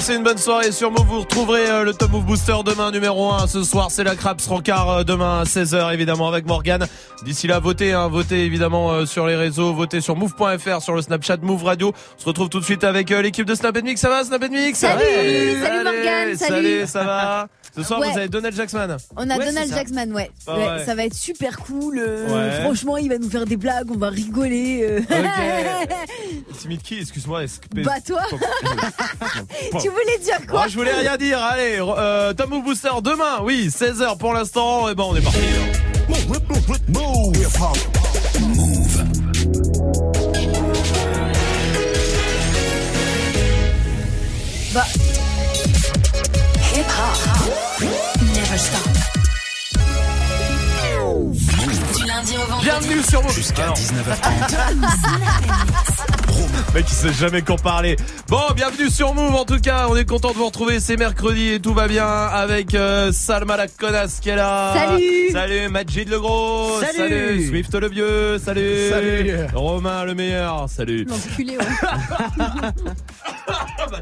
Passez une bonne soirée sur Move. Vous retrouverez euh, le Top Move Booster demain, numéro 1. Ce soir, c'est la Craps Rancard euh, demain à 16h, évidemment, avec Morgan. D'ici là, votez, hein, votez évidemment euh, sur les réseaux, votez sur move.fr, sur le Snapchat Move Radio. On se retrouve tout de suite avec l'équipe de Snap Mix. Ça va, Snap Mix? Salut, Allez, salut Morgan, salut. ça va? Ce soir, Ouais. vous avez Donald Jackson. On a Ouais, Donald ouais. Ah Ouais, ouais. Ça va être super cool. euh, Ouais. Franchement, il va nous faire des blagues, on va rigoler. euh. Ok. Timide qui Excuse-moi. est-ce que- Bah toi, tu voulais dire quoi je voulais rien dire. Allez, euh, Move Booster demain. Oui, 16h pour l'instant. Et ben, on est parti. Bah, lundi au vendredi. Bienvenue sur Move. Jusqu'à Alors, 19h30. Mec, il sait jamais qu'en parler. Bon, bienvenue sur Move. En tout cas, on est content de vous retrouver. C'est mercredi et tout va bien avec euh, Salma la connasse qui est là. Salut. Salut Majid le gros. Salut. Swift le vieux. Salut. Salut. Romain le meilleur. Salut. l'enculé, ouais.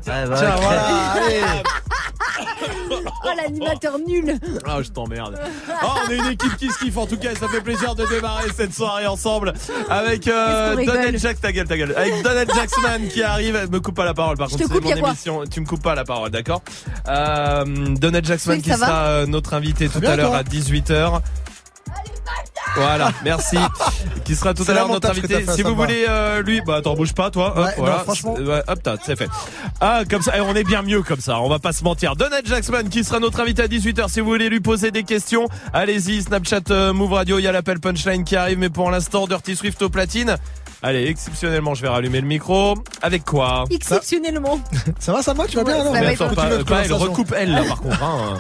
Tiens, voilà, allez. Oh, l'animateur nul. Ah, je t'emmerde. Oh, on est une équipe qui se kiffe. En tout cas, ça fait plaisir de démarrer cette soirée ensemble avec euh, rigole. Jack, ta gueule, ta gueule. Avec Donald Jackson qui arrive. Me coupe pas la parole, par Je contre. C'est mon émission. Tu me coupes pas la parole, d'accord euh, Donald Jackson Oui, qui sera euh, notre invité tout à l'heure à 18h. Voilà, merci. Qui sera tout à l'heure notre invité. fait, Si vous va. voulez euh, lui, bah attends, bouge pas toi. Hop, Ouais, non, voilà. franchement. Hop, t'as, c'est fait. Ah, comme ça, eh, on est bien mieux comme ça. On va pas se mentir. Donald Jackson qui sera notre invité à 18h. Si vous voulez lui poser des questions, allez-y. Snapchat, euh, Move Radio. Il y a l'appel punchline qui arrive, mais pour l'instant, Dirty Swift au platine. Allez, exceptionnellement, je vais rallumer le micro. Avec quoi Exceptionnellement. Ça va, Tu vas bien alors ça va, Mais ouais, attends, Continue pas, elle recoupe elle là par contre. Hein.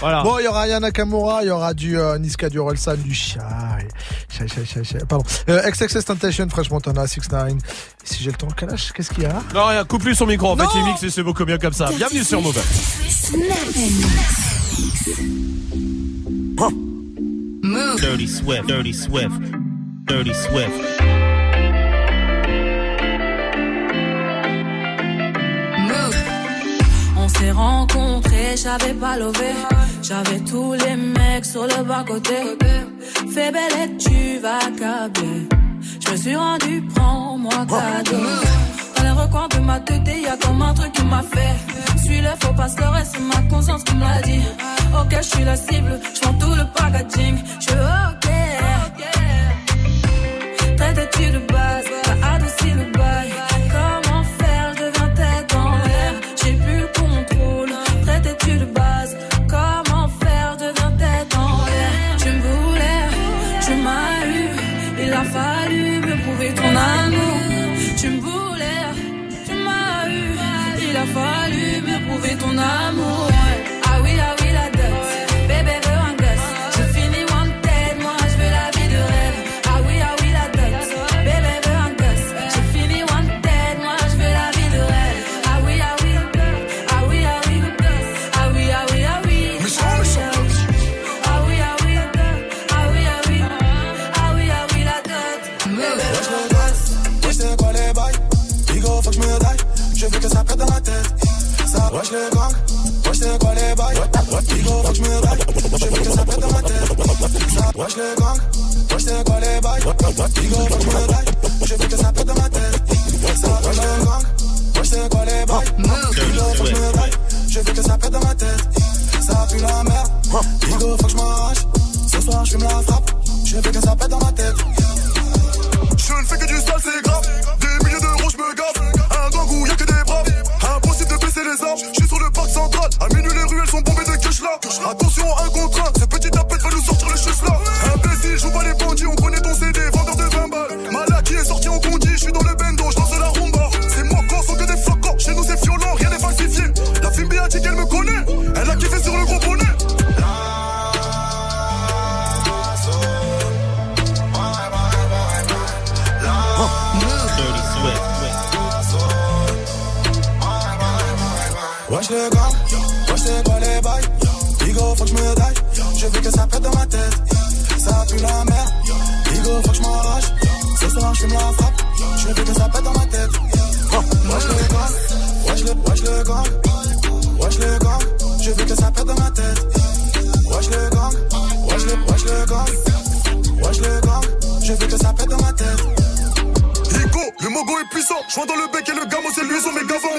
Voilà. Bon, il y aura Yana Nakamura, il y aura du euh, Niska, du Orelsan, du Shy. Shy, Shy, Shy, Shy. Pardon. Euh, XXS Tentation, French Montana, 6 9 Si j'ai le temps, Kalash, qu'est-ce qu'il y a Non rien, coupe plus son micro. En fait, il mixe et c'est beaucoup mieux comme ça. Bienvenue sur. Move. Dirty Swift, Dirty Swift, Dirty Swift. S'est rencontrés, j'avais pas levé. J'avais tous les mecs sur le bas côté. Fais belle et tu vas câbler. Je me suis rendu, prends-moi cadeau. Dans les recoins de ma tête, y a comme un truc qui m'a fait. Suis-le, faut pas se leurrer, c'est ma conscience qui me l'a dit. Ok, je suis la cible, je tout le packaging. Je suis ok. Traite-tu de base, t'as adouci le bail. Wesh les gang Wesh c'est quoi les bails. Bigo faut que je me daille Je veux que ça pète dans ma tête. Ça wesh les gang Wesh c'est quoi les bails. Bigo faut que je me daille Je veux que ça pète dans ma tête. Ça wesh les gang Wesh c'est quoi les bails. Bigo faut que je me daille Je veux que ça pète dans ma tête. Ça pue la merde. Bigo faut que je m'arrache. Ce soir je fume la frappe. Je veux que ça pète dans ma tête. Je ne fais que du sale, c'est grave. Les. Je suis sur le parc central. À minuit, les ruelles sont bombées de cash là. Attention, un contre un. Ce petit va nous sortir les choses là. Imbécile, joue pas les bandits. On connaît ton CD, Wesh le gang, wesh c'est quoi les bails Bigo faut que je me daille, je veux que ça pète dans ma tête. Ça pue la merde, Bigo faut que je m'arrache Ce soir je fume la frappe, je veux que ça pète dans ma tête. Wesh le gang, wesh le, wesh le gang je veux que ça pète dans ma tête. Wesh le gang, wesh le, wesh le gang, wesh le gang, je veux que ça pète dans ma tête. Rico, le mogo est puissant. Je vois dans le bec et le gamo, c'est liaison. Mes gavas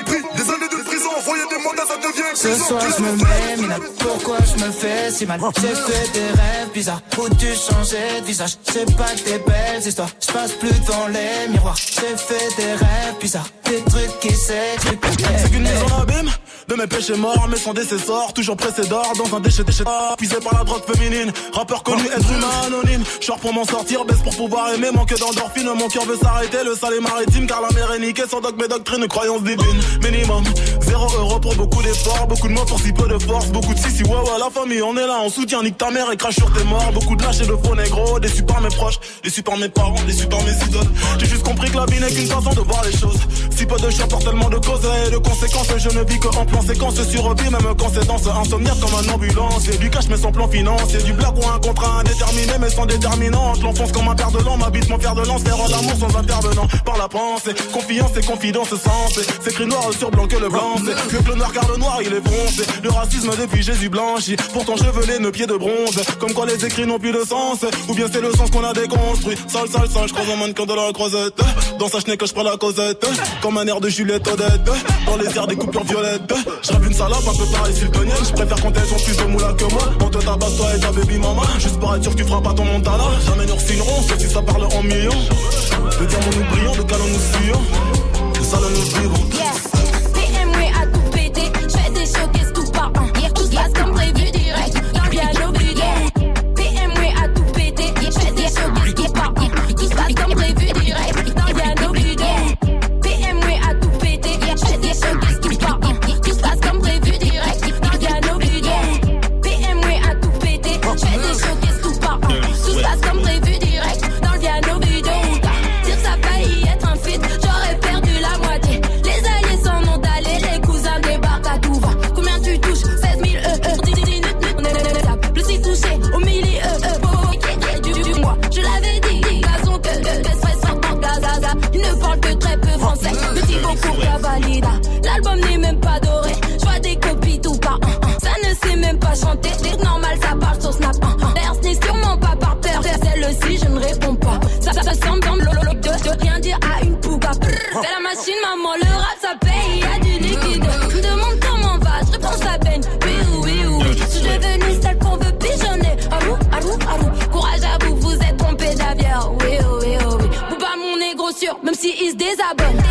Ce soir je me mets, mina, pourquoi je me fais si mal? J'ai fait des rêves bizarres, où tu changeais de visage? C'est pas des belles histoires, je passe plus devant les miroirs. J'ai fait des rêves bizarres, des trucs qui s'expliquent. C'est qu'une mise en abîme. De mes péchés morts, mais sans décessor, toujours pressé d'or dans un déchet déchet ah, Puisé par la drogue féminine, rappeur connu, être humain anonyme. Short pour m'en sortir, baisse pour pouvoir aimer, manque d'endorphine. Mon cœur veut s'arrêter, le sale est maritime, car la mer est niquée. Sans dogme et doctrine, croyance divine. Minimum, zéro euro pour beaucoup d'efforts, beaucoup de mots pour si peu de force, beaucoup de si si ouais ouais la famille, on est là, on soutient, nique ta mère et crache sur tes morts. Beaucoup de lâches et de faux négros, déçus par mes proches, déçus par mes parents, déçus par mes idoles. J'ai juste compris que la vie n'est qu'une façon de voir les choses. Si peu de choix pour tellement de causes et de conséquences, je ne vis que en plan séquence sur vie, même quand c'est dans ce insomniaque comme un ambulance. Et du cash mais sans plan financier, du blague ou un contrat indéterminé mais sans déterminante. L'enfonce comme un père de l'an, m'habite mon père de lance, faire l'amour sans intervenant. Par la pensée, confiance et confidence sens. C'est écrit noir sur blanc que le blanc. C'est que le noir car le noir il Le racisme depuis Jésus blanchi, pourtant chevelé, nos pieds de bronze. Comme quoi les écrits n'ont plus de sens, ou bien c'est le sens qu'on a déconstruit. Sale, sale, sale, je croise un mannequin de la croisette. Dans sa chenille que je prends la causette. Comme un air de Juliette Odette. Dans les airs des coupures violettes. Je une salope un peu pareil sultonienne. Je préfère quand elles ont plus de moula que moi. On te tabasse toi et ta baby mama. Juste pour être sûr que tu feras pas ton montana. Jamais nous refilerons, sauf si ça parle en millions. De diamants nous brillons, de calons nous fuyons. De salons nous vivons. L'album n'est même pas doré, je vois des copies tout par un. un. Ça ne sait même pas chanter, c'est normal, ça parle sur Snap. un, n'est sûrement pas par peur, celle-ci je ne réponds pas. Ça, ça, ça semble dans le de, de rien dire à une pouga. Fais la machine, maman, le rap ça paye, y a du liquide. Me demandes comment va, je réponds ça baigne. Oui, oui, oui. Je suis devenue celle qu'on veut pigeonner. Arou, arou, arou. Courage à vous, vous êtes trompé d'avion. Oui, oui, oui. Pas mon négro sûr, même si il se désabonne.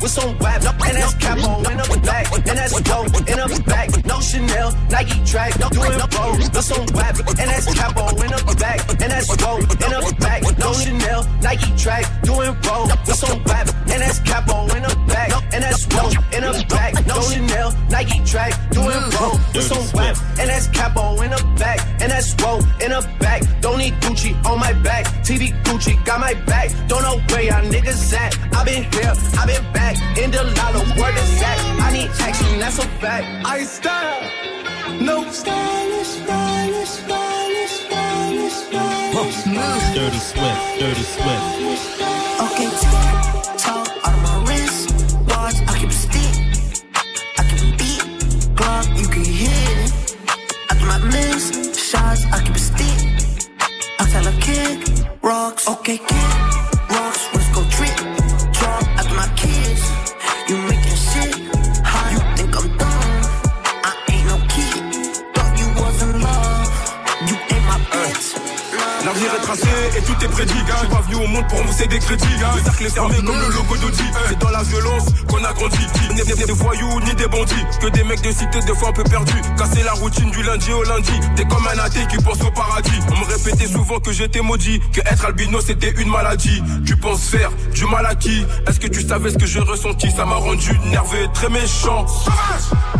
With some wap, no, and that's capo in the back, and that's dope in the back. No Chanel, Nike track, doing roll with some wap, and that's capo in the back, and that's dope in the back. No Chanel, Nike track, doing roll with some wap, and that's capo in the back, and that's dope in the back. No Chanel, Nike track, doing roll with some wap, and that's capo in the back, and that's roll in the back. Don't need Gucci on my back, TV Gucci got my back. Don't know where y'all niggas at. I been here, I been back, in the lotto, word is that. I need action, that's that's a fact. I style, no stylish, stylish, stylish, stylish, stylish. Dirty Swift, Dirty Swift. Okay, talk out of my wrist. Watch, I keep a stick. I keep a beat. Glock, you can hear. I do not miss shots. I keep kick. Rocks, okay, kick. Et tout est prédit. gars. Je suis pas venu au monde pour mousser des crédits. gars. Le cercle est fermé comme le logo d'Audi. C'est dans la violence qu'on a grandi. Ni des voyous ni des bandits. Que des mecs de cité, des fois un peu perdus. Casser la routine du lundi au lundi. T'es comme un athée qui pense au paradis. On me répétait souvent que j'étais maudit. Que être albino c'était une maladie. Tu penses faire du mal à qui? Est-ce que tu savais ce que j'ai ressenti? Ça m'a rendu nerveux, très méchant. Sauvage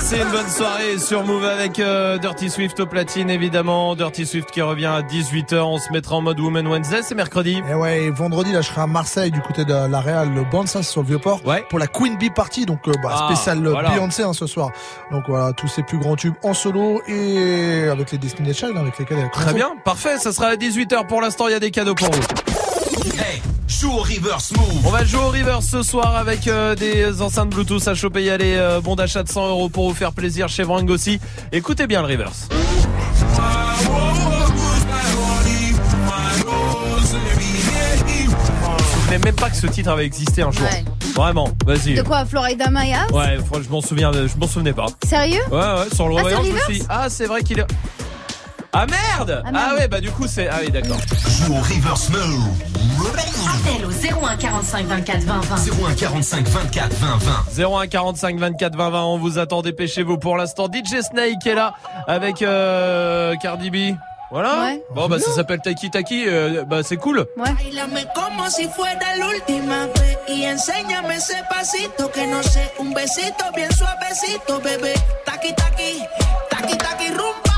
Passez une bonne soirée sur Move avec euh, Dirty Swift au platine évidemment. Dirty Swift qui revient à 18h. On se mettra en mode Woman Wednesday. C'est mercredi. Et ouais, et vendredi, là, je serai à Marseille, du côté de la Real, le Bansas sur le Vieux-Port, Ouais. pour la Queen Bee Party, donc euh, bah, Ah, spécial euh, voilà. Beyoncé hein, ce soir. Donc voilà, tous ces plus grands tubes en solo et avec les Destiny's Child, avec lesquels elle a Très bien, parfait. Ça sera à 18h pour l'instant. Il y a des cadeaux pour vous. Hey, joue au reverse move. On va jouer au reverse ce soir avec euh, des enceintes Bluetooth à choper. Il y a les euh, bons d'achat de 100 euros pour vous faire plaisir chez Vrang aussi. Écoutez bien le reverse. Je ne même pas que ce titre avait existé un jour. Ouais. Vraiment, vas-y. De quoi, Florida Maya? Ouais, je m'en souviens, je m'en souvenais pas. Sérieux? Ouais, ouais, sur le Ah, reverse? Ah, c'est vrai qu'il est. Ah merde Ah, merde. ouais, bah du coup c'est. Ah oui, d'accord. Joue au reverse move. Appel au 01 45 24 20 20. 01 45 24 20 20. 01 45 24 20 20, on vous attend, dépêchez-vous pour l'instant. DJ Snake est là avec euh, Cardi B. Voilà. Ouais. Bon bah ça s'appelle Taki Taki, euh, bah c'est cool. Ouais. Bailame como si fuera la última vez y enséñame ese pasito que no sé, un besito bien suavecito, bebé. Taqui taqui, taqui taqui rumba.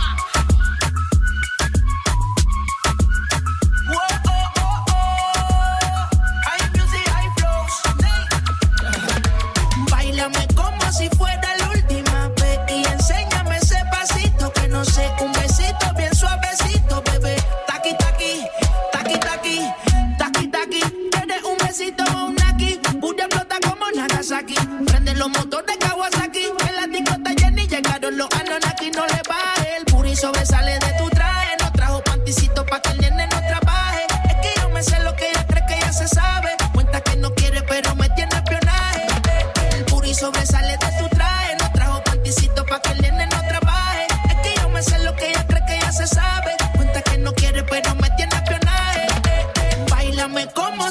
No sé, un besito bien suavecito, bebé. Taqui taqui, taqui taqui, taqui taqui. Tienes un besito o un aquí, flota como Nagasaki. Prende los motores Kawasaki, en la discota Jenny llegaron los Anunnaki, no le baje. El puri sobresale de tu traje, no trajo panticito pa' que el nene no trabaje. Es que yo me sé lo que ella cree que ya se sabe. Cuenta que no quiere, pero me tiene espionaje. El puri sobresale de tu traje,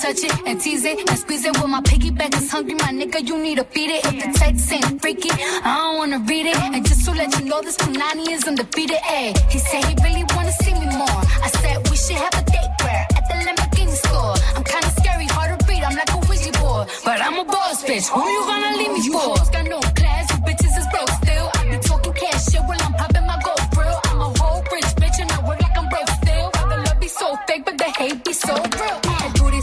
Touch it and tease it and squeeze it. Well, my piggyback is hungry, my nigga. You need to feed it. If the text ain't freaky, I don't wanna read it. And just to let you know, this Punani is undefeated. Ay, he said he really wanna see me more. I said we should have a date where at the Lamborghini store. I'm kinda scary, hard to read. I'm like a Ouija board, but I'm a boss bitch. Who you gonna leave me for? You got no class, you bitches is broke still. I be talking cash shit while I'm popping my gold grill. I'm a whole rich bitch and I work like I'm broke still. The love be so fake, but the hate be so real.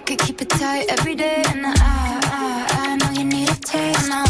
Work it, keep it tight every day. And I, I, I know you need a taste.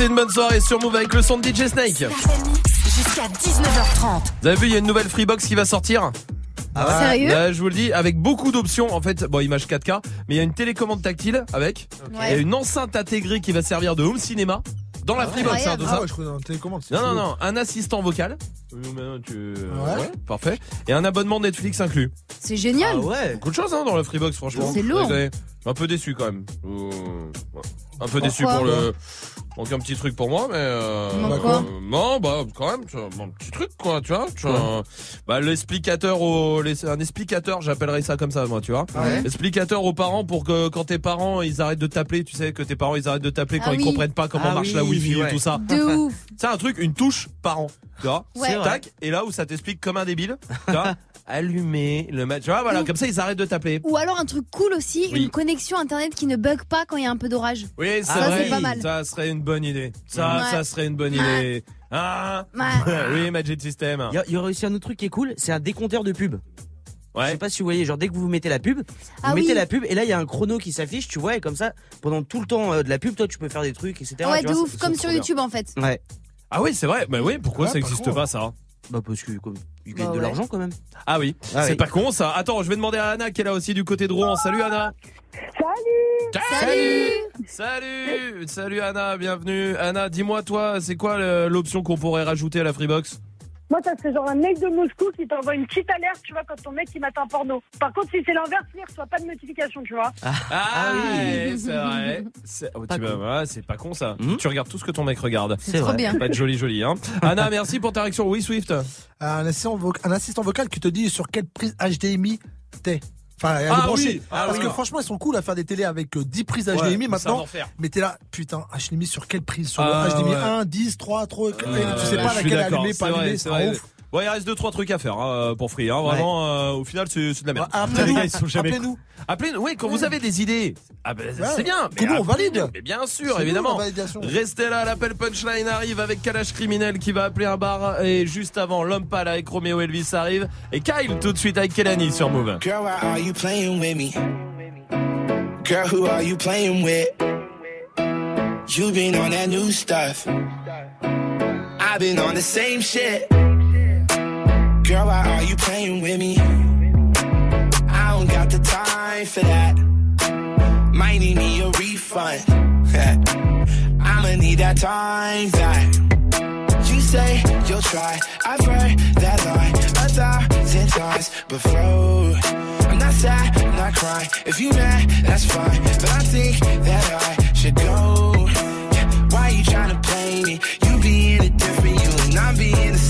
Passez une bonne soirée sur Move avec le son de DJ Snake. Jusqu'à 19h30. Vous avez vu, il y a une nouvelle Freebox qui va sortir. Ah ouais Sérieux Là, je vous le dis, avec beaucoup d'options. En fait, bon, image 4K, mais il y a une télécommande tactile avec. Ouais. Et une enceinte intégrée qui va servir de home cinéma. Dans la Freebox, hein, tout ça. Ah ouais, je un télécommande. Non, non, non, un assistant vocal. Euh, maintenant, tu- Ouais. ouais, parfait. Et un abonnement Netflix inclus. C'est génial. ouais. Beaucoup de choses hein, dans la Freebox, franchement. C'est lourd. Un peu déçu quand même. Euh. Un peu déçu pour le. Donc un petit truc pour moi, mais. Euh, Pourquoi euh, non, bah quand même, tu vois, bon, petit truc quoi, tu vois. Tu vois, bah l'explicateur au, un explicateur, j'appellerais ça comme ça moi, tu vois. Ouais. Explicateur aux parents pour que quand tes parents ils arrêtent de t'appeler, tu sais que tes parents ils arrêtent de t'appeler Ah quand ils oui. comprennent pas comment Ah marche oui, la Wi-Fi ouais. et tout ça. De ouf. C'est un truc, une touche parent. Tu vois. Tac, et là où ça t'explique comme un débile, tu vois, allumer le match. Tu vois, voilà, comme ça ils arrêtent de t'appeler. Ou alors un truc cool aussi, Oui. une connexion internet qui ne bug pas quand il y a un peu d'orage. Oui, c'est Ça, vrai. c'est pas mal. Ça serait une bonne idée. Ça, Ouais. ça serait une bonne idée. Ah Ouais. Oui, Magic System. Il y, a- il y aurait aussi un autre truc qui est cool, c'est un décompteur de pub. Je Ouais. sais pas si vous voyez, genre dès que vous mettez la pub, vous Ah mettez oui. la pub et là il y a un chrono qui s'affiche, tu vois, et comme ça, pendant tout le temps euh, de la pub, toi tu peux faire des trucs, etc. ouais, tu de vois, ouf, comme c'est sur trop YouTube en fait. bien. Ouais. Ah oui, c'est vrai. Bah oui, pourquoi Ouais, ça pas existe con. pas ça Bah parce que comme ils gagnent Bah de ouais. l'argent quand même. Ah oui, Ah c'est oui. pas con ça. Attends, je vais demander à Anna qui est là aussi du côté de Rouen. Salut Anna. Salut Salut Salut Anna, bienvenue. Anna, dis-moi toi, c'est quoi l'option qu'on pourrait rajouter à la Freebox? Moi, ça serait genre un mec de Moscou qui t'envoie une petite alerte, tu vois, quand ton mec il mate un porno. Par contre, si c'est l'inverse, il reçoit pas de notification, tu vois. Ah, oui. oui, c'est vrai. C'est oh, Pas con. ouais, c'est pas con ça. Mhm. Tu regardes tout ce que ton mec regarde. C'est trop vrai. bien. Pas de joli joli hein. Anna, merci pour ta réaction. Oui, Swift. Un assistant, un assistant vocal qui te dit sur quelle prise HDMI t'es. Enfin, est Ah oui, ah Parce oui. que franchement, ils sont cool à faire des télés avec euh, 10 prises Ouais, HDMI un maintenant. Mais t'es là, putain, HDMI sur quelle prise? Sur Ah, le HDMI ouais. 1, 10, 3, 3, Euh, tu sais pas laquelle allumer, c'est pas allumer, c'est ouf. Ouais, il reste deux trois trucs à faire hein, pour Free. Hein. Vraiment, euh, au final, c'est c'est de la merde. Ouais, appelez-nous. Appelez-nous. Oui, quand vous avez des idées, ah ben, Ouais. c'est bien. Que nous, on valide. Mais bien sûr, évidemment. nous. Restez là, l'appel punchline arrive avec Kalash criminel qui va appeler un bar et juste avant l'homme pâle avec Roméo Elvis arrive et Kyle tout de suite avec Kelani sur Move. Girl, why are you playing with me? Girl, who are you playing with? You been on that new stuff. I've been on the same shit. Girl, why are you playing with me? I don't got the time for that. Might need me a refund. I'ma need that time back. You say you'll try. I've heard that line a thousand times before. I'm not sad, I'm not crying. If you mad, that's fine. But I think that I should go. Yeah, Why you tryna play me? You being a different you and I'm being the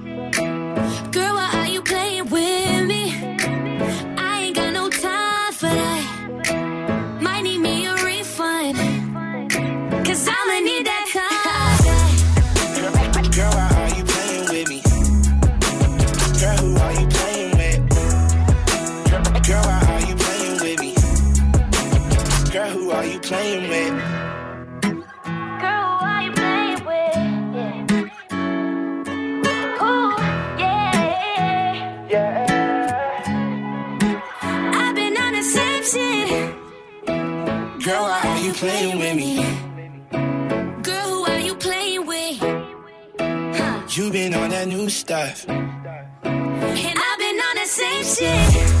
Playing with me? Girl, who are you playing with? Huh. You been on that new stuff. And I've been on the same shit.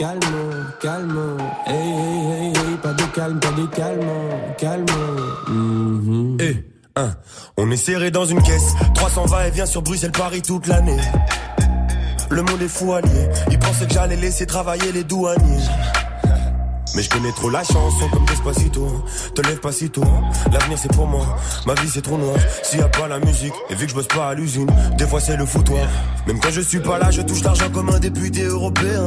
Calme, calme. Hey, hey, hey, hey, pas de calme, pas de calme, calme. Mhm. Eh, hein, on est serré dans une caisse. 300 va et vient sur Bruxelles-Paris toute l'année. Le monde est fou allié. Ils pensaient que j'allais laisser travailler les douaniers. Mais je connais trop la chanson comme Despacito Te lève pas si tôt L'avenir c'est pour moi Ma vie c'est trop noir S'il y a pas la musique Et vu que je bosse pas à l'usine Des fois c'est le foutoir Même quand je suis pas là Je touche l'argent comme un député européen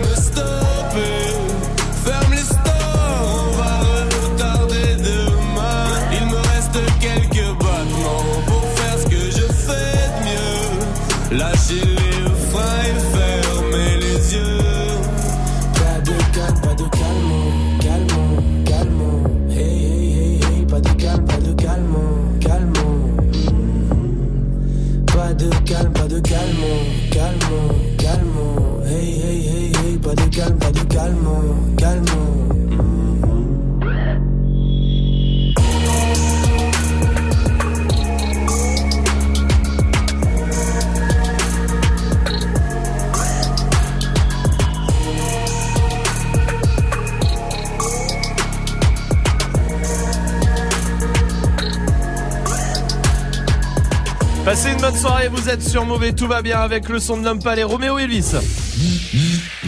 bonne soirée, vous êtes sur Mauvais, tout va bien avec le son de l'homme palais Roméo Elvis.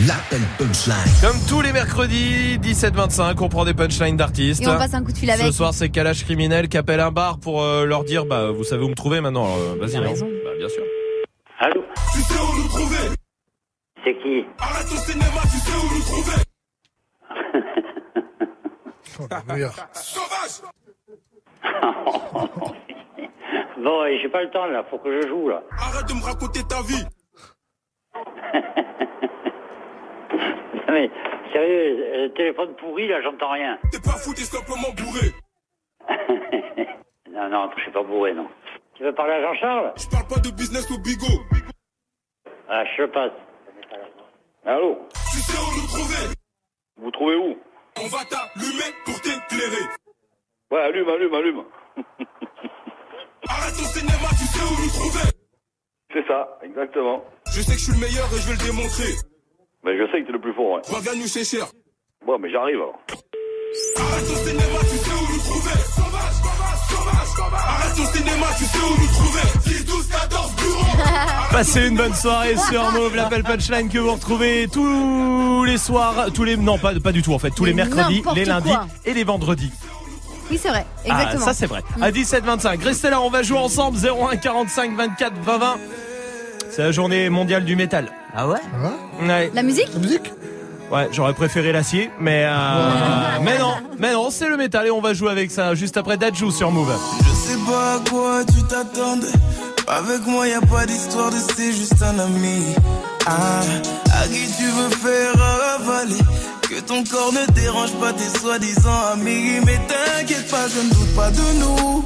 L'appel punchline. Comme tous les mercredis, 17-25, on prend des punchlines d'artistes. Et on passe un coup de fil avec. Ce soir, c'est Kalash Criminel qui appelle un bar pour euh, leur dire, bah, vous savez où me trouver maintenant. alors, euh, Vas-y, hein. raison. Bah, bien sûr. Allô Tu sais où nous trouver C'est qui Arrête au cinéma, tu sais où nous trouver Sauvage Bon, et j'ai pas le temps là, faut que je joue là. Arrête de me raconter ta vie Non, mais sérieux, le téléphone pourri là, j'entends rien. T'es pas fou, t'es simplement bourré Non, non, je suis pas bourré, non. Tu veux parler à Jean-Charles? Je parle pas de business au bigot Ah, je passe. Allô? Tu sais où nous trouver? Vous trouvez où? On va t'allumer pour t'éclairer Ouais, allume, allume, allume. Arrête au cinéma, tu sais où nous trouver C'est ça, exactement. Je sais que je suis le meilleur et je vais le démontrer Mais je sais que t'es le plus fort, ouais. Reviens nous chez cher Bon, mais j'arrive alors. Arrête au cinéma, tu sais où nous trouver Sauvage, sauvage, sauvage, sauvage Arrête au cinéma, tu sais où nous trouver 10, 12, 14, bureau Passez une bonne soirée sur Mauve, l'appel punchline que vous retrouvez tous les soirs, tous les, non, pas, pas du tout en fait, tous les mercredis, les lundis quoi. et les vendredis. Oui, c'est vrai. Ah, Exactement. ça c'est vrai. Mm. À 17-25. Restez là, on va jouer ensemble. 01 45 24 20 20. C'est la journée mondiale du métal. Ah ouais Ouais. La musique La musique Ouais, j'aurais préféré l'acier, mais euh, mais non, mais non, c'est le métal et on va jouer avec ça juste après Dajou sur Move. Je sais pas à quoi tu t'attendais. Avec moi, y a pas d'histoire de c'est juste un ami. Ah, à qui tu veux faire avaler? Que ton corps ne dérange pas tes soi-disant amis. Mais t'inquiète pas, je ne doute pas de nous.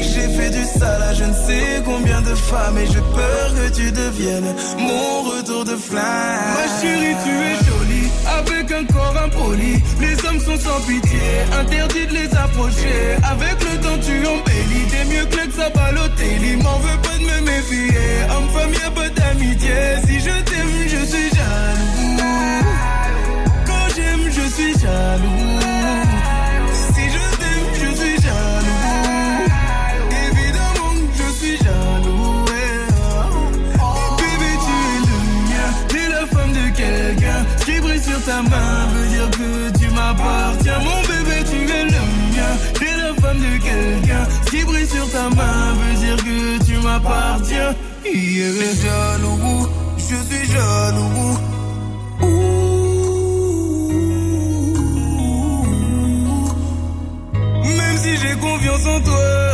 du sale je ne sais combien de femmes et j'ai peur que tu deviennes mon retour de flamme. Ma chérie, tu es jolie avec un corps impoli. Les hommes sont sans pitié, interdit de les approcher. Avec le temps, tu embellis. T'es mieux que le Sabalotelli. M'en veux pas de me méfier. Homme-femme, y'a pas d'amitié. Si je t'aime, je suis jaloux. Quand j'aime, je suis jaloux. Ta main veut dire que tu m'appartiens. Mon bébé, tu es le mien. T'es la femme de quelqu'un. Ce qui brille sur ta main veut dire que tu m'appartiens. Yeah. Jaloux, je suis jaloux. Même si j'ai confiance en toi.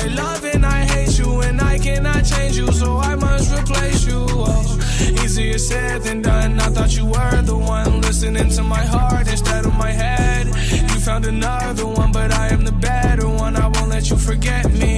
I love and I hate you, and I cannot change you, so I must replace you. Oh, easier said than done. I thought you were the one listening to my heart instead of my head. You found another one, but I am the better one. I won't let you forget me.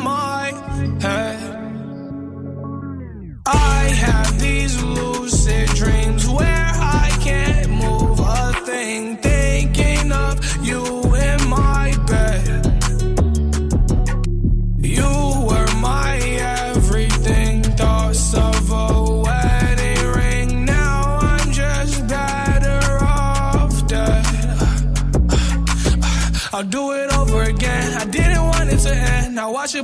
lucid dreams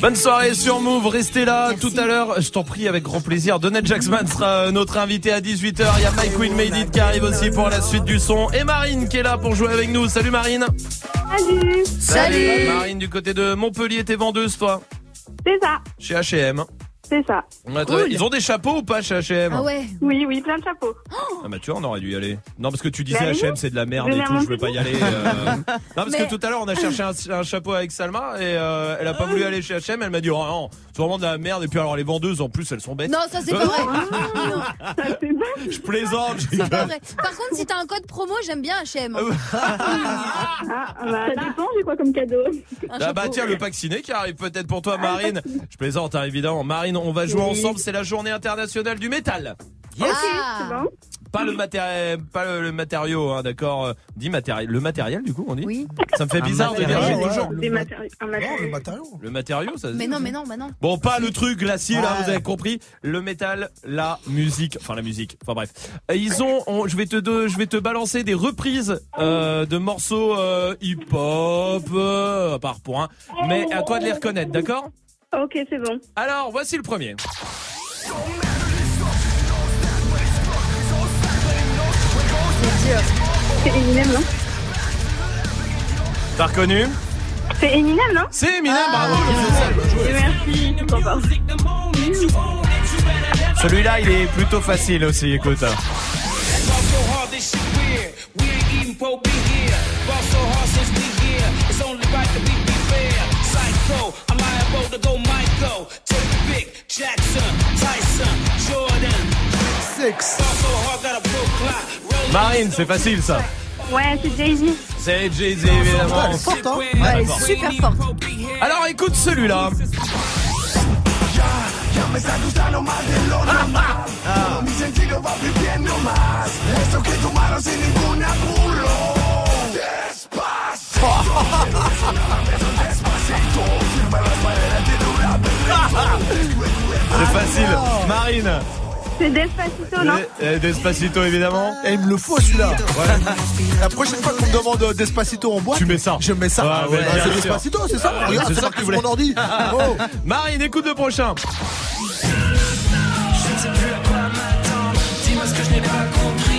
Bonne soirée sur Move, restez là tout à l'heure, je t'en prie avec grand plaisir. Donald Jacksman sera euh, notre invité à 18h. Il y a Mike Queen Made It qui arrive aussi pour la suite du son. Et Marine qui est là pour jouer avec nous. Salut Marine. Salut. Marine du côté de Montpellier, t'es vendeuse toi? C'est ça, Chez H&M. C'est ça. Ils ont des chapeaux ou pas chez H&M Ah ouais. Oui, oui, plein de chapeaux. Ah bah tu vois, on aurait dû y aller. Non parce que tu disais Bah oui. H&M c'est de la merde et tout, je veux pas y aller. euh. Non parce Mais- que tout à l'heure on a cherché un, un chapeau avec Salma et euh, elle a pas voulu aller chez H&M. Elle m'a dit oh non, c'est vraiment de la merde et puis alors les vendeuses en plus elles sont bêtes. Non, ça c'est pas vrai. Je plaisante. je C'est pas rigole. vrai. Par contre, si t'as un code promo, j'aime bien H&M. Ah, bah, ça dépend, j'ai quoi comme cadeau? Ah bah tiens le pack ciné qui arrive peut-être pour toi Marine. Je plaisante hein, évidemment. Marine, on va jouer Oui. ensemble, c'est la journée internationale du métal. Ah. c'est bon. Pas le matériel, pas le, le matériau, hein, d'accord. Dit matériel, le matériel du coup on dit. Oui. Ça me fait bizarre de dire Ouais, le Des mat- Non, matériau. le matériau. Le matériau, ça se Mais dit, non, mais non, bah non. Bon, pas le truc glacier, là, Ouais. vous avez compris. Le métal, la musique, enfin la musique, enfin bref. Ils ont, on- je vais te, de- je vais te balancer des reprises euh, de morceaux euh, hip-hop, euh, à part pour un. Mais à toi de les reconnaître, d'accord? Ok, c'est bon. Alors, voici le premier. C'est Eminem, non T'as reconnu C'est Eminem, non C'est Eminem, bravo. Merci, je suis content. Celui-là, il est plutôt facile aussi, écoute. Marine, c'est facile ça. Ouais, c'est Jay-Z. C'est Jay-Z, évidemment. Elle est forte, hein Ouais, super forte. Alors écoute celui-là. C'est facile. Marine. C'est Despacito, non Eh, eh, Despacito évidemment. Et il me le faut celui-là. La prochaine fois qu'on me demande euh, Despacito en boîte, Tu mets ça. je mets ça. Ouais, Ah, ouais, c'est. Despacito, c'est ça Ouais, Regarde, c'est ça que mon ordi. Oh. Marine, écoute le prochain. Je ne sais plus à quoi m'attendre. Dis-moi ce que je n'ai pas compris.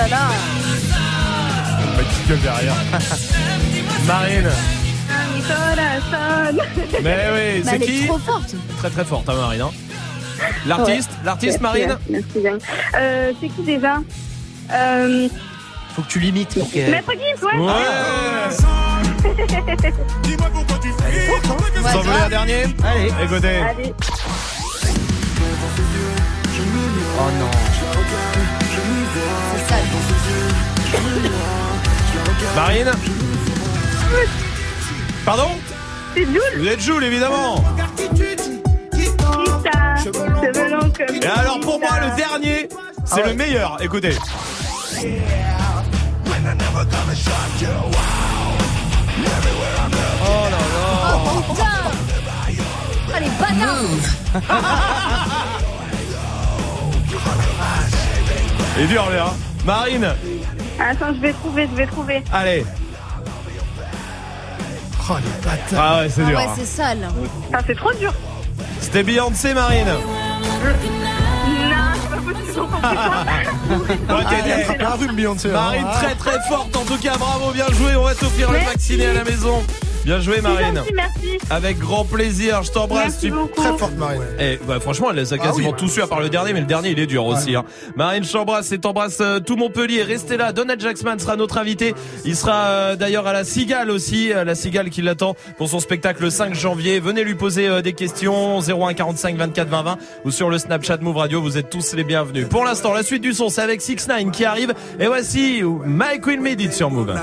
là là Pas de gueule derrière. Marine Mais oui, c'est qui Elle est trop forte Très très forte, hein, Marine. hein. L'artiste L'artiste, Merci, Marine hein. merci bien. Euh, c'est qui déjà euh, Faut que tu limites pour qu'elle. Maître Gims, ouais. Ouais Vous en voulez un dernier Allez Écoutez. Allez. Oh non Marine Pardon C'est Jules. Vous êtes Jules, évidemment. Et alors pour moi, le dernier, c'est ah le meilleur. Écoutez. Oh là là. Oh, Allez, Et dur, là. Hein. Marine Attends, je vais trouver, je vais trouver. Allez. Oh, les bâtards. Ah ouais, c'est ah dur. Ouais, hein. c'est sale. Ah, c'est trop dur. C'était Beyoncé, Marine. Marine très très forte en tout cas bravo bien joué on va t'offrir le vacciné à la maison Bien joué, Marine. Merci, merci. Avec grand plaisir. Je t'embrasse. Tu... Très forte, Marine. Et eh, bah, franchement, elle les a ah quasiment ah, oui. tous à part le dernier, mais le dernier, il est dur aussi. Hein. Marine, je t'embrasse et t'embrasse euh, tout Montpellier. Restez là. Donald Jacksman sera notre invité. Il sera euh, d'ailleurs à la Cigale aussi. À la Cigale qui l'attend pour son spectacle le 5 janvier. Venez lui poser euh, des questions. 01 45 24 20 ou sur le Snapchat Move Radio. Vous êtes tous les bienvenus. Pour l'instant, la suite du son, c'est avec 6 9 qui arrive. Et voici Mike Will Made sur Move.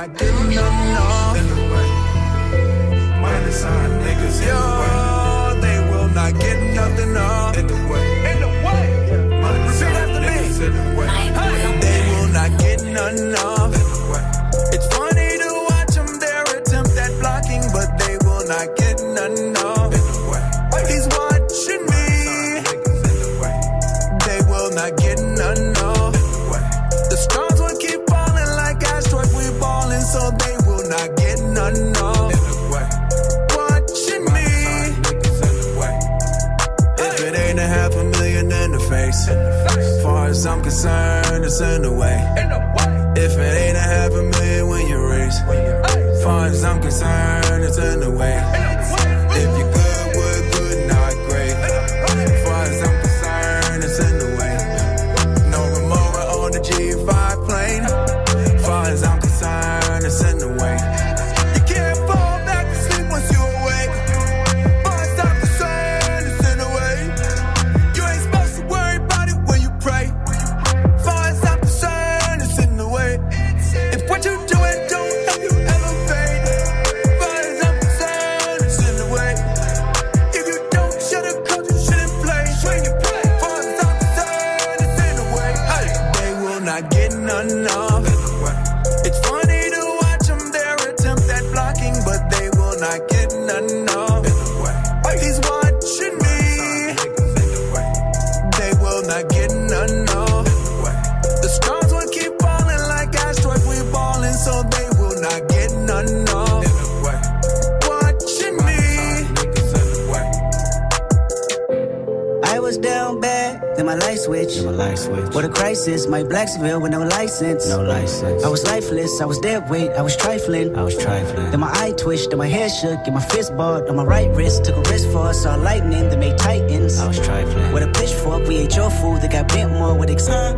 shook and my fist balled on my right wrist. Took a risk for us, saw lightning that made titans. I was trifling. With a pitchfork, we ate your food that got bent more with ex. Huh?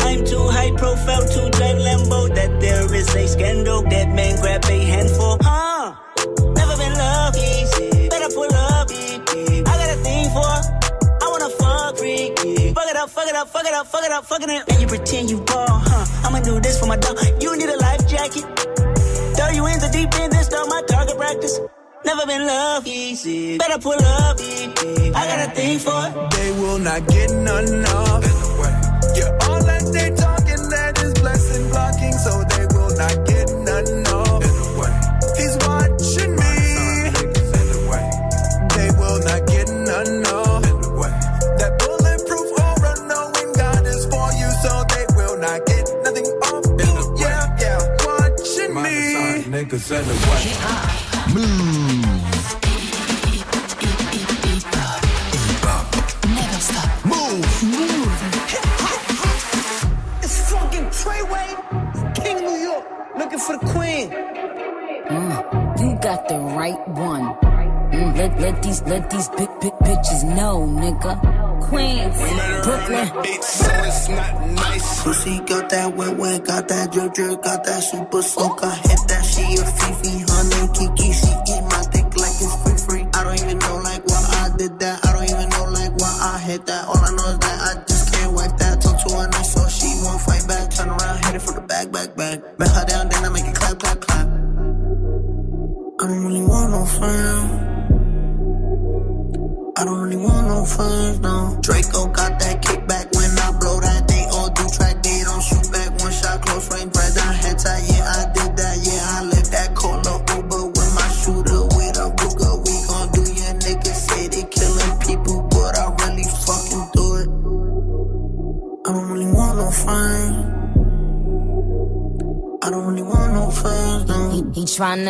I'm too high profile to drive Lambo. That there is a scandal. That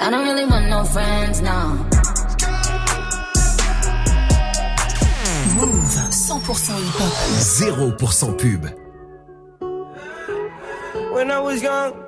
I don't really want no friends, no. Move 100% hip hop. 0% pub. When I was young,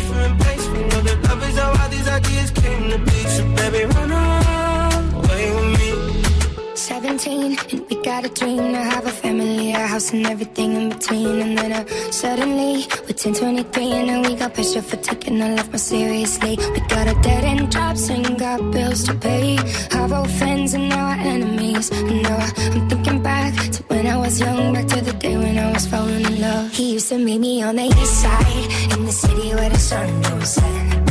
how these ideas came to be. So baby, run away with me. 17 and we got a dream to have a family, a house and everything in between. And then uh, suddenly we're 10, 23 and now we got pressure for taking our life more seriously. We got a dead end jobs and got bills to pay. Our old friends and now our enemies. And now I'm thinking back to when I was young, back to the day when I was falling in love. He used to meet me on the east side in the city where the sun don't set.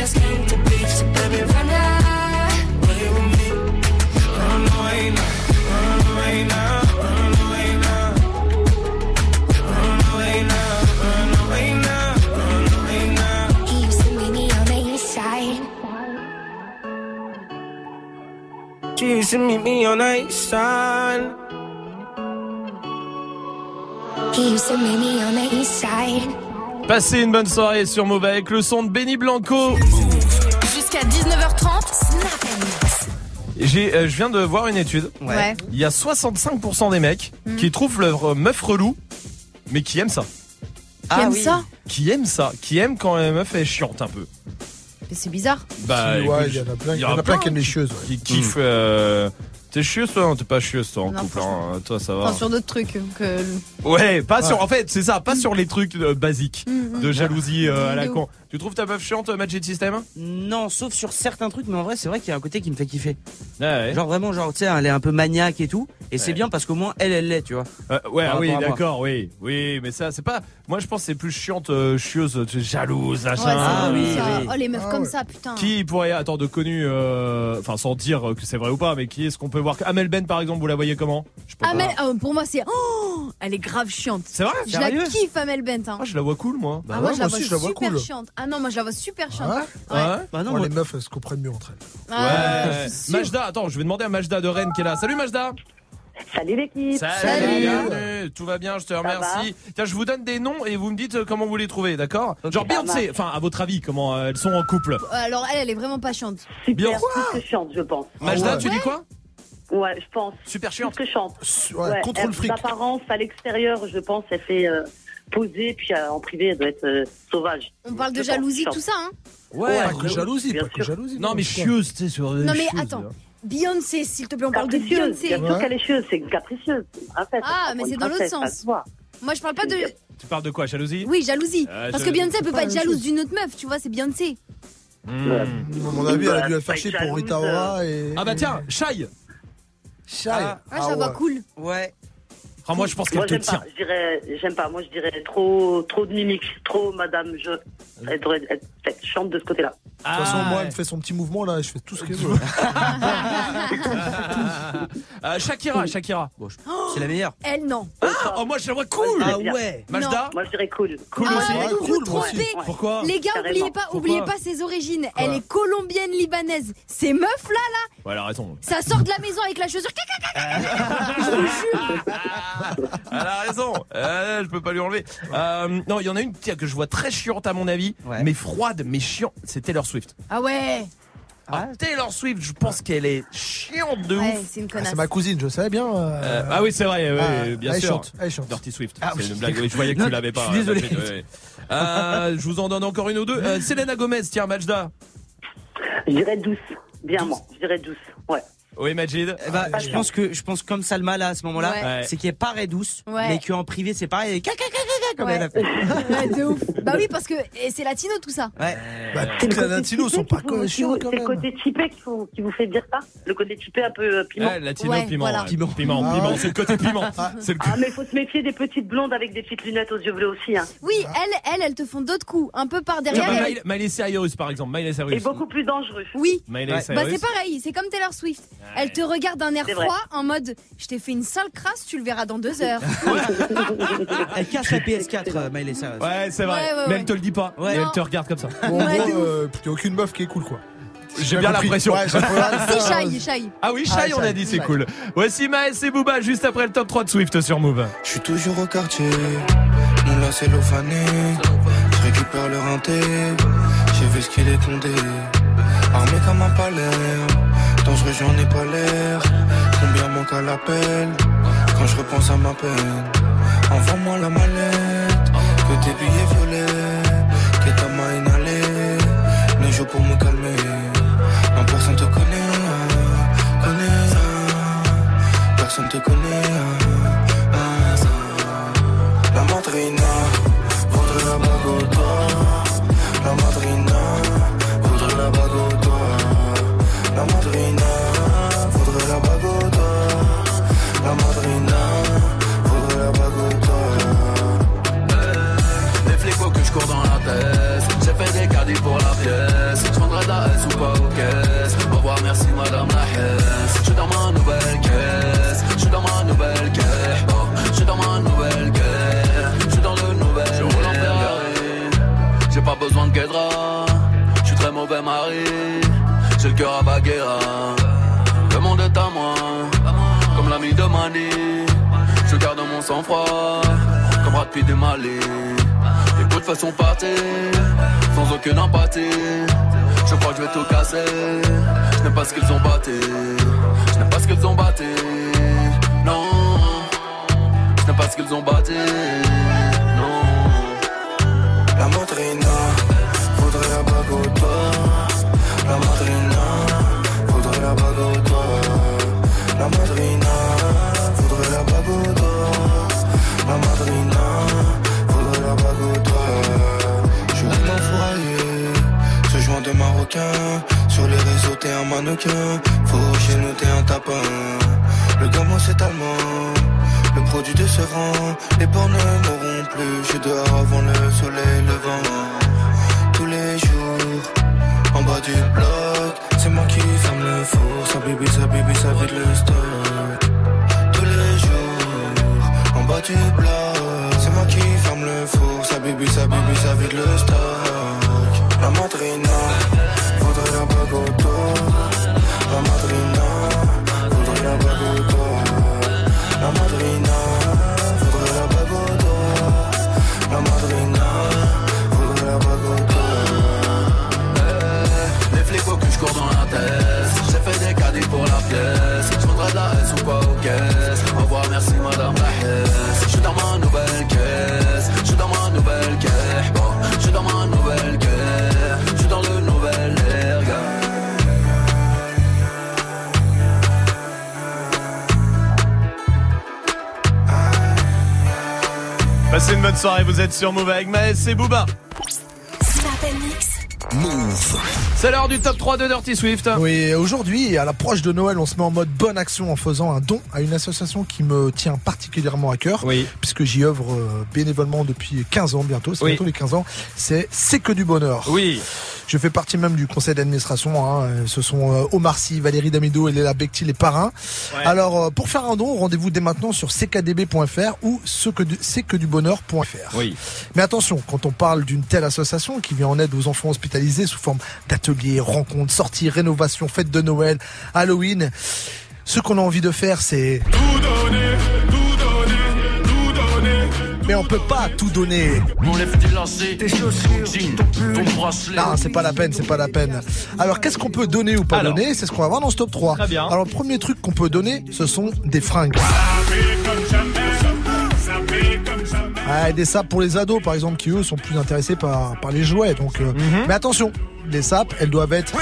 just came to be. So baby, run with me. Run away now, run away now, run away now. Run away now, run away now, run away now. He used to meet me on the east side. She used to meet me on the east side. He used to meet me on the east side. Passez une bonne soirée sur Move avec le son de Benny Blanco. Jusqu'à 19h30, Snap Mix. J'ai, euh, je viens de voir une étude. Ouais. Il y a 65% des mecs Mhm. qui trouvent leur meuf relou, mais qui aiment ça. Qui aiment ça Qui aiment ça. Qui aiment quand la meuf est chiante un peu. Mais c'est bizarre. Bah, ouais, il y en a plein- il il y en a plein qui aiment les chieuses, ouais. Qui kiffent. euh, T'es chieuse toi Non, t'es pas chieuse toi en Non, couple. hein. Toi, ça va. Enfin, sur d'autres trucs que. Ouais, pas sur. Ouais. En fait, c'est ça, pas sur les trucs euh, basiques Mhm. de jalousie euh, à la con. Tu trouves ta meuf chiante, euh, Magic System? Non, sauf sur certains trucs, mais en vrai, c'est vrai qu'il y a un côté qui me fait kiffer. ouais. Genre vraiment, genre, tu sais, elle est un peu maniaque et tout. Et c'est Ouais. bien parce qu'au moins, elle, elle l'est, tu vois. Euh, ouais, ah oui, d'accord, oui, oui, mais ça, c'est pas. Moi, je pense que c'est plus chiante, euh, chieuse, euh, jalouse, Ouais, machin. c'est Ah oui. Oh, les meufs Ah comme ouais. ça, putain. Qui pourrait, attends, de connu, euh, enfin, sans dire que c'est vrai ou pas, mais qui est-ce qu'on peut voir Amel Ben, par exemple, vous la voyez comment Je peux Amel, pas. oh, pour moi, c'est. Oh, elle est grave chiante. C'est vrai Je la kiffe, Amel Bent. Hein. Ah, je la vois cool, moi. Bah ah, moi, ouais, je la moi vois aussi, je la vois super cool. chiante. Ah non, moi, je la vois super chiante. Ouais. Ouais. Bah non, Ouais, moi- les meufs, elles se comprennent mieux entre elles. Ah, Ouais. Majda, attends, je vais demander à Majda de Rennes qui est là. Salut Majda. Salut l'équipe. Salut. bienvenue. Tout va bien, je te remercie. Tiens, je vous donne des noms et vous me dites euh, comment vous les trouvez, d'accord Genre Beyoncé, enfin, à votre avis, comment euh, elles sont en couple Alors, elle, elle est vraiment pas chiante. Bien. Super, que chiante, je pense. Majda, ouais. tu dis quoi Ouais, je pense. Super Plus chiante. que chante. Ouais, contre le fric. D'apparence, à l'extérieur, je pense, elle fait euh, poser, puis euh, en privé, elle doit être euh, sauvage. On parle de jalousie, tout ça, hein? Ouais. Pas que jalousie, bien pas que jalousie. Non, mais chieuse, tu sais, sur. Non, mais attends. Beyoncé, s'il te plaît, on parle de Beyoncé. bien sûr Ouais. qu'elle est chieuse, c'est capricieuse. Ah, mais c'est dans l'autre sens. Moi, je parle pas de. Tu parles de quoi, jalousie? Oui, jalousie. Euh, Parce je- que Beyoncé, elle peut pas être jalouse d'une autre meuf, tu vois, c'est Beyoncé. Ouais. À mon avis, elle a dû la faire chier pour Rita Ora et. Ah bah tiens, Shai. Shy. Ah, Ah, vois ouais. cool. Ouais. Ah, moi, je pense qu'elle te j'aime tient. pas. Je dirais, j'aime pas. Moi, je dirais trop, trop de mimiques, trop Madame Je. Elle devrait être, être chiante de ce côté-là. De toute façon, moi, elle me fait son petit mouvement là, je fais tout ce qu'elle veut. Euh, Shakira, Shakira. Bon, je- c'est la meilleure. Elle, non. Ah, oh, moi, je la vois cool. Ah ouais. Majda Moi, je dirais cool. Cool Ah, aussi. vous Ouais, vous cool, moi trompez. Pourquoi Les gars, Carrément. oubliez pas, oubliez pas ses origines. Elle est colombienne libanaise. Ces meufs là, là, Ouais, elle a raison. ça sort de la maison avec la chaussure. Elle a raison. Euh, je peux pas lui enlever. Euh, non, il y en a une tiens, que je vois très chiante à mon avis, Ouais. mais froide, mais chiante. C'est Taylor Swift. Ah ouais. Ah, Taylor Swift, je pense qu'elle est chiante de Ouais, ouf. c'est une Ah, connasse. c'est ma cousine, je savais bien. euh, Euh, ah oui, c'est vrai, ouais, ah, bien elle sûr. chante, elle chante. Dirty Swift, Ah c'est oui. une blague. Oui, je voyais que Non, tu l'avais pas. je suis désolé. Ouais, ouais. Euh, je vous en donne encore une ou deux. Euh, Selena Gomez, tiens, Majda. Je dirais douce. Bien, moi. Je dirais douce. Ouais. Oui, Majid. Eh ben, je pense que je pense comme Salma là à ce moment-là, Ouais. c'est qu'elle paraît douce, Ouais. mais qu'en privé c'est pareil, elle est caca, caca, caca, comme Ouais. elle a fait. Ouais, de ouf. Bah oui, parce que et c'est latino tout ça. Ouais. Bah, C'est toutes le les côté latinos sont pas quand C'est le même. côté typé qui vous, qui vous fait dire ça? Le côté typé un peu euh, piment? Ouais, latino, Ouais, piment, voilà. ouais. Piment. Piment, Ah piment, c'est le côté piment. C'est le Ah, mais il faut se méfier des petites blondes avec des petites lunettes aux yeux bleus aussi. Hein. Oui, elles, elles, elles te font d'autres coups, un peu par derrière. elles- Miley- Miley Cyrus, par exemple. Miley Et Cyrus. beaucoup plus dangereux. Oui. Miley Ouais. Cyrus. Bah c'est pareil, c'est comme Taylor Swift. Elle te regarde d'un air froid en mode je t'ai fait une sale crasse, tu le verras dans deux heures. Elle casse la PS4, euh, Miley Cyrus. Ouais, c'est vrai. Ouais, ouais, mais ouais. elle te le dit pas. Ouais. Mais Non. elle te regarde comme ça. Bon, en Ouais, gros, de euh, aucune meuf qui est cool quoi. J'ai bien compris. l'impression. Ouais, j'ai si. Ah oui, Ah, Shai, on a Shai, dit, c'est Shai. cool. Voici Maës et Booba juste après le top 3 de Swift sur Move. Je suis toujours au quartier, mon lacet l'eau fané. Je récupère le rinté, j'ai vu ce qu'il est condé. Armé comme un palais, j'en ai pas l'air. Combien manque à l'appel quand je repense à ma peine? Envoie-moi la mallette, que tes billets violets, que ta main inhalée. Les jours pour me sous pas aux caisses. Au revoir, merci madame la Hesse. Je suis dans ma nouvelle caisse, je suis dans ma nouvelle caisse. Oh, je suis dans ma nouvelle caisse, je suis dans le nouvel. J'ai pas besoin de guédra, je suis très mauvais mari. J'ai le cœur à Baguera, le monde est à moi, comme l'ami de Mani. Brad Pitt et Mali. Les coups de façon partir, sans aucune empathie. Je crois que je vais tout casser. Je n'aime pas ce qu'ils ont batté. Je n'aime pas ce qu'ils ont batté. Non. Je n'aime pas ce qu'ils ont batté. Faut chez nous, t'es un tapin. Le gamin, c'est allemand. Le produit décevant, les bornes ne mourront plus. Je dehors avant le soleil levant. Tous les jours, en bas du bloc, c'est moi qui ferme le four. Ça bibi, ça bibi, ça vide le stock. Tous les jours, en bas du bloc, c'est moi qui ferme le four. Ça bibi, ça bibi, ça vide le stock. Une bonne soirée, vous êtes sur Move avec Maës et Booba. Move. C'est l'heure du top 3 de Dirty Swift. Oui, aujourd'hui, à l'approche de Noël, on se met en mode bonne action en faisant un don à une association qui me tient particulièrement à cœur. Oui. Puisque j'y œuvre euh, bénévolement depuis 15 ans bientôt. C'est Oui. bientôt les 15 ans. C'est C'est que du bonheur. Oui. Je fais partie même du conseil d'administration. Hein. Ce sont euh, Omar Sy, Valérie Damido et Léla Becti, les parrains. Ouais. Alors, euh, pour faire un don, rendez-vous dès maintenant sur ckdb.fr ou ce que du, c'est que du bonheur.fr. Oui. Mais attention, quand on parle d'une telle association qui vient en aide aux enfants hospitalisés sous forme d'ateliers, rencontres, sorties, rénovations, fêtes de Noël, Halloween, ce qu'on a envie de faire, c'est... Mais on peut pas tout donner. Mon lèvre délacé, tes chaussures, jean, ton bracelet. Non, c'est pas la peine, c'est pas la peine. Alors, qu'est-ce qu'on peut donner ou pas Alors. donner? C'est ce qu'on va voir dans ce top 3. Très bien. Alors, le premier truc qu'on peut donner, ce sont des fringues. Ah, des sapes pour les ados, par exemple, qui eux sont plus intéressés par, par les jouets. Donc, euh, Mhm. Mais attention, les sapes, elles doivent être.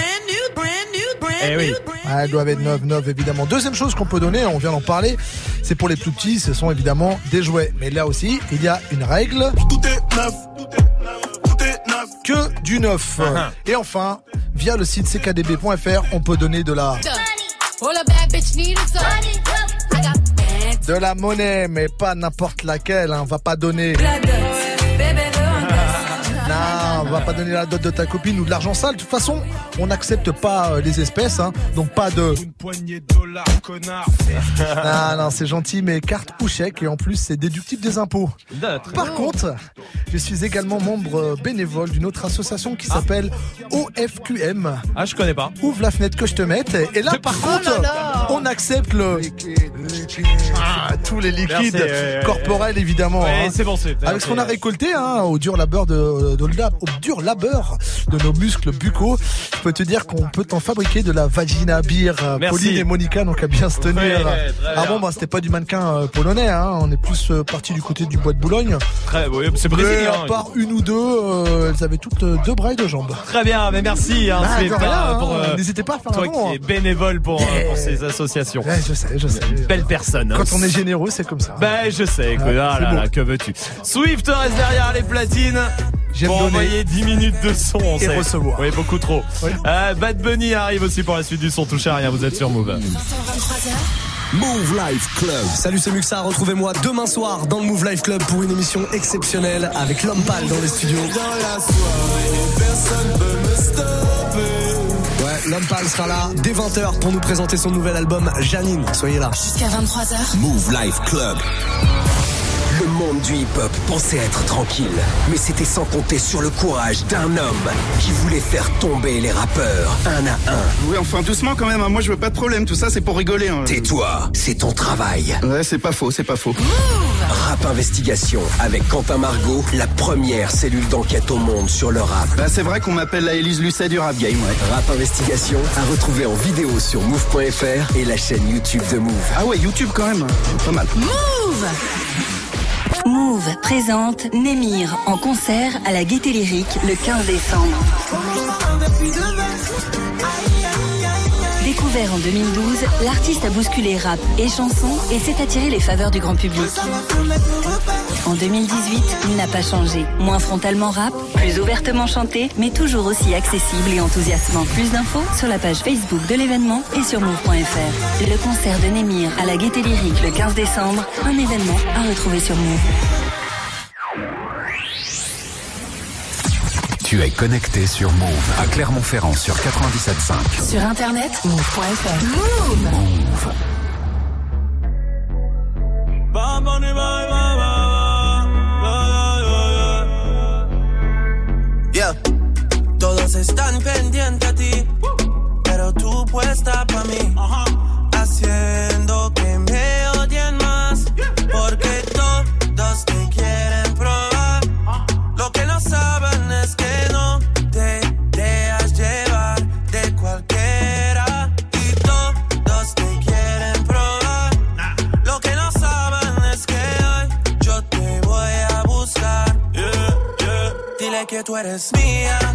Eh oui. Ah, elles doivent être neuves, neuves, évidemment. Deuxième chose qu'on peut donner, on vient d'en parler, c'est pour les plus petits, ce sont évidemment des jouets. Mais là aussi, il y a une règle. Tout est neuf, tout est neuf, tout est neuf. Que du neuf. Uh-huh. Et enfin, via le site ckdb.fr, on peut donner de la. De la monnaie, mais pas n'importe laquelle, hein. on va pas donner. On va pas donner la dot de ta copine ou de l'argent sale. De toute façon, on n'accepte pas euh, les espèces, hein. donc pas de. Une poignée de dollars, connard. Non, non, c'est gentil, mais carte ou chèque, et en plus, c'est déductible des impôts. Par contre, je suis également membre euh, bénévole d'une autre association qui s'appelle OFQM. Ah, je connais pas. Ouvre la fenêtre que je te mette. Et là, par contre, on accepte le. Ah, tous les liquides Merci, corporels, évidemment. Ouais, hein. c'est bon, c'est. Avec ce qu'on a récolté hein, au dur labeur de, de au dur labeur de nos muscles buccaux, je peux te dire qu'on peut en fabriquer de la vagina beer. Euh, Merci. Pauline et Monica n'ont qu'à bien se tenir. Ouais, ouais, ah bon, bah c'était pas du mannequin euh, polonais, hein, on est plus euh, parti du côté du bois de Boulogne. Très, oui, c'est brésilien. à part une ou deux, euh, elles avaient toutes deux bras et deux jambes. Très bien, mais merci, hein, Bah, euh, N'hésitez pas à faire toi un qui hein. bénévole pour, pour Eh. ces associations. Ouais, je sais, je sais. Belle personne. Quand on est généreux, c'est comme ça. Ben, je sais, Ouais, ah là là, que veux-tu Swift reste derrière les platines J'aime donner. Envoyer 10 minutes de son, on Et sait. recevoir. Oui, beaucoup trop. Oui. Euh, Bad Bunny arrive aussi pour la suite du son touche à rien, vous êtes sur Move. Move Life Club. Salut, c'est Muxa. Retrouvez-moi demain soir dans le Move Life Club pour une émission exceptionnelle avec l'homme pâle dans les studios. Dans la soirée, personne peut me stopper. Ouais, l'homme pâle sera là dès 20h pour nous présenter son nouvel album Janine. Soyez là. Jusqu'à 23h. Move Life Club. Le monde du hip-hop pensait être tranquille. Mais c'était sans compter sur le courage d'un homme qui voulait faire tomber les rappeurs un à un. Oui, enfin doucement quand même, hein. moi je veux pas de problème, tout ça c'est pour rigoler. hein. Tais-toi, c'est ton travail. Ouais, c'est pas faux, c'est pas faux. Rap Investigation avec Quentin Margot, la première cellule d'enquête au monde sur le rap. Bah c'est vrai qu'on m'appelle la Élise Lucet du rap game, ouais. Rap Investigation à retrouver en vidéo sur move.fr et la chaîne YouTube de Move. Ah ouais, YouTube quand même, c'est pas mal. Move Move présente Némir en concert à la Gaieté Lyrique le 15 décembre. Découvert en 2012, l'artiste a bousculé rap et chansons et s'est attiré les faveurs du grand public. En 2018, il n'a pas changé. Moins frontalement rap, plus ouvertement chanté, mais toujours aussi accessible et enthousiasmant. Plus d'infos sur la page Facebook de l'événement et sur move.fr. Le concert de Némir à la Gaieté Lyrique le 15 décembre, un événement à retrouver sur Move. Tu es connecté sur Move à Clermont-Ferrand sur 97.5. Sur internet, move.fr. Move. Yeah. Todos están pendientes a ti, pero tú puesta para mí, haciendo que tú eres mía,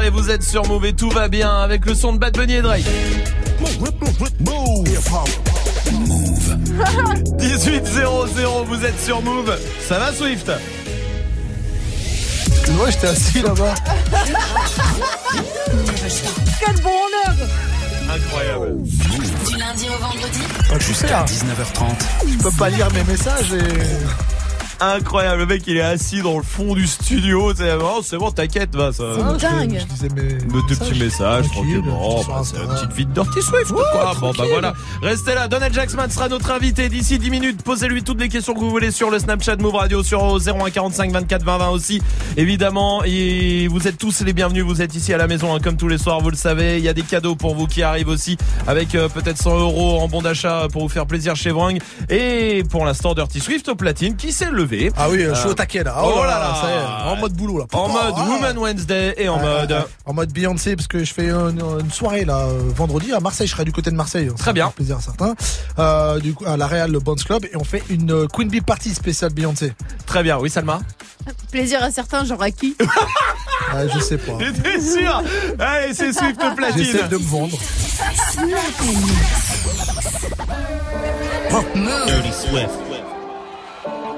Soirée, vous êtes sur Move et tout va bien avec le son de Bad Bunny et Drake. 18-0-0, vous êtes sur Move. Ça va Swift? Moi, j'étais assis là-bas. Quel bonheur Incroyable. Du lundi au vendredi Ah, tu sais, Jusqu'à hein, 19h30. je peux pas lire mes messages et. Incroyable, le mec il est assis dans le fond du studio. C'est oh, c'est bon, t'inquiète, va ça. C'est dingue. Je disais mes. Me deux petits messages, Tranquille, tranquillement. sur Bah, c'est la petite vie de Dirty Swift, quoi. Bon, bah voilà. Restez là. Donald Jackson sera notre invité d'ici 10 minutes. Posez-lui toutes les questions que vous voulez sur le Snapchat Move Radio, sur 0145 24 20 20 aussi. Évidemment, et vous êtes tous les bienvenus. Vous êtes ici à la maison, hein, comme tous les soirs, vous le savez. Il y a des cadeaux pour vous qui arrivent aussi, avec euh, peut-être 100 euros en bon d'achat pour vous faire plaisir chez Vrang. Et pour l'instant, Dirty Swift au platine qui s'est levé. Ah oui, je suis Euh, au taquet là. Oh là là. ça y est, en mode boulot là. En mode Ah. Woman Wednesday et en Ouais, mode. En mode Beyoncé, parce que je fais une, une soirée là, euh, vendredi à Marseille. Je serai du côté de Marseille. Ça Très bien. plaisir à certains. Euh, du coup, à la Real, le Bonds Club. Et on fait une euh, Queen Bee Party spéciale Beyoncé. Très bien, oui, Salma. Plaisir à certains, genre à qui Ah, je sais pas. T'es sûr Allez, c'est Swift platine. J'essaie de me vendre. Dirty Swift.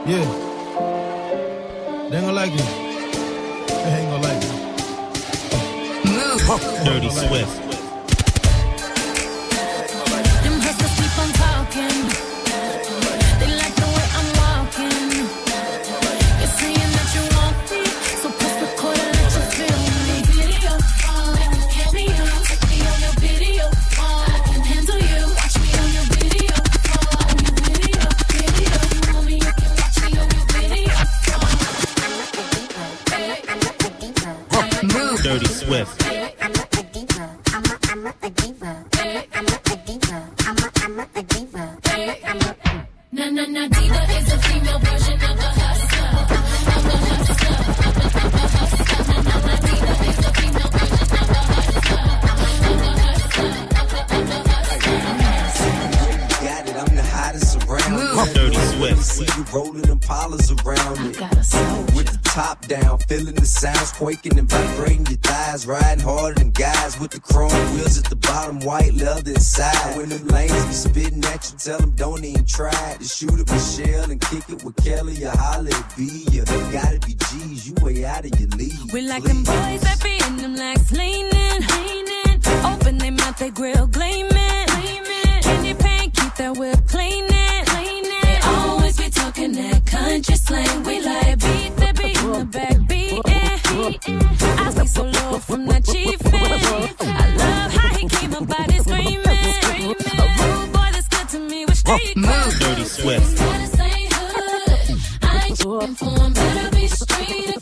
Yeah. They ain't gonna like it. They ain't gonna like it. Dirty Swift. Rolling them polars around me. With the top down, feeling the sounds quaking and vibrating your thighs. Riding harder than guys with the chrome wheels at the bottom, white leather inside. When them lanes be spitting at you, tell them don't even try to shoot at Michelle and kick it with Kelly or holla at B. You gotta be G's, you way out of your league. We like them boys that be in them legs leaning, leaning. Open their mouth, they grill gleaming, gleaming. Candy paint, keep that whip cleaning. Talking that country slang. We like beat that beat in the back beating. I stay so low from the that chiefin'. I love how he keep my body screaming, screaming. Rude boy that's good to me with street code. Dirty Swift. Status ain't hood. I ain't for him, better be street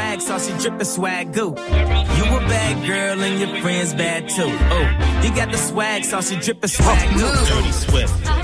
got Swift. the swag, saucy drippin' swag goo. You a bad girl and your friends bad too. Oh, you got the swag, saucy drippin' swag goo. Dirty Swift.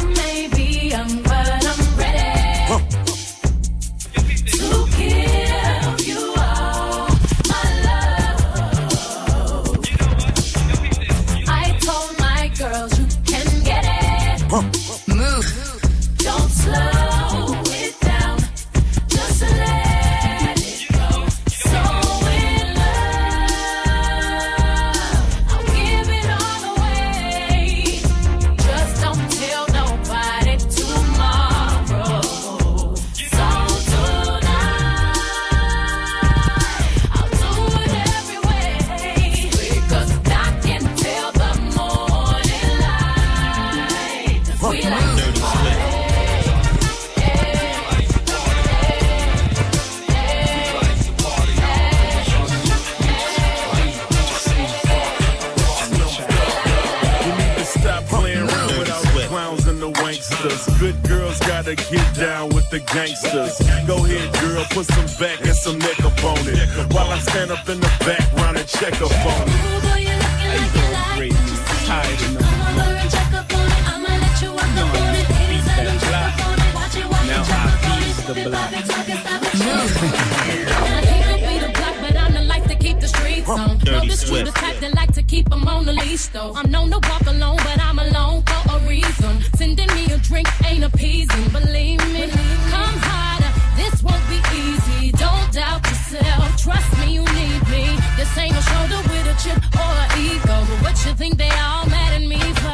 the street, the type that like to keep them on the leash, though. I'm known to walk alone, but I'm alone for a reason. Sending me a drink ain't appeasing, believe me. Come harder, this won't be easy. Don't doubt yourself, trust me, you need me. This ain't a shoulder with a chip or an ego. But what you think they all mad at me for?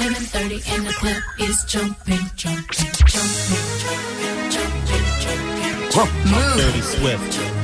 11:30 and the club is jumping, jumping, jumping, jumping, jumping, jumping. Dirty Swift.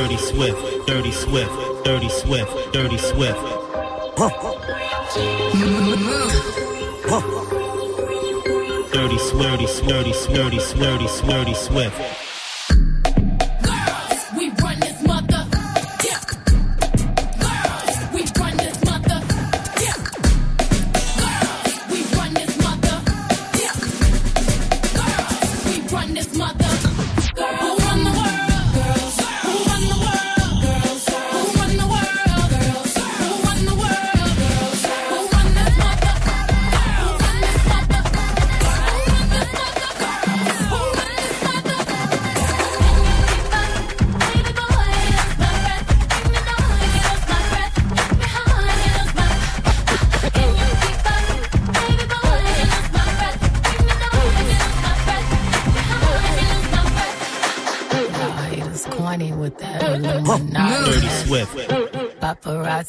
Dirty Swift, Dirty Swift, Dirty Swift, Dirty Swift. Dirty Swirty, Swirty, Swirty, Swirty, Swirty, Swift.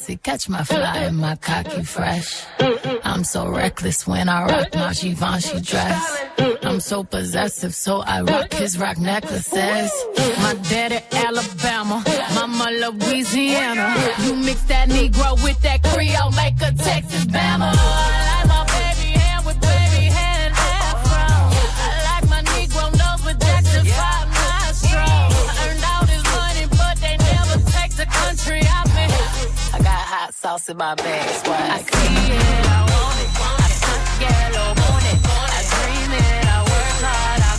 Catch my fly and my cocky fresh. I'm so reckless when I rock my Givenchy dress. I'm so possessive, so I rock his rock necklaces. My daddy Alabama, mama Louisiana. You mix that Negro with that Creole, make a Texas Bama. Hot sauce in my bag, swag. I see it, I want it. I stunt yellow, want it. I dream it, I work hard, I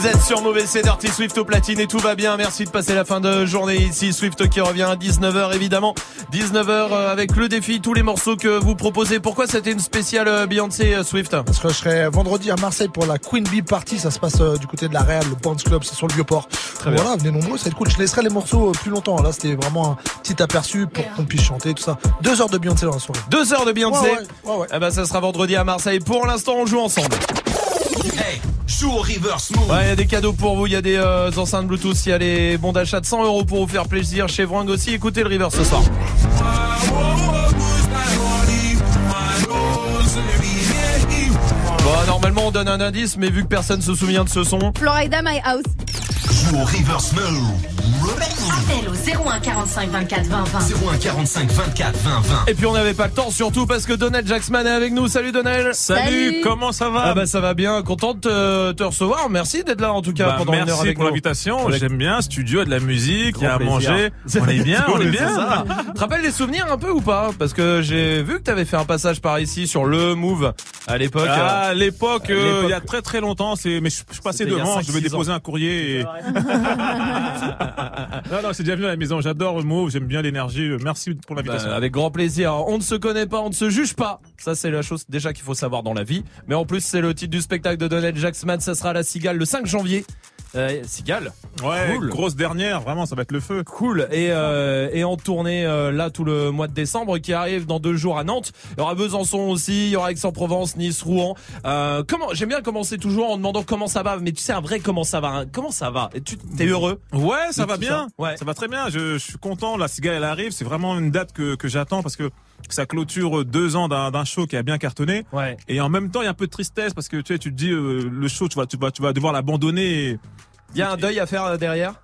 Vous êtes sur Mauvais c'est Dirty Swift au platine et tout va bien. Merci de passer la fin de journée ici. Swift qui revient à 19h évidemment. 19h euh, avec le défi, tous les morceaux que vous proposez. Pourquoi c'était une spéciale euh, Beyoncé euh, Swift? Parce que je serai vendredi à Marseille pour la Queen Bee Party. Ça se passe du côté de la Real, le Bands Club, c'est sur le Vieux-Port. Très bien. Voilà, venez nombreux, ça va être cool. Je laisserai les morceaux plus longtemps. Là, c'était vraiment un petit aperçu pour qu'on puisse chanter tout ça. Deux heures de Beyoncé dans la soirée. Deux heures de Beyoncé. Ouais, ouais, ouais, ouais. Eh ben, ça sera vendredi à Marseille. Pour l'instant, on joue ensemble. Hey, reverse. Ouais, il y a des cadeaux pour vous. Il y a des euh, enceintes Bluetooth. Il y a les bons d'achat de 100 euros pour vous faire plaisir chez Vroing aussi. Écoutez le river ce soir. Bon, normalement, on donne un indice, mais vu que personne se souvient de ce son. Florida My House. Joue au reverse. Appel au 01 45 24 20 20. 01 45 24 20 20. Et puis on n'avait pas le temps, surtout parce que Donald Jacksman est avec nous. Salut Donald. Salut, comment ça va? Ah bah ça va bien, content de te, te recevoir. Merci d'être là en tout cas Bah, pendant une merci heure avec pour l'invitation. Avec- J'aime bien, studio, il y a de la musique, il y a à manger. On est bien, on est bien. Tu te rappelles des souvenirs un peu ou pas? Parce que j'ai vu que tu avais fait un passage par ici sur le Move à l'époque. Ah, à l'époque, l'époque. il y a très très longtemps, c'est mais je, passais y a devant, je devais six déposer ans. un courrier. Et... non, non, c'est déjà venu à la maison. J'adore mot, j'aime bien l'énergie. Merci pour l'invitation. Bah, avec grand plaisir. On ne se connaît pas, on ne se juge pas. Ça, c'est la chose déjà qu'il faut savoir dans la vie. Mais en plus, c'est le titre du spectacle de Donald Jacksman. Ça sera à la Cigale le 5 janvier. Euh, Cigale. ouais, cool. grosse dernière, vraiment, ça va être le feu. Cool. Et, euh, et en tournée euh, là tout le mois de décembre qui arrive dans deux jours à Nantes. Il y aura Besançon aussi, il y aura Aix-en-Provence, Nice, Rouen. Euh, comment J'aime bien commencer toujours en demandant comment ça va. Mais tu sais un vrai comment ça va. hein. Comment ça va? Et tu t'es heureux? Ouais, ça va bien. ça Ouais. Ça va très bien. Je, je suis content. La cigale, elle arrive. C'est vraiment une date que, que j'attends parce que ça clôture deux ans d'un d'un show qui a bien cartonné. Ouais. Et en même temps, il y a un peu de tristesse parce que tu sais, tu te dis euh, le show, tu vas, tu vas, tu vas devoir l'abandonner. Il y a un deuil à faire euh, derrière.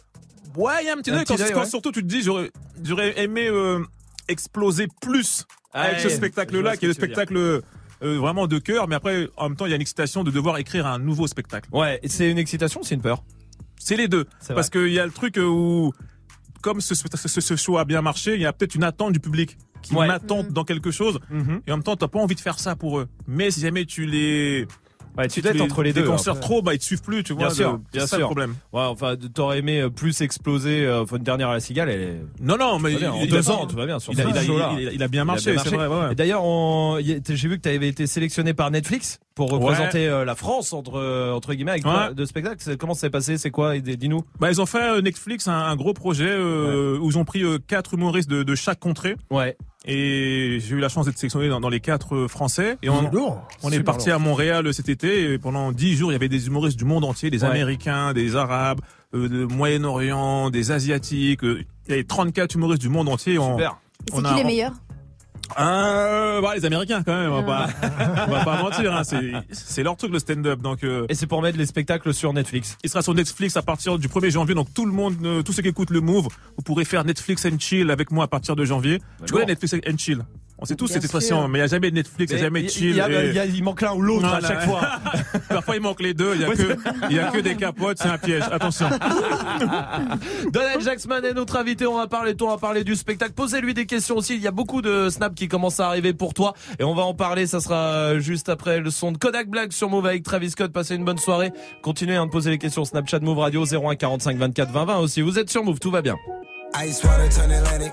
Ouais, il y a un petit deuil. Quand, deuil, quand ouais. surtout tu te dis, j'aurais, j'aurais aimé euh, exploser plus avec Ouais, ce spectacle-là, qui est le spectacle euh, vraiment de cœur. Mais après, en même temps, il y a une excitation de devoir écrire un nouveau spectacle. Ouais. C'est une excitation, c'est une peur? C'est les deux. C'est Parce qu'il y a le truc où, comme ce, ce, ce show a bien marché, il y a peut-être une attente du public qui Ouais. m'attend dans quelque chose. Mhm. Et en même temps, t'as pas envie de faire ça pour eux. Mais si jamais tu les Ouais, tu si dois être entre les deux. concerts après. trop, bah ils te suivent plus, tu vois. Bien sûr, bien c'est ça sûr. le problème. Ouais, enfin, t'aurais aimé euh, plus exploser. euh, Enfin, une dernière à la cigale, elle est. Non, non, mais bien. en il- deux il a- ans, tout va bien. Sur il a- il a- il a- il a bien marché, c'est vrai, ouais, ouais. Et D'ailleurs, j'ai vu que tu avais été sélectionné par Netflix pour représenter euh, la France entre euh, entre guillemets avec Ouais. quoi de spectacle. C'est- Comment ça s'est passé? C'est quoi? Dis-nous. Bah, ils ont fait euh, Netflix un, un gros projet euh, où ils ont pris euh, quatre humoristes de, de chaque contrée. Ouais. Et j'ai eu la chance d'être sélectionné dans, dans les quatre euh, français. Et on, C'est lourd. on est parti lourd. à Montréal cet été. Et pendant dix jours, il y avait des humoristes du monde entier, des Ouais. Américains, des Arabes, euh, de Moyen-Orient, des Asiatiques. euh, Il y avait 34 humoristes du monde entier. On, Super. Et C'est on qui a- les meilleurs? Euh, bah, les Américains quand même. On va pas, on va pas mentir. Hein, c'est, c'est leur truc le stand-up. Donc euh, Et c'est pour mettre les spectacles sur Netflix. il sera sur Netflix à partir du 1er janvier. Donc tout le monde, euh, tous ceux qui écoutent le Move, vous pourrez faire Netflix and chill avec moi à partir de janvier. Tu connais Netflix and chill? On sait tous cette expression, mais il n'y a jamais de Netflix, il n'y a jamais de il, chill. y a- et- il y a- il manque l'un ou l'autre à chaque fois. Parfois il manque les deux. Il y a que, a des capotes. C'est un piège. Attention. Donald Jacksman est notre invité. On va parler de toi, on va parler du spectacle. Posez-lui des questions aussi. Il y a beaucoup de snaps qui commencent à arriver pour toi. Et on va en parler. Ça sera juste après le son de Kodak Black sur Move avec Travis Scott. Passez une bonne soirée. Continuez à me poser les questions. Snapchat Move Radio 01 45 24 20 20 aussi. Vous êtes sur Move. Tout va bien. Ice water turn Atlantic.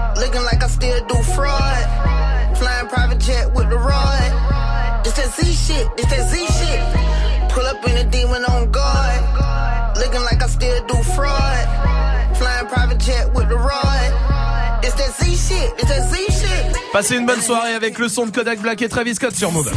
Looking like I still do fraud. Flying private jet with the rod. It's that Z shit. It's that Z shit. Pull up in a demon on guard. Looking like I still do fraud. Flying private jet with the rod. It's that Z shit. It's that Z shit. Passez une bonne soirée avec le son de Kodak Black et Travis Scott sur Move.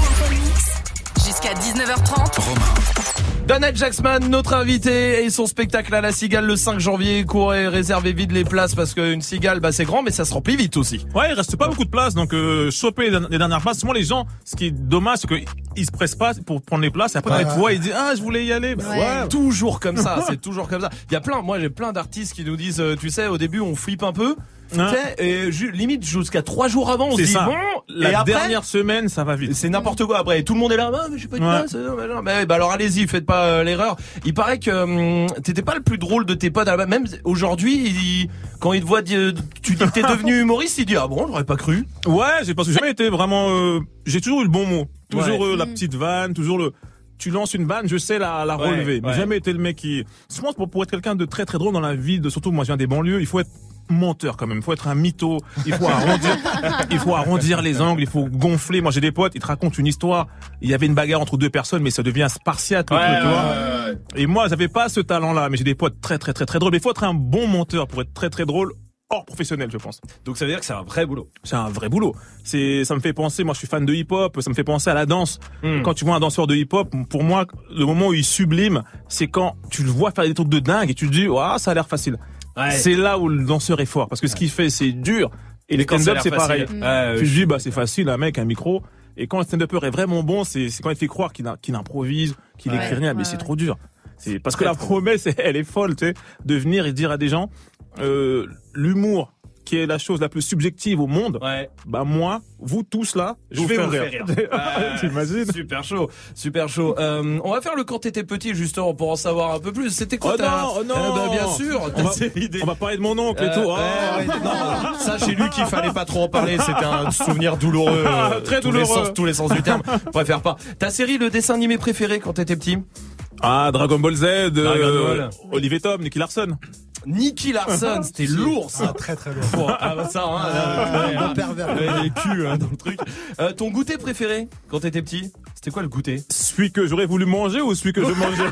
Jusqu'à 19h30. Donald Jacksman, notre invité, et son spectacle à la Cigale le 5 janvier. Courez, réservez vite les places parce qu'une Cigale, bah, c'est grand, mais ça se remplit vite aussi. Ouais, il reste pas beaucoup de place, donc euh, choper les, dernières places. Souvent les gens, ce qui est dommage, c'est qu'ils se pressent pas pour prendre les places. Et après, ils te voient, ils disent ah je voulais y aller. Bah, ouais. Toujours comme ça, c'est toujours comme ça. Il y a plein, moi j'ai plein d'artistes qui nous disent, euh, tu sais, au début on flippe un peu, Hein sais, et ju- limite jusqu'à trois jours avant, on se dit ça. bon, La et après, dernière semaine, ça va vite. c'est n'importe quoi. Après, tout le monde est là, ah, mais j'ai pas de Ouais. place. Mais bah alors allez-y, faites pas euh, l'erreur. Il paraît que hum, t'étais pas le plus drôle de tes potes. à la- Même aujourd'hui, il- quand il te voit, dire- tu dis que t'es devenu humoriste, il dit ah bon, j'aurais pas cru. Ouais, j'ai parce que j'ai jamais été vraiment. euh, j'ai toujours eu le bon mot, toujours Ouais. euh, la petite vanne, toujours le. Tu lances une vanne, je sais la, la Ouais, relever. Mais ouais. jamais été le mec qui. Je pense pour, pour être quelqu'un de très très drôle dans la vie, de, surtout moi je viens des banlieues, il faut être menteur quand même. Il faut être un mytho. Il faut arrondir, il faut arrondir les angles. Il faut gonfler. Moi j'ai des potes, ils te racontent une histoire. Il y avait une bagarre entre deux personnes, mais ça devient spartiate. le Ouais, truc, tu ouais, vois. ouais, ouais. Et moi j'avais pas ce talent-là, mais j'ai des potes très très très très drôles. Mais il faut être un bon menteur pour être très très drôle hors professionnel, je pense. Donc ça veut dire que c'est un vrai boulot. C'est un vrai boulot. C'est, ça me fait penser. Moi, je suis fan de hip-hop. Ça me fait penser à la danse. Hmm. Quand tu vois un danseur de hip-hop, pour moi, le moment où il sublime, c'est quand tu le vois faire des trucs de dingue et tu te dis, ah, ça a l'air facile. Ouais. C'est là où le danseur est fort parce que ce qu'il fait, c'est dur. Et les stand-up, c'est pareil. tu te dis, bah, c'est facile, un mec, un micro. Et quand le stand-upper est vraiment bon, c'est, quand il fait croire qu'il, a- qu'il improvise, qu'il Ouais. écrit rien, mais Ouais, c'est trop dur. C'est parce que la promesse, elle est folle, tu sais, de venir et dire à des gens, euh, l'humour qui est la chose la plus subjective au monde, bah moi, vous tous là, je, Je vous vais vous rire. faire rire. Ouais, T'imagines? Super chaud, super chaud. Euh, on va faire le quand t'étais petit justement pour en savoir un peu plus. C'était quoi Oh ta- non, oh non Eh ben, Bien sûr. on va, on va parler de mon oncle et Euh, tout. Oh. ouais, ouais, non, ça j'ai lu qu'il fallait pas trop en parler. C'était un souvenir douloureux, euh, Très tous les sens- tous les sens du terme. Préfère pas. Ta série, le dessin animé préféré quand t'étais petit? Ah, Dragon Ball Z, euh, Ball. Olivier Tom, Nicky Larson. Nicky Larson, c'était lourd ça. très très lourd. Bon, ah bah ça, hein, Ah, ouais, bon ouais, pervers. les culs hein, dans le truc. Euh, ton goûter préféré quand t'étais petit C'était quoi le goûter? Celui que j'aurais voulu manger ou celui que je mangeais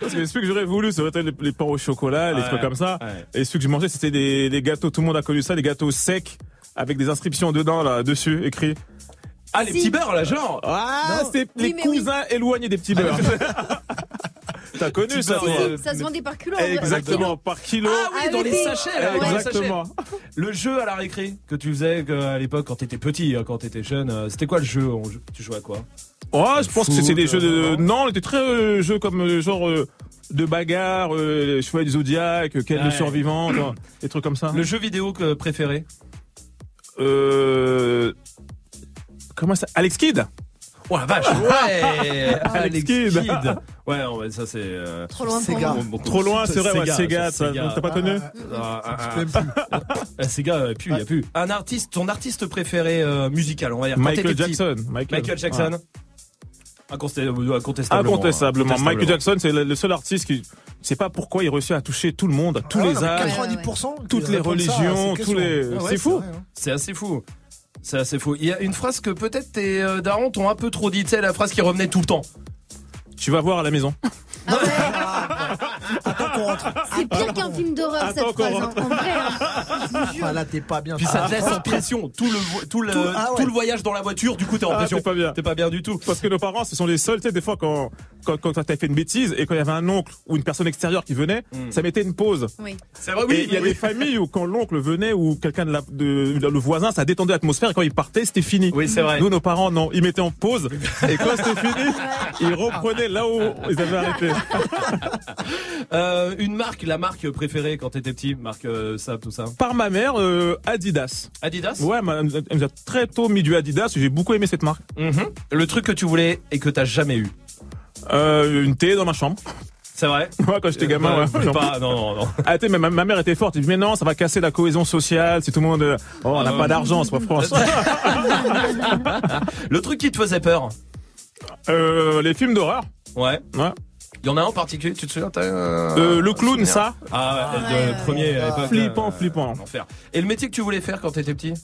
Parce que celui que j'aurais voulu, ça aurait été les, les pains au chocolat, les Ouais, trucs comme ça. ouais. Et celui que je mangeais, c'était des, des gâteaux, tout le monde a connu ça, des gâteaux secs, avec des inscriptions dedans, là, dessus, écrit. Ah, les petits beurres là, genre Ah, c'est les Oui, oui. cousins éloignés des petits beurres. T'as connu ça toi Ça se vendait par kilo. par Exactement, par kilo. Ah oui, dans les oui. sachets là, dans les Exactement. sachets. Le jeu à la récré que tu faisais à l'époque quand t'étais petit, hein, quand t'étais jeune, euh, c'était quoi le jeu On jou- Tu jouais à quoi? Ouais, je pense que c'est des jeux de. euh, Non, on était très euh, jeux comme euh, genre euh, de bagarre, euh, les chevaliers du zodiaque, euh, quel Ouais. le survivant, genre, des trucs comme ça. Le jeu vidéo que préféré? Euh... Comment ça? Alex Kidd Oh la vache Ouais Alex Alex Kidd. Kidd. Ouais, non, mais ça c'est. euh, Trop loin pour Sega. moi. bon, bon, Trop loin, c'est vrai, ouais, Sega, ça, ça, t'as pas connu Ah, ah, ah. Je. Ah, Sega, euh, plus, il y a plus. Un artiste, ton artiste préféré euh, musical, on va dire. quand Michael petit. Jackson. Michael, Michael Jackson. Incontestablement. Incontestablement. Incontestablement. Michael Jackson, c'est le, le seul artiste qui, c'est pas pourquoi il réussit à toucher tout le monde, à tous Ah ouais, les non, mais âges, 90%. toutes les religions, tous les. Ah ouais, c'est fou. vrai, hein. C'est assez fou. C'est assez fou. Il y a une phrase que peut-être tes euh, darons t'ont un peu trop dit. Tu sais, la phrase qui revenait tout le temps. Tu vas voir à la maison. Rentre. C'est pire qu'un film d'horreur cette phrase. hein. En vrai, hein. Enfin, là, t'es pas bien. Puis ça te laisse en pression. Tout le, tout le, Tout- ah ouais. tout le voyage dans la voiture, du coup, t'es en Ah, pression. t'es pas bien. T'es pas bien du tout. Parce que nos parents, ce sont les seuls, tu sais, des fois, quand, quand, quand t'as fait une bêtise et quand il y avait un oncle ou une personne extérieure qui venait, Mm. ça mettait une pause. Oui. C'est vrai, et il y a des familles où quand l'oncle venait ou quelqu'un de, la, de, le voisin, ça détendait l'atmosphère et quand il partait, c'était fini. Oui, c'est vrai. Nous, nos parents, non, ils mettaient en pause et quand c'était fini, ils reprenaient là où ils avaient arrêté. Euh, une marque, la marque préférée quand t'étais petit, marque euh, ça, tout ça. Par ma mère, euh, Adidas. Adidas. Ouais, ma- elle nous a très tôt mis du Adidas. J'ai beaucoup aimé cette marque. Mhm. Le truc que tu voulais et que t'as jamais eu. Euh, une télé dans ma chambre. C'est vrai. Ouais, quand j'étais gamin, Euh, ouais. bah, pas, non, non, non. Ah, tu sais, mais ma, ma mère était forte. Elle dit, mais non, ça va casser la cohésion sociale. Si tout le monde, euh, oh, on n'a Euh. pas d'argent, c'est pas France. Le truc qui te faisait peur. euh, les films d'horreur. Ouais. Ouais. Il y en a un en particulier, tu te souviens t'as, euh, Euh, le clown, souvenir ça. Ah, ouais, ouais, le ouais. premier à l'époque. Flippant, euh, flippant. Enfer. Et le métier que tu voulais faire quand t'étais petit?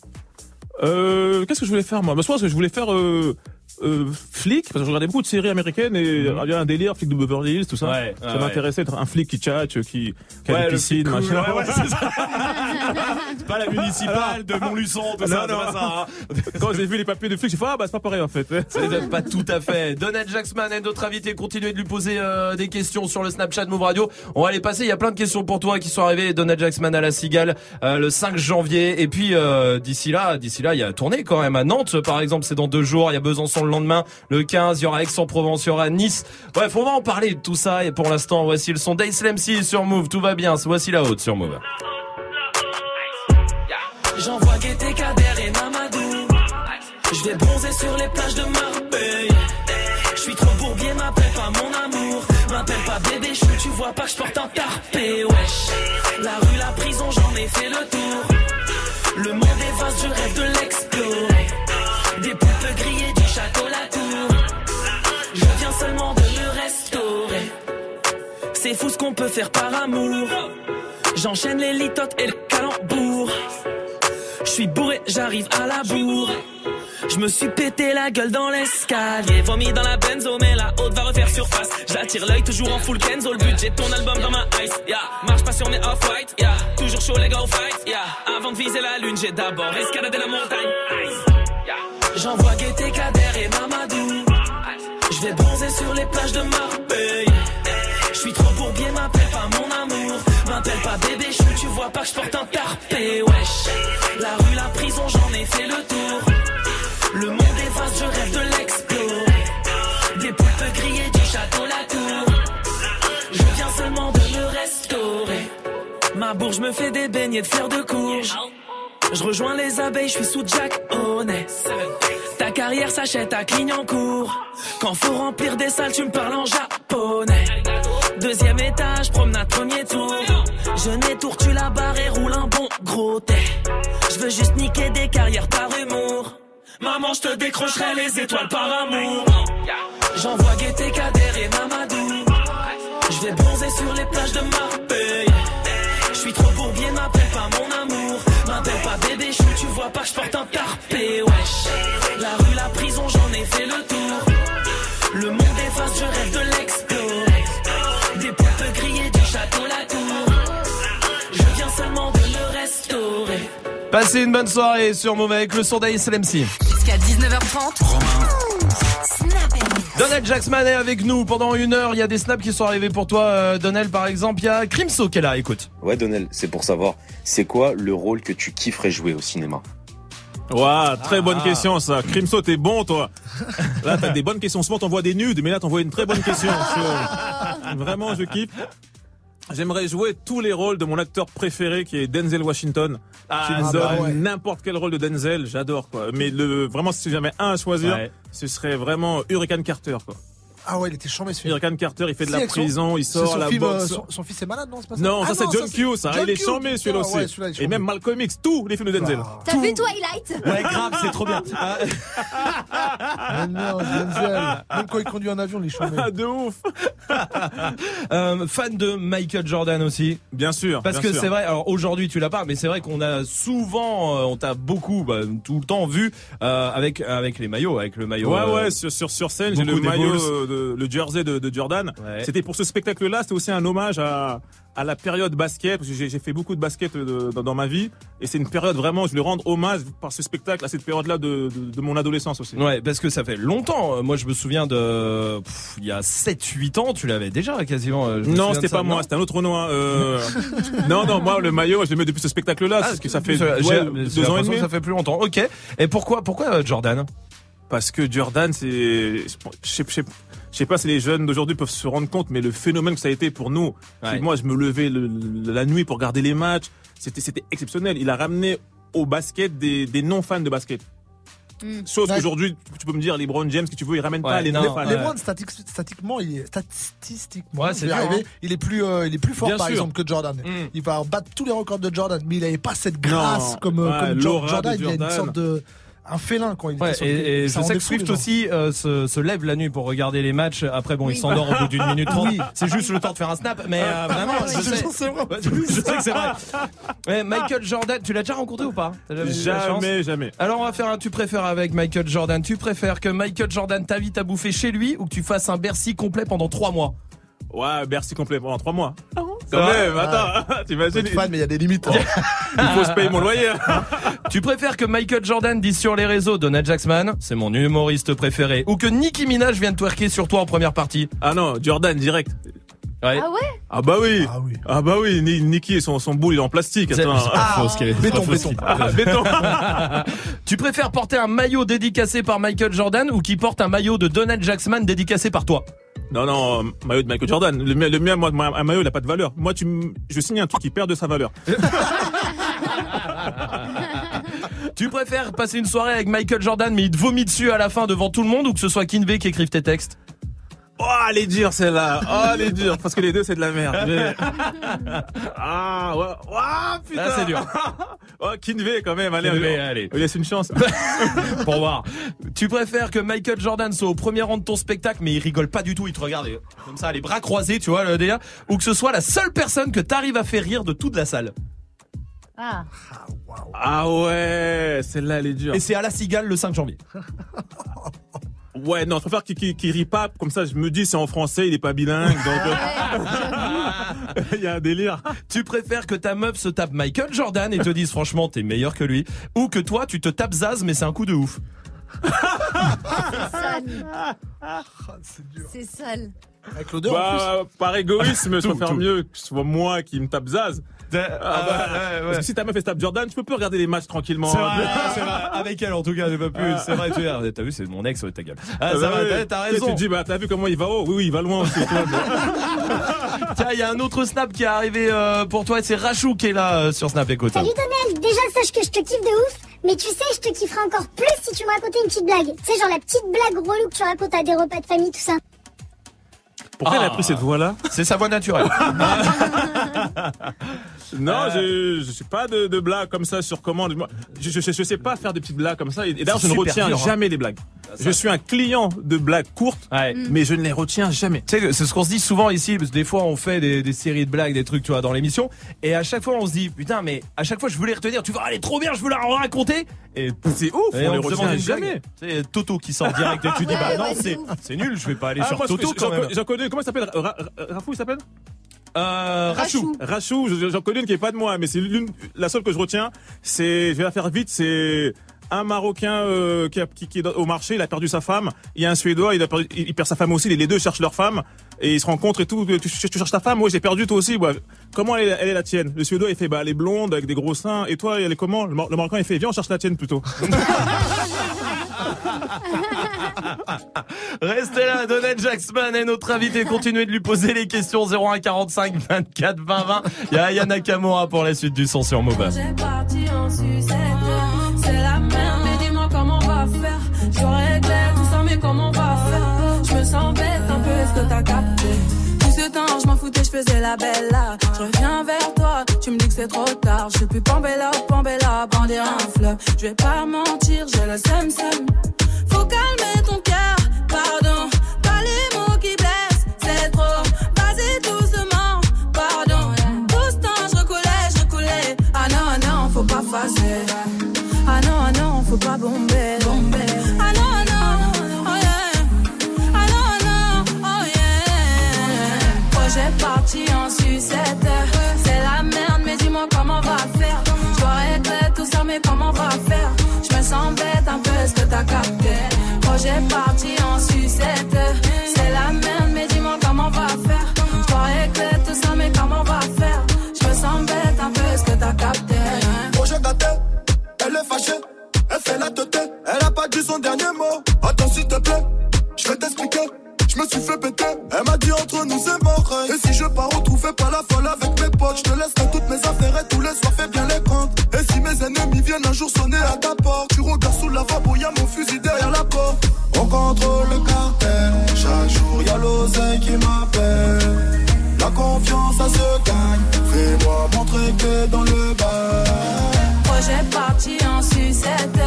Euh, qu'est-ce que je voulais faire, moi? Bah, je pense que je voulais faire, euh, euh, flic, parce que je regardais beaucoup de séries américaines et il y a un délire, flic de Beverly Hills, tout ça. Mhm. Ouais, ça ouais, m'intéressait d'être un flic qui tchatche, qui, qui a Ouais, des le piscines, cool, machin. ouais, ouais, c'est ça. C'est pas la municipale de Montluçon, tout ça, Non, c'est non. pas ça. hein. Quand j'ai vu les papiers de flic, j'ai fait, ah, bah, c'est pas pareil, en fait. C'est pas tout à fait. Donald Jacksman et notre invité continuez de lui poser euh, des questions sur le Snapchat Move Radio. On va les passer. Il y a plein de questions pour toi qui sont arrivées. Donald Jacksman à la Cigale euh, le 5 janvier. Et puis euh, d'ici là, d'ici là, il y a tourné quand même à Nantes. Par exemple, c'est dans deux jours. Il y a Besançon le lendemain, le 15. Il y aura Aix-en-Provence, il y aura Nice. Bref, on va en parler de tout ça. Et pour l'instant, voici le son d'Ace C sur Move. Tout va bien. Voici la haute sur Move. J'envoie Gaieté, Kader et Mamadou. Je vais bronzer sur les plages de Marbella. Je suis trop bourbier, m'appelle pas mon amour. M'appelle pas bébé chou, tu vois pas que je porte un tarpé, wesh. La rue, la prison, j'en ai fait le tour. Le monde est vaste, je rêve de C'est fou ce qu'on peut faire par amour. J'enchaîne les litotes et le calembour. Je suis bourré, j'arrive à la bourre. Je me suis pété la gueule dans l'escalier. Vomi dans la benzo, mais la haute va refaire surface. J'attire l'œil toujours en full Kenzo. Le budget ton album dans ma ice. Yeah. Marche passionné off-white. Yeah. Toujours chaud, les go fight. Yeah. Avant de viser la lune, j'ai d'abord escaladé la montagne. Yeah. J'envoie Gaieté, Kader et Mamadou. Je vais bronzer sur les plages de Marbella. Je suis trop bourbier, m'appelle pas mon amour. M'appelle pas bébé chou, tu vois pas que je porte un tarpé, wesh. La rue, la prison, j'en ai fait le tour. Le monde est vaste, je rêve de l'explorer. Des poupes grillées du château, la tour. Je viens seulement de me restaurer. Ma bourge me fais des beignets de fleurs de courge. Je rejoins les abeilles, je suis sous Jack Honest. Ta carrière s'achète à Clignancourt. Quand faut remplir des salles, tu me parles en japonais. Deuxième étage, promenade premier tour. Je n'ai tour, tu la barre et roule un bon gros thé. Je veux juste niquer des carrières par humour. Maman, je te décrocherai les étoiles par amour. J'envoie Gaieté, Kader et Mamadou. Je vais bronzer sur les plages de Marbella. Je suis trop bourbier, m'appelle pas mon amour. M'appelle pas bébé chou, tu vois pas que je porte un tarpé. Passez une bonne soirée sur Move avec le son d'ASLMC. Jusqu'à 19h30. Donald Jacksman est avec nous pendant une heure. Il y a des snaps qui sont arrivés pour toi, euh, Donald, par exemple. Il y a Crimso qui est là, écoute. Ouais, Donald, c'est pour savoir, c'est quoi le rôle que tu kifferais jouer au cinéma? Ouah, très bonne Ah. question ça. Crimso, t'es bon toi. Là, t'as des bonnes questions. Souvent, t'envoies des nudes, mais là, t'envoies une très bonne question. Vraiment, je kiffe. J'aimerais jouer tous les rôles de mon acteur préféré qui est Denzel Washington. Ah, me bah ouais. n'importe quel rôle de Denzel, j'adore quoi. Mais le, vraiment, si j'avais un à choisir, Ouais. ce serait vraiment Hurricane Carter quoi. Ah ouais, il était chambé celui-là. Hurricane Carter, il fait de la son- prison, il sort son la film, boxe. euh, son, son fils est malade, non c'est pas ça Non, Ah ça c'est John Q, ça. John il est chambé celui-là putain, aussi. ouais, Et même Malcolm X, tous les films de Denzel. T'as vu Twilight? Ouais, grave, c'est trop bien. Ah, Ah non, Denzel. Même quand il conduit un avion, il est chambé. de ouf. Euh, fan de Michael Jordan aussi. Bien sûr. Parce bien que c'est vrai, alors aujourd'hui tu l'as pas, mais c'est vrai qu'on a souvent, euh, on t'a beaucoup, bah, tout le temps vu euh, avec avec les maillots, avec le maillot. Ouais, euh, ouais, sur, sur, scène, j'ai le maillot, de, le jersey de, de Jordan. Ouais. C'était pour ce spectacle-là, c'était aussi un hommage à, à la période basket, j'ai fait beaucoup de basket euh, dans, dans ma vie, et c'est une période vraiment, je voulais rendre hommage par ce spectacle à cette période-là de, de, de mon adolescence aussi. Ouais, parce que ça fait longtemps. Euh, Moi, je me souviens de, pff, il y a 7-8 ans, tu l'avais déjà quasiment. euh, Non, c'était pas moi, c'était un autre. Euh... non, non, moi le maillot, je le mets depuis ce spectacle-là, parce que ça fait ouais, deux ans et demi. Ça fait plus longtemps. Ok. Et pourquoi, pourquoi Jordan? Parce que Jordan, c'est, je sais, je je sais pas si les jeunes d'aujourd'hui peuvent se rendre compte, mais le phénomène que ça a été pour nous. c'est Ouais. que Moi, je me levais le- le- la nuit pour regarder les matchs. C'était, c'était exceptionnel. Il a ramené au basket des, des non fans de basket. Sauf Ouais. qu'aujourd'hui, tu peux me dire LeBron James, que tu veux, il ramène pas Ouais, les non, non. Les Browns, static- statiquement, il est statistiquement, Ouais, c'est dur, arriver, hein. il est plus, euh, il est plus fort Bien par sûr. exemple que Jordan. Mm. Il va battre tous les records de Jordan, mais il avait pas cette grâce Non. comme, euh, comme Jordan. de Il a une Jordan. sorte de un félin quand il Ouais, était sur le terrain. et, je sais que Swift aussi euh, se, se lève la nuit pour regarder les matchs. Après, bon, il s'endort au bout d'une minute trente. Oui. C'est juste le temps de faire un snap, mais euh, vraiment, je sais. C'est vrai. Ouais, je sais que c'est vrai. Michael Jordan, tu l'as déjà rencontré ou pas? Jamais Jamais, jamais. Alors on va faire un tu préfères avec Michael Jordan. Tu préfères que Michael Jordan t'invite à bouffer chez lui ou que tu fasses un Bercy complet pendant trois mois? Ouais, Bercy complet pendant trois mois. Quand Ouais. même, attends, Faut t'imagines, être fan, mais il y a des limites. il faut se payer mon loyer. Tu préfères que Michael Jordan dise sur les réseaux Donald Jacksman, c'est mon humoriste préféré, ou que Nicki Minaj vienne twerker sur toi en première partie? Ah non, Jordan direct. Ouais. Ah ouais? Ah bah oui. Ah oui. Ah bah oui, Ni- Nicky et son, son boule il est en plastique. C'est- Attends. ce qui est- béton, qui- Ah, béton. Tu préfères porter un maillot dédicacé par Michael Jordan ou qui porte un maillot de Donald Jacksman dédicacé par toi? Non, non, maillot de Michael Jordan. Le mien, le mien moi, un maillot, il a pas de valeur. Moi, tu, je signe un truc qui perd de sa valeur. Tu préfères passer une soirée avec Michael Jordan mais il te vomit dessus à la fin devant tout le monde ou que ce soit Kinvey qui écrive tes textes? Oh, elle est dure, celle-là. Oh, elle est dure. Parce que les deux, c'est de la merde. Mais- Ah, ouais. Ah, putain. Ah, c'est dur. Oh, Kinvey, quand même. Allez, Kinvey, allez. allez. On lui laisse une chance. pour voir. Tu préfères que Michael Jordan soit au premier rang de ton spectacle mais il rigole pas du tout, il te regarde et- comme ça les bras croisés, tu vois le délire, ou que ce soit la seule personne que t'arrives à faire rire de toute la salle? Ah. Ah ouais, celle-là, elle est dure. Et c'est à la cigale le 5 janvier. Ouais, non, je préfère qu'il qu'il- qu'il rit pas. Comme ça, je me dis, c'est en français, il est pas bilingue. Donc, euh, il y a un délire. Tu préfères que ta meuf se tape Michael Jordan et te dise franchement t'es meilleur que lui, ou que toi tu te tapes Zaz mais c'est un coup de ouf? C'est sale. C'est sale. Avec l'odeur en Bah, par égoïsme, je préfère tout. mieux que ce soit moi qui me tape Zaz. Ah, Ah, bah, bah, ouais, ouais. Parce que si ta meuf se tape Jordan, tu peux plus regarder les matchs tranquillement. C'est vrai, c'est vrai. Avec elle en tout cas, j'ai pas pu. Ah. C'est vrai, tu t'as vu, c'est mon ex, ouais, ta gueule. Ah, Ah, ça bah va, oui. t'as- raison. Tu te dis, bah, t'as vu comment il va haut Oui, oui, il va loin aussi. toi. Tiens, il y a un autre snap qui est arrivé euh, pour toi, c'est Rachou qui est là euh, sur Snap, écoute. Salut Donnel, déjà sache que je te kiffe de ouf, mais tu sais, je te kifferai encore plus si tu me racontais une petite blague. Tu sais, genre la petite blague relou que tu racontes à des repas de famille, tout ça. Pourquoi elle a Ah. pris cette voix-là? C'est sa voix naturelle. Non, Euh. je, je sais pas de, de blagues comme ça sur commande. Moi, je, je, je sais pas faire des petites blagues comme ça. Et, d'ailleurs, je ne retiens dur, hein. jamais les blagues. Je suis un client de blagues courtes, mais je ne les retiens jamais. Tu sais, c'est ce qu'on se dit souvent ici, parce que des fois on fait des, des séries de blagues, des trucs, tu vois, dans l'émission, et à chaque fois on se dit, putain, mais à chaque fois je veux les retenir, tu vois, elle est trop bien, je veux la raconter, et c'est ouf, et on les retient jamais. C'est Toto qui sort direct, et tu dis, bah Ouais, non, ouais, c'est, c'est nul, je vais pas aller Ah, sur moi, Toto j'en quand même. J'en connais, comment il s'appelle? Ra- Ra- Rafou, il s'appelle? Euh, Rachou. Rachou, je- j'en connais une qui est pas de moi, mais c'est l'une, la seule que je retiens. C'est, je vais la faire vite, c'est un Marocain euh, qui, a- qui, qui est au marché, il a perdu sa femme. Il y a un Suédois, il, a perdu- il perd sa femme aussi. Les, les deux cherchent leur femme et ils se rencontrent et tout. Tu, tu- tu cherches ta femme? Oui, j'ai perdu toi aussi. Ouais. Comment elle est, elle est la tienne? Le Suédois, il fait bah elle est blonde avec des gros seins. Et toi, elle est comment? Le, Mar- le Marocain, il fait viens, on cherche la tienne plutôt. Restez là, Donald Jacksman est notre invité. Continuez de lui poser les questions 01 45 24 20 20. Il y a Aya Nakamura pour la suite du son sur Move. Mais dis-moi comment on va faire. Je réglé tout ça, mais comment on va faire? Je me sens bête un peu, est-ce que t'as capté? Tout ce temps, je m'en foutais, je faisais la belle là. Je reviens vers toi, tu me dis que c'est trop tard. Je suis plus Pambella, Pambella, bander un fleuve. Je vais pas mentir, j'ai le seum seum. Faut calmer Projet parti en sucette. C'est la merde, mais dis-moi comment on va faire. Je dois régler tout ça, mais comment on va faire? Je me sens bête un peu, est-ce que t'as capté? Projet gâté, elle est fâchée, elle fait la tête, elle a pas dit son dernier mot. Attends s'il te plaît, je vais t'expliquer. Je me suis fait péter, elle m'a dit entre nous c'est mort. Et si je pars retrouver pas la folle avec mes potes, je te laisserai toutes mes affaires et tous les soirs fais bien les comptes. Et si mes ennemis viennent un jour sonner à ta porte, tu regardes sous la lavabo, y'a mon contrôle le cartel, chaque jour y'a l'oseille qui m'appelle. La confiance ça se gagne, fais-moi montrer que dans le bas. Projet parti en sucette.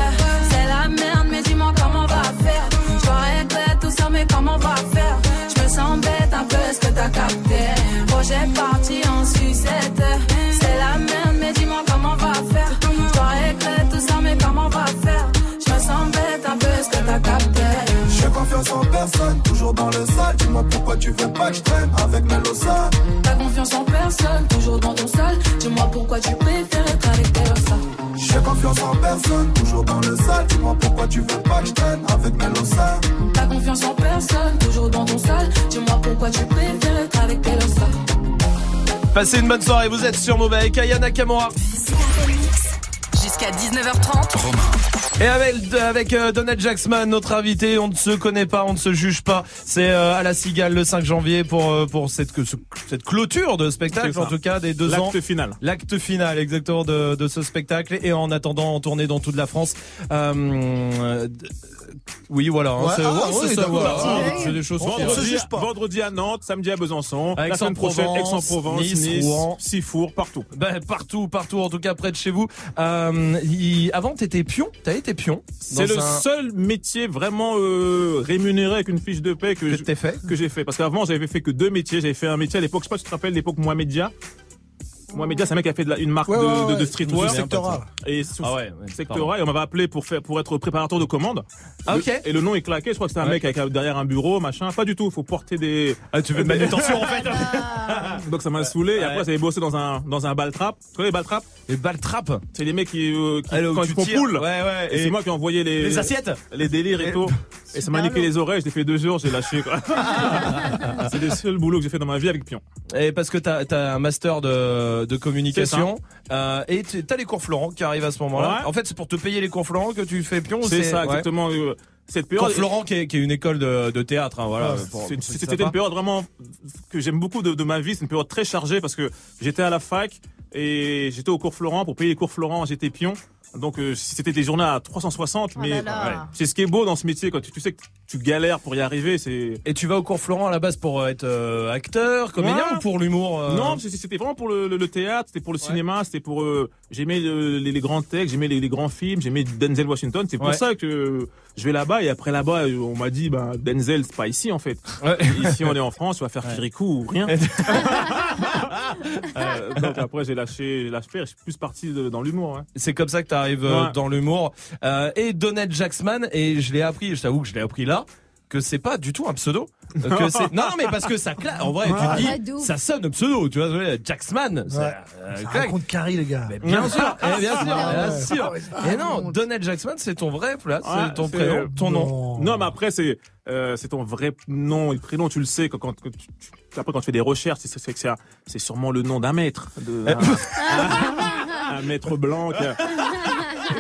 Confiance en personne, toujours dans le sale. Dis-moi pourquoi tu veux pas que je traîne avec Melosa. T'as confiance en personne, toujours dans ton sol. Dis-moi pourquoi tu préfères être avec tes ça. J'ai confiance en personne, toujours dans le sale. Dis-moi pourquoi tu veux pas que je traîne avec Melosa. T'as confiance en personne, toujours dans ton sol. Dis-moi pourquoi tu préfères être avec tes ça. Passez une bonne soirée, vous êtes sur Move avec Aya Nakamura. Jusqu'à 19h30. Et avec, avec euh, Donald Jacksman, notre invité, on ne se connaît pas, on ne se juge pas. C'est euh, à la Cigale le 5 janvier pour euh, pour cette cette clôture de spectacle, en tout cas des deux ans. L'acte final. L'acte final, exactement de, de ce spectacle. Et en attendant, en tournée dans toute la France. Oui, voilà. Ouais, c'est ah, ouais, des choses. Vendredi, vendredi à Nantes, samedi à Besançon, la semaine prochaine Aix-en-Provence, Aix-en-Provence, Nice, Nice, Rouen. Sifour, partout. Ben, partout, partout, en tout cas près de chez vous. Euh, avant, t'étais pion. T'as été pion. C'est le un- seul métier vraiment euh, rémunéré avec une fiche de paix que, je- fait. que j'ai fait. Parce qu'avant, j'avais fait que deux métiers. J'avais fait un métier à l'époque, je sais pas si tu te rappelles, l'époque Mohamedia. Mohamedia, c'est un mec qui a fait de la- une marque Ouais, de, ouais, de, de streetwear. Du secteur A. Et sous- Ah ouais, ouais, secteur pardon. A, et on m'avait appelé pour faire, pour être préparateur de commandes. Ah, ok. Le- Et le nom est claqué. Je crois que c'était un Ouais. mec avec, derrière un bureau, machin. Pas du tout. Faut porter des. Ah, tu veux de manutention, en fait. Donc ça m'a saoulé. Et après, j'avais bossé dans un dans un ball trap. Tu connais les ball trap Les ball trap. C'est les mecs qui, euh, qui Ah, quand tu ils font poule. Ouais, ouais. Et, Et c'est moi qui ai envoyé les les assiettes les délires et, Et- tout. Et ça m'a niqué les oreilles, j'ai fait deux jours, j'ai lâché quoi. c'est le seul boulot que j'ai fait dans ma vie avec Pion. Et parce que t'as as un master de, de communication euh, et tu- t'as les cours Florent qui arrivent à ce moment-là. Ouais. En fait, c'est pour te payer les cours Florent que tu fais Pion. C'est ça, ouais. exactement. euh, Cette Cours période. Florent qui est, qui est une école de, de théâtre. Hein, voilà. qui C'était une période vraiment que j'aime beaucoup de, de ma vie. C'est une période très chargée parce que j'étais à la fac et j'étais au cours Florent. Pour payer les cours Florent, j'étais pion. Donc euh, c'était des journées à 360. Oh mais ouais. c'est ce qui est beau dans ce métier quand tu, tu sais que tu galères pour y arriver. C'est Et tu vas au cours Florent à la base pour euh, être euh, acteur, comédien Ouais. ou pour l'humour euh? Non, c'est- c'était vraiment pour le, le- le théâtre, c'était pour le cinéma, c'était pour. Euh, j'aimais le- les, les grands textes, j'aimais les, les grands films, j'aimais Denzel Washington. C'est pour Ouais. ça que je vais là-bas et après là-bas, euh, on m'a dit, bah Denzel, c'est pas ici en fait. Ici, on est en France, tu vas faire Kirikou ou rien. Euh, donc après, j'ai lâché, j'ai lâché, je suis plus parti de- dans l'humour. hein. C'est comme ça que tu arrives Ouais. dans l'humour. Euh, et Donald Jacksman, et je l'ai appris, je t'avoue que je l'ai appris là, que c'est pas du tout un pseudo. Euh, que c'est- non, non, mais parce que ça claque. En vrai, Ouais, tu te dis, ça sonne un pseudo, tu vois. Jacksman, ça, Ouais. euh, Ça claque. raconte Carrie, les gars. Bien sûr, eh, bien sûr, bien sûr. Ah, Et non, Donald Jacksman, c'est ton vrai, là, c'est Ouais, ton c'est- prénom, ton nom. Non, mais après c'est euh, c'est ton vrai nom et prénom, tu le sais quand, quand, quand tu, tu- après quand tu fais des recherches, c'est c'est que c'est c'est sûrement le nom d'un maître, de, un, un maître blanc qui a,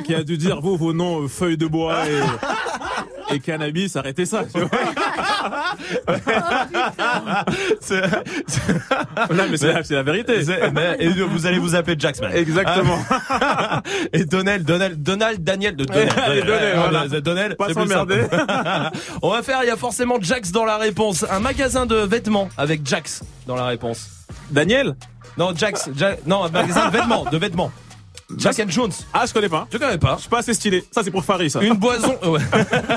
qui a dû dire vous vos noms euh, feuilles de bois et, et cannabis, arrêtez ça. Tu vois non mais c'est la, c'est la vérité. Mais- Et vous allez vous appeler Jacksman. Exactement. et Donald, Donald, Donald, Daniel, de Donald. Allez, Donald, voilà. Donald, Donald, Pas s'emmerder. On va faire, il y a forcément Jax dans la réponse. Un magasin de vêtements avec Jax dans la réponse. Daniel? Non, Jax, Ja- non, un magasin de vêtements, de vêtements. Jack and Jones. Ah, je connais pas. Tu connais pas Je suis pas assez stylé. Ça, c'est pour Farid, ça. Une boisson, ouais.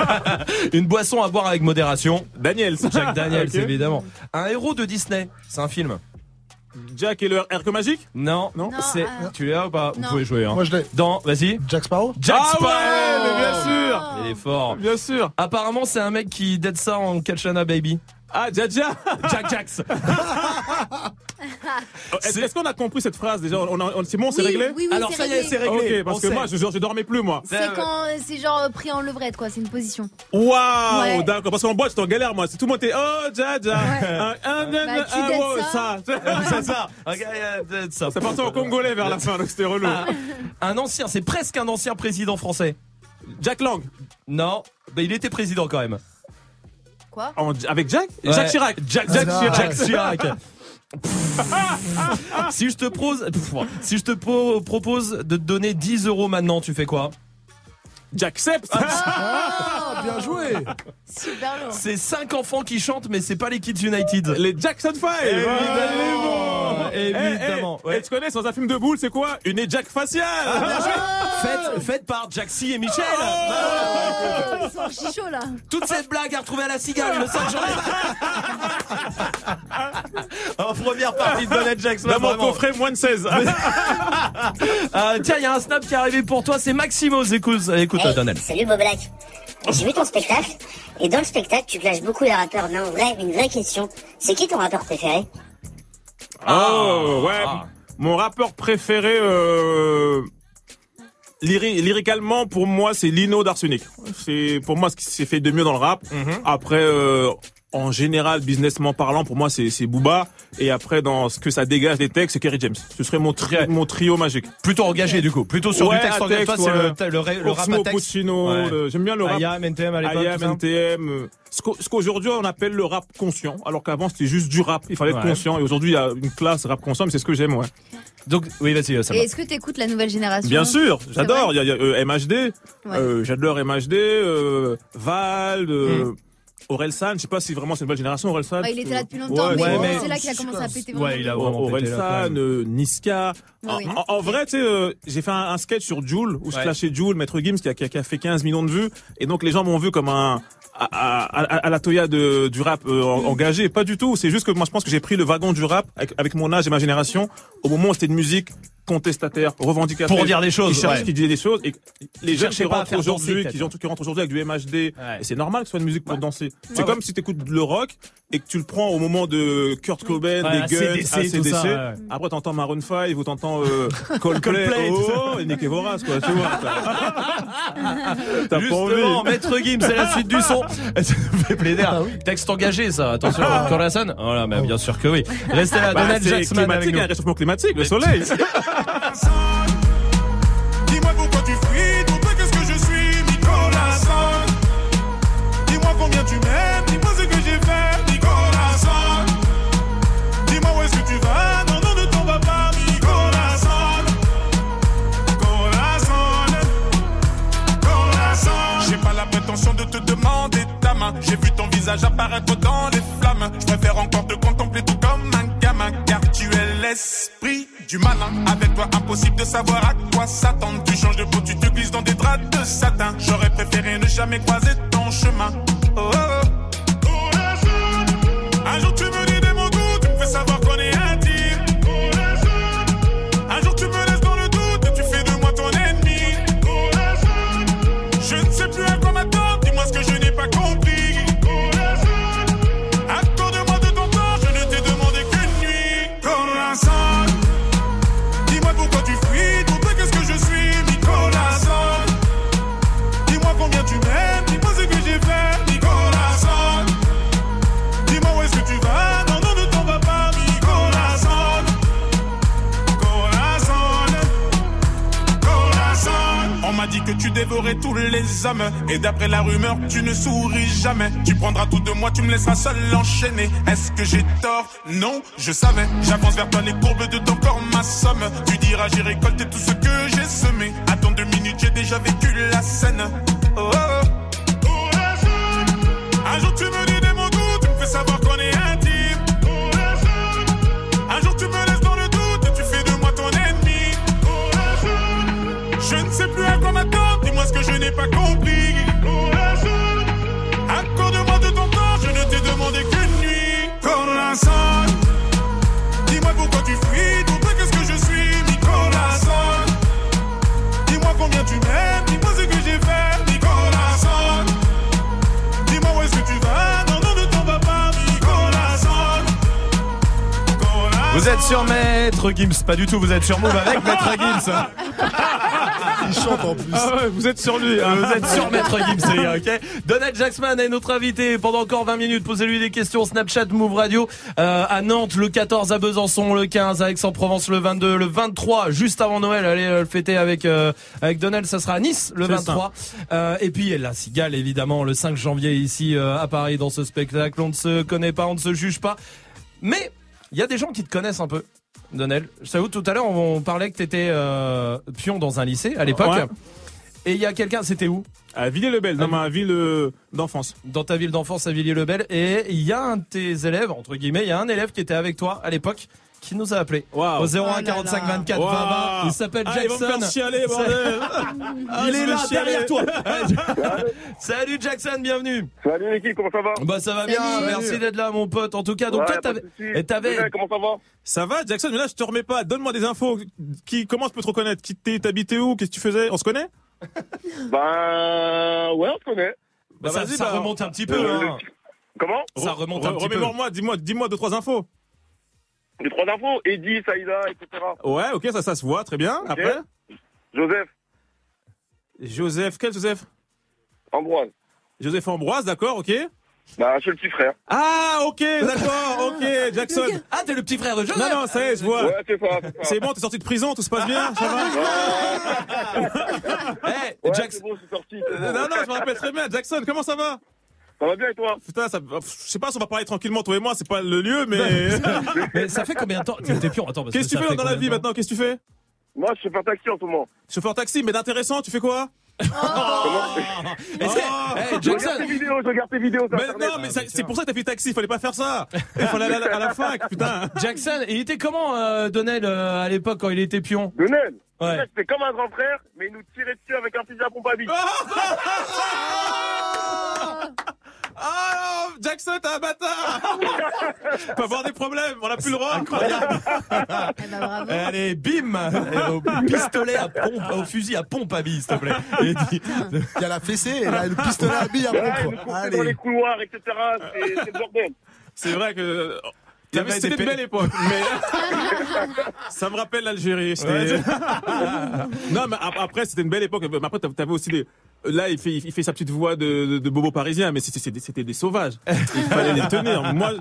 une boisson à boire avec modération. Daniel. Jack Daniels, évidemment. Un héros de Disney. C'est un film. Jack et le que magique? Non, Non. c'est. euh, Tu l'as ou pas? Vous pouvez jouer. Hein. Moi, je l'ai. Dans, vas-y. Jack Sparrow? Jack Ah Sparrow. ouais, mais bien sûr. Il est fort. Bien sûr. Apparemment, c'est un mec qui dead ça en Katchana Baby. Ah, Jaja. Jack Jax. Est-ce qu'on a compris cette phrase déjà? On a- on- C'est bon, c'est Oui, réglé? oui, oui, Alors ça y est, c'est réglé. Parce On que sait. moi, je, genre, je dormais plus, moi. C'est quand c'est genre euh, pris en levrette, quoi. C'est une position. Waouh, Ouais. d'accord. Parce qu'en boîte, j'étais en galère, moi. C'est tout le monde était, oh, Jaja. Un, un, Bah, un, wow, ça. ça. c'est ça. Ça. C'est parti en congolais vers la fin, donc c'était relou. Ah, Un ancien, c'est presque un ancien président français. Jack Lang. Non, mais il était président quand même. Quoi? En- avec Jack? Ouais. Jacques Chirac. Jack, Ah, Jack non. Chirac. Jack Chirac. si je te propose, si je te po- propose de te donner 10 euros maintenant, tu fais quoi? J'accepte. Ah, bien joué Super. C'est 5 enfants qui chantent, mais c'est pas les Kids United. Les Jackson 5 Évidemment. Évidemment. Eh, eh, Ouais. Et tu connais, sans un film de boule, c'est quoi Une Jack faciale Faites, faites par Jaxi et Michel. Oh, ils sont chichots, là. Toute cette blague à retrouver à la cigale le 5 janvier. en première partie de Donald Jackson. Dans mon vraiment. coffret, moins de 16. Euh, tiens, il y a un snap qui est arrivé pour toi, c'est Maximo. Écoute, écoute Hey, Donald. Salut Bob Black. J'ai vu ton spectacle et dans le spectacle tu clashes beaucoup les rappeurs. Mais en vrai, une vraie question, c'est qui ton rappeur préféré? Oh, ouais. Ah. Mon rappeur préféré, euh, lyri- lyricalement, pour moi, c'est Lino d'Arsenic. C'est, pour moi, ce qui s'est fait de mieux dans le rap. Mhm. Après, euh, en général, businessment parlant, pour moi, c'est, c'est Booba. Et après, dans ce que ça dégage des textes, c'est Kerry James. Ce serait mon, tri- mon trio magique. Plutôt engagé du coup, plutôt sur Ouais, du texte engagé. Toi, texte, c'est le, le, le rap à texte. Puccino, Ouais. le- j'aime bien le rap. Ayam, NTM à l'époque. IAM. NTM, euh, ce qu'au- ce qu'aujourd'hui on appelle le rap conscient, alors qu'avant c'était juste du rap, il fallait être Ouais. conscient, et aujourd'hui il y a une classe rap conscient, mais c'est ce que j'aime, ouais. Donc, oui, vas-y, euh, ça Et va. est-ce que t'écoutes la nouvelle génération? Bien sûr, j'adore, il y a, il y a, euh, MHD, Ouais. euh, j'adore MHD, euh, Val, euh, Mm. Aurel San, je sais pas si vraiment c'est une nouvelle génération, Aurel San. Bah, il était là depuis longtemps, Ouais, mais, ouais, c'est là qu'il a commencé à péter vraiment. Ouais, il a vraiment Aurel San, euh, Niska. Oui. En, en- en vrai, tu sais, euh, j'ai fait un, un sketch sur Joule où je Ouais. clashais Joule, Maître Gims, qui a, qui fait 15 millions de vues, et donc les gens m'ont vu comme un à, à, à- à la Toya de, du rap euh, en- engagé. Pas du tout. C'est juste que moi, je pense que j'ai pris le wagon du rap avec, avec mon âge et ma génération au moment où c'était une musique contestataire, revendicatrice. Pour dire des choses, Qui cherche, ouais. qui disait des choses. Et les jeunes qui rentrent aujourd'hui, qui, rentrent aujourd'hui avec du MHD, Ouais. et c'est normal que ce soit une musique pour danser. C'est Ouais, comme ouais. si t'écoutes le rock et que tu le prends au moment de Kurt Cobain, Ouais, des Guns, AC/DC, tout ça, ouais. après t'entends Maroon 5 ou t'entends euh, Coldplay, Coldplay, ça. oh, et Nick et Voraz, quoi, tu vois. t'as- pas Justement, envie. Maître Gims, c'est la suite du son. Ça me fait plaisir. Texte engagé, ça. Attention, Corazon. Voilà, mais bien sûr que oui. Restez là, Bah, Donald avec climatique, nous. un réchauffement climatique, le soleil. J'ai vu ton visage apparaître dans les flammes. Je préfère encore te contempler tout comme un gamin, car tu es l'esprit du malin. Avec toi, impossible de savoir à quoi s'attendre. Tu changes de peau, tu te glisses dans des draps de satin. J'aurais préféré ne jamais croiser ton chemin. Oh, oh, oh. Un jour tu me tu dévorais tous les hommes. Et d'après la rumeur tu ne souris jamais. Tu prendras tout de moi tu me laisseras seul enchaîner. Est-ce que j'ai tort? Non je savais. J'avance vers toi les courbes de ton corps ma somme Tu diras j'ai récolté tout ce que j'ai semé. Attends deux minutes j'ai déjà vécu la scène. Oh, oh, oh. Un jour tu me dis des mots doux. Tu me fais savoir qu'on est intime. Un jour tu me laisses dans le doute. Et tu fais de moi ton ennemi. Je ne sais plus à quoi m'attendre, dis-moi ce que je n'ai pas compris. Accorde-moi de ton temps, je ne t'ai demandé qu'une nuit. Nicolas Sand. Dis-moi pourquoi tu fuis, toi qu'est-ce que je suis, Nicolas Sand. Dis-moi combien tu m'aimes, dis-moi ce que j'ai fait, Nicolas Sand. Dis-moi où est-ce que tu vas, non, non, ne t'en vas pas, Nicolas Sand. Nicolas Vous êtes sur Maître Gims, pas du tout, vous êtes sur Move avec Maître Gims. Il chante en plus. Ah ouais, vous êtes sur lui. hein. Vous êtes sur Maître Gims, ok Donald Jacksman est notre invité pendant encore 20 minutes. Posez-lui des questions. Snapchat Move Radio euh, à Nantes le 14, à Besançon le 15, à Aix-en-Provence le 22, le 23, juste avant Noël. Allez euh, le fêter avec euh, avec Donald. Ça sera à Nice le C'est 23. Euh, et puis la Cigale évidemment le 5 janvier ici à Paris dans ce spectacle. On ne se connaît pas, on ne se juge pas. Mais il y a des gens qui te connaissent un peu. Donald, je t'avoue, tout à l'heure, on, on parlait que t'étais euh, pion dans un lycée à l'époque. Ouais. Et il y a quelqu'un, c'était où? À Villiers-le-Bel, dans ma ville euh, d'enfance. Dans ta ville d'enfance à Villiers-le-Bel. Et il y a un de tes élèves, entre guillemets, il y a un élève qui était avec toi à l'époque, qui nous a appelé. Waouh. Au 01 45 24 20 20. Waouh. Il s'appelle Ah, ils vont Jackson. me faire chialer, bordel. Ah, il est là, chialer. derrière toi. Salut Jackson, bienvenue. Salut l'équipe, comment ça va? Bah ça va bien, Salut. merci d'être là mon pote. En tout cas, donc Ouais, toi t'avais t'avais Ouais, Comment ça va? Ça va, Jackson, mais là, je te remets pas. Donne-moi des infos. Qui, comment je peux te reconnaître? Qui t'es, t'habitais où? Qu'est-ce que tu faisais? On se connaît? Ben ouais, on se connaît. Bah, ça, vas-y, ça bah, remonte un petit peu. Euh, hein. Comment? Ça remonte un Re- petit peu. Remémore-moi, dis-moi, dis-moi deux, trois infos. Les trois infos, Eddie, Saïda, etc. Ouais, ok, ça, ça se voit, très bien. Après Joseph, Joseph, quel Joseph? Ambroise. Joseph Ambroise, d'accord, ok. Bah, je suis le petit frère. Ah, ok, d'accord, ok, Jackson. Ah, t'es le petit frère de Joseph Non, non, ça y est, je vois. Ouais, c'est ça, c'est bon, t'es sorti de prison, tout se passe bien, ça va Eh, Ouais, Jackson. bon, sorti. bon. Non, non, je me rappelle très bien. Jackson, comment ça va? Ça va bien et toi Putain, ça, je sais pas si on va parler tranquillement, toi et moi, c'est pas le lieu, mais. Mais ça fait combien de temps T'es pion, attends. parce Qu'est-ce que tu fais dans la vie maintenant? Qu'est-ce que tu fais? Moi, je suis chauffeur taxi en ce moment. Chauffeur taxi, mais d'intéressant, tu fais quoi? Est-ce que, eh, Je regarde Jackson, tes vidéos, je regarde tes vidéos sur Mais Internet. non, mais c'est pour ça que t'as fait taxi, fallait pas faire ça. Il fallait aller à la, à la fac, putain. Jackson, il était comment euh, Donnell euh, à l'époque quand il était pion? Lionel, Ouais. c'était comme un grand frère, mais il nous tirait dessus avec un fusil à pompe à billes. Ah, Jackson, t'es un bâtard. On peut avoir des problèmes, on a plus le droit. Incroyable. Eh ben, bravo. Allez, bim Et Au pistolet à pompe, au fusil à pompe à billes, s'il te plaît. Et dit- Il y a la fessée et là, le pistolet à billes à Ouais, nous pompe. courait dans les Allez. couloirs, etc. C'est c'est le bordel. C'est vrai que. Il y avait C'était des une belle époque, mais ça me rappelle l'Algérie. c'était- non, mais ap- après c'était une belle époque. Mais après t'av- t'avais aussi des. Là, il fait, il fait sa petite voix de, de, de bobo parisien, mais c'était- c'était c'était des sauvages. Il fallait les tenir. Moi,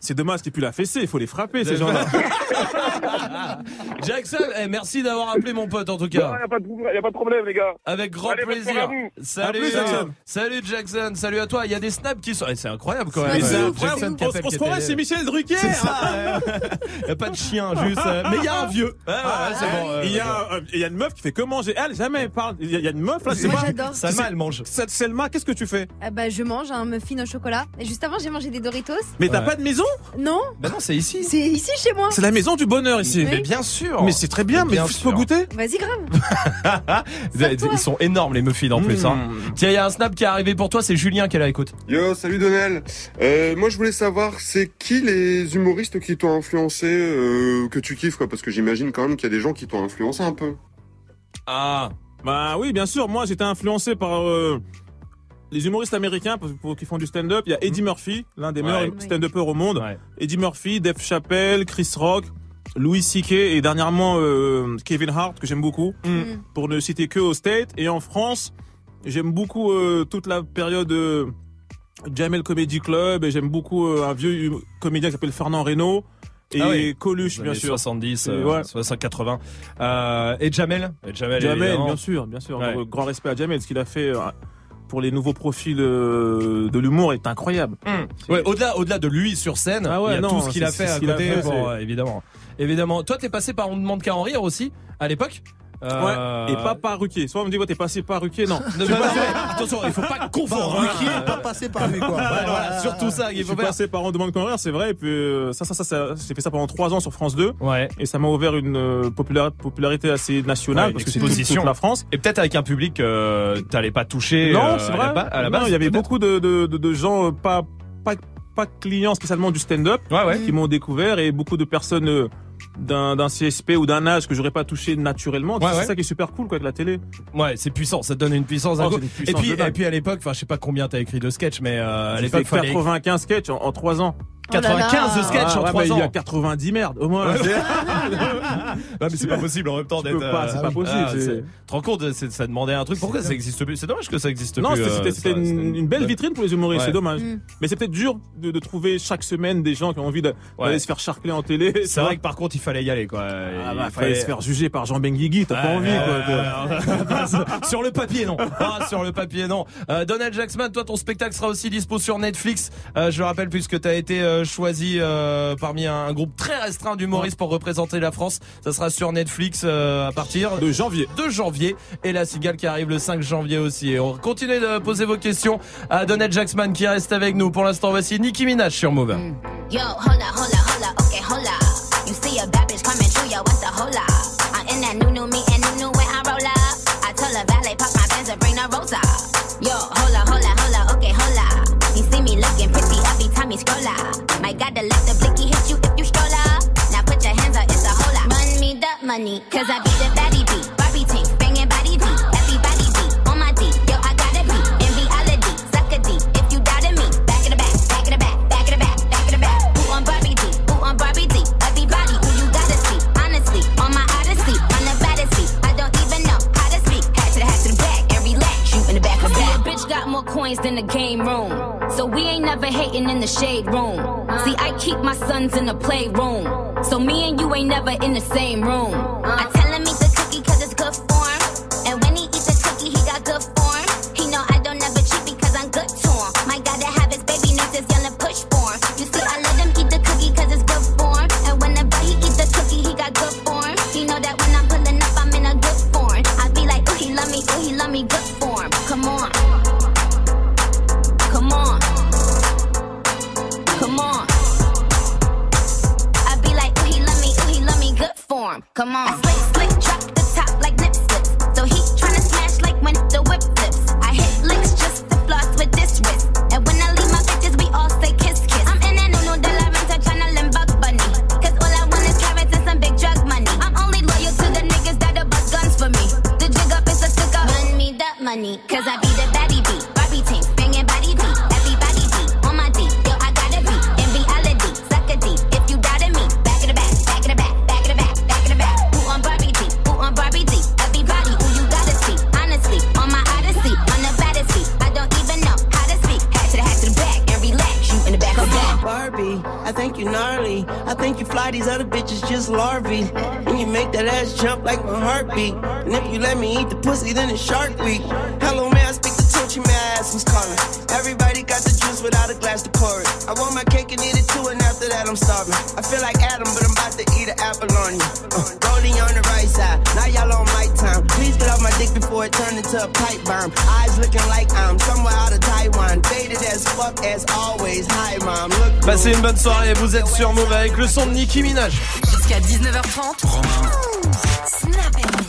c'est dommage qu'il puisse la fesser. Il faut les frapper ces gens-là. Jackson, eh, merci d'avoir appelé mon pote en tout Il cas. n'y a, pas de problème- y a pas de problème, les gars. Avec grand Allez, plaisir. Salut, plus, Jackson. salut Jackson. Salut à toi. Il y a des snaps qui sont. eh, C'est incroyable quand même. Euh, incroyable. Jackson qui On, on se croirait chez Michel Drucker. Il y a pas de chien, juste. euh, Mais il y a un vieux. Ouais, ouais, c'est bon. euh, Il y a, euh, il y a une meuf qui fait que manger. Elle jamais elle parle. Il y a- il y a une meuf là. c'est Moi, pas- j'adore. Salma, elle mange. Selma, qu'est-ce que tu fais? Ah bah, je mange un muffin au chocolat. Et juste avant, j'ai mangé des Doritos. Mais t'as Ouais. pas de maison? Non, Bah non, c'est ici. c'est ici chez moi. C'est la maison du bonheur ici. Mais bien sûr. Mais c'est très bien. Mais Bien sûr. peux goûter Vas-y, grave. Ils sont énormes les muffins en plus. Hein. Mmh. Tiens, il y a un snap qui est arrivé pour toi. C'est Julien qui est là. Écoute. Yo, salut Donel. Euh, moi, je voulais savoir, c'est qui les humoristes qui t'ont influencé, euh, que tu kiffes, quoi? Parce que j'imagine quand même qu'il y a des gens qui t'ont influencé un peu. Ah, bah oui, bien sûr. Moi, j'étais influencé par euh, les humoristes américains pour, pour- qui font du stand-up. Il y a Eddie Murphy, l'un des Ouais. meilleurs stand-uppers au monde. Ouais. Eddie Murphy, Dave Chappelle, Chris Rock, Louis C.K. et dernièrement euh, Kevin Hart que j'aime beaucoup. Mm. Pour ne citer que au State et en France, j'aime beaucoup euh, toute la période. euh, Jamel Comedy Club et j'aime beaucoup euh, un vieux hum- comédien qui s'appelle Fernand Reynaud et Ah oui. Coluche bien sûr 70, Et euh, ouais. 60, 80. Euh, et Jamel. Et Jamel, Jamel, bien sûr, bien sûr. Ouais. Grand respect à Jamel, ce qu'il a fait euh, pour les nouveaux profils euh, de l'humour est incroyable. Ouais, au-delà, au-delà de lui sur scène, Ah ouais, il y a non, tout ce qu'il a fait à côté, fait, euh, évidemment. Évidemment. Toi, t'es passé par On demande qu'à en rire aussi, à l'époque? Euh, Ouais, et pas par Ruquier. Soit on me dit, ouais, t'es passé par Ruquier, non. Non, mais pas- attention, il faut pas confondre. Bah, Ruquier, pas passer par lui, quoi. Ouais, voilà, surtout ça, il faut faire. passé par On demande rire, c'est vrai. Et puis euh, ça, ça, ça, ça j'ai fait ça pendant trois ans sur France 2. Ouais. Et ça m'a ouvert une euh, popula- popularité assez nationale Ouais, parce que c'est toute, la France. Et peut-être avec un public que t'allais pas toucher. non, euh, c'est à vrai. à la Non, base. il y avait beaucoup de, de, de, de gens euh, pas, pas, pas clients spécialement du stand-up Ouais, ouais. qui m'ont découvert et beaucoup de personnes euh, d'un d'un CSP ou d'un âge que j'aurais pas touché naturellement. Ouais, c'est ouais. ça qui est super cool quoi avec la télé. Ouais, c'est puissant, ça te donne une puissance. Oh, et puis, et puis à l'époque, enfin, je sais pas combien t'as écrit de sketch, mais euh, à l'époque, fait fallait 95 sketchs en, en 3 ans. 95 de sketch Ah, en ouais, 3 mais ans. Il y a 90 merdes au moins. Ouais. Non, mais c'est pas possible en même temps d'être. peux pas, c'est pas possible, c'est- Tu te rends compte, c'est- ça demandait un truc. Pourquoi ça existe plus? C'est dommage que ça existe Non, plus. c'était- euh, c'était c'était une, belle vitrine pour les humoristes, Ouais. c'est dommage. Mm. Mais c'est peut-être dur de, de trouver chaque semaine des gens qui ont envie de- d'aller se faire charcler en télé. C'est vrai que par contre, il fallait y aller, quoi. Ah Il bah, fallait se faire juger par Jean Benguigui, t'as pas envie, quoi. sur le papier, non. Ah, sur le papier, non. Euh, Donald Jackson, toi, ton spectacle sera aussi dispo sur Netflix. Euh, je le rappelle, puisque tu as été euh, choisi euh, parmi un, un groupe très restreint d'humoristes pour représenter la France. Ça sera sur Netflix euh, à partir de janvier. De janvier. Et la cigale qui arrive le 5 janvier aussi. Et on continue de poser vos questions à Donald Jackson qui reste avec nous. Pour l'instant, voici Nicki Minaj sur Move. Yo, hold up, hold up, hold up, okay, hold up. You see a bad bitch coming through, yo, what's the hold up? I'm in that new, new me and new, new when I roll up. Money, cause I be the baddie beat. Barbie tank, banging body deep. Everybody deep, on my D. Yo, I gotta be in reality, suck a D. If you doubted me, back in the back, back in the back, back in the back, back in the back. Who on Barbie D? Who on Barbie D? Everybody who you gotta see. Honestly, on my odyssey, on the baddest seat. I don't even know how to speak. Hat to the hat to the back and relax. You in the back of the that. bitch got more coins than the game room. So we ain't never hating in the shade room. See, I keep my sons in the playroom. So me and you ain't never in the same room. I tell him eat the cookie cause it's good for bonne soirée, vous êtes sur Move avec le son de Nicki Minaj. Jusqu'à 19h30.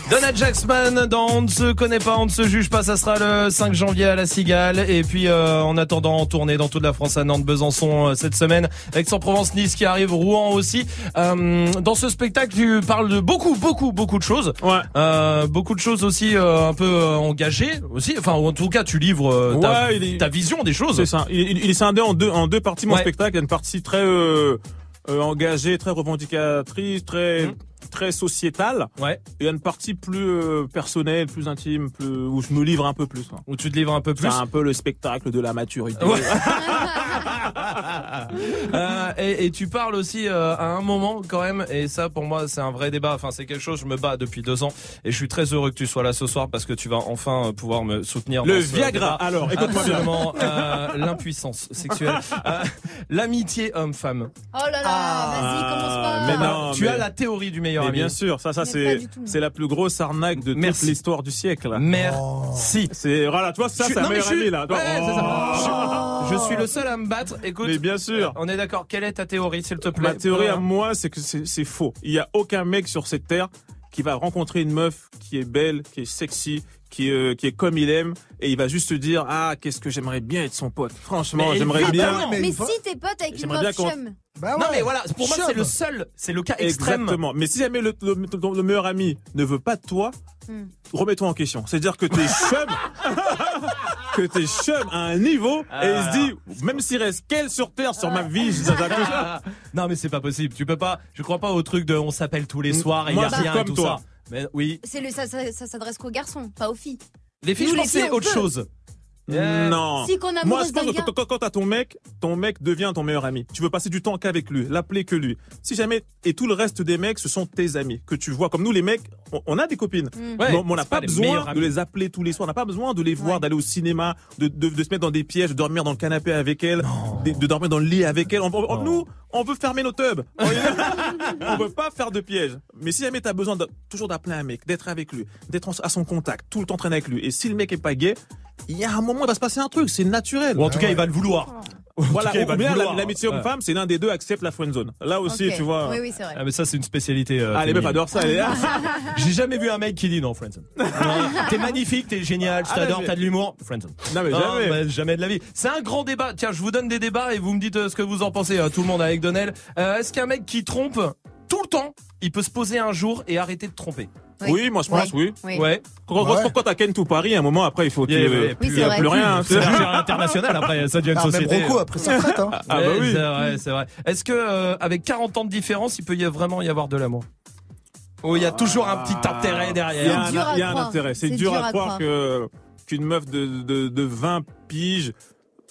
Donald Jacksman dans On ne se connaît pas, on ne se juge pas, ça sera le 5 janvier à la Cigale. Et puis euh, en attendant, en tournée dans toute la France à Nantes, Besançon euh, cette semaine, Aix-en-Provence, Nice qui arrive, Rouen aussi. Euh, dans ce spectacle, tu parles de beaucoup, beaucoup, beaucoup de choses. Euh, beaucoup de choses aussi euh, un peu euh, engagées aussi. Enfin, en tout cas, tu livres euh, ta, Ouais, il est- ta vision des choses. C'est ça. Il, est scindé en deux, en deux parties mon Ouais. spectacle. Il y a une partie très euh, engagée, très revendicatrice, très très sociétale. Ouais. Et il y a une partie plus euh, personnelle, plus intime, plus où je me livre un peu plus. Où tu te livres un peu plus. C'est un peu le spectacle de la maturité. Euh, et, et tu parles aussi euh, à un moment quand même, et ça pour moi c'est un vrai débat. Enfin c'est quelque chose, je me bats depuis deux ans, et je suis très heureux que tu sois là ce soir parce que tu vas enfin euh, pouvoir me soutenir. Le dans ce Viagra. débat. Alors, écoute-moi bien. Euh, l'impuissance sexuelle, Euh, l'amitié homme-femme. Oh là là, vas-y, commence pas. Mais non, tu mais- as la théorie du meilleur Mais ami. bien sûr, ça, ça c'est c'est la plus grosse arnaque de Merci. toute l'histoire du siècle. Merci. C'est voilà, tu vois ça, Je- c'est un meilleur je ami là. Ouais, ça. Oh. Je, je suis le seul à me battre. Écoute, Mais bien sûr. on est d'accord. Quelle est ta théorie, s'il te plaît Ma théorie à moi, c'est que c'est faux. Il y a aucun mec sur cette terre qui va rencontrer une meuf qui est belle, qui est sexy, qui est, euh, qui est comme il aime, et il va juste se dire ah qu'est-ce que j'aimerais bien être son pote. Franchement, Mais j'aimerais bien. Mais, si t'es pote avec une meuf chum. Bah Non mais voilà, pour moi c'est le seul, c'est le cas extrême. Exactement. Mais si jamais le, le- le- le meilleur ami ne veut pas de toi, Hmm. remets-toi en question. C'est-à-dire que t'es chum, que t'es chum à un niveau, et il se dit, même s'il reste qu'elle sur terre, sur ma vie, je- non mais c'est pas possible. Tu peux pas. Je crois pas au truc de on s'appelle tous les soirs et il y a rien comme tout toi. ça. Mais oui, C'est le, ça, ça, ça s'adresse qu'aux garçons, pas aux filles. les filles, Nous, je les pense c'est autre peut. chose. Euh, Non. Si qu'on Moi, je pense que quand, quand- quand t'as ton mec, ton mec devient ton meilleur ami. Tu veux passer du temps qu'avec lui, l'appeler que lui. Si jamais, et tout le reste des mecs, ce sont tes amis que tu vois. Comme nous, les mecs, on, on a des copines. Mm. Ouais, mais on- mais on n'a pas besoin de les appeler tous les soirs. On n'a pas besoin de les voir, d'aller au cinéma, de, de, de se mettre dans des pièges, de dormir dans le canapé avec elle, de, de dormir dans le lit avec elle. On, on- nous, on veut fermer nos tubs. on veut pas faire de pièges. Mais si jamais t'as besoin de, toujours d'appeler un mec, d'être avec lui, d'être à son contact, tout le temps traîner avec lui, et si le mec est pas gay, il y a un moment, il va se passer un truc, c'est naturel. Ou en tout cas, il va le vouloir. Voilà, cas, ou bien l'amitié homme-femme, c'est l'un des deux accepte la friend zone. Là aussi, Ok. tu vois. Oui, oui, c'est vrai. Ah mais ça c'est une spécialité. euh, Ah, les meufs féminine. adorent ça. les- J'ai jamais vu un mec qui dit non, Friendzone. Non, T'es magnifique, t'es génial, je Ah, t'adore, mais- t'as de l'humour, Friendzone. Non, mais jamais. bah, jamais de la vie. C'est un grand débat. Tiens, je vous donne des débats et vous me dites euh, ce que vous en pensez, euh, tout le monde avec Donnell. Euh, Est-ce qu'un mec qui trompe tout le temps, il peut se poser un jour et arrêter de tromper Oui, moi je pense, oui. Oui. Ouais. Quand, quand, Ouais. quand t'as Ken tout Paris, à un moment après, il faut. Il y a- que- il y a Oui, il y c'est a vrai. plus rien. C'est international après, ça devient une Ah, même société. Rocco, après ça hein. Ah, bah oui. C'est vrai, c'est vrai. Est-ce que euh, avec 40 ans de différence, il peut y vraiment y avoir de l'amour? Ou il y a toujours un petit intérêt Il y a derrière il y a un intérêt. C'est dur, dur à croire croire. que qu'une meuf de, de, de 20 piges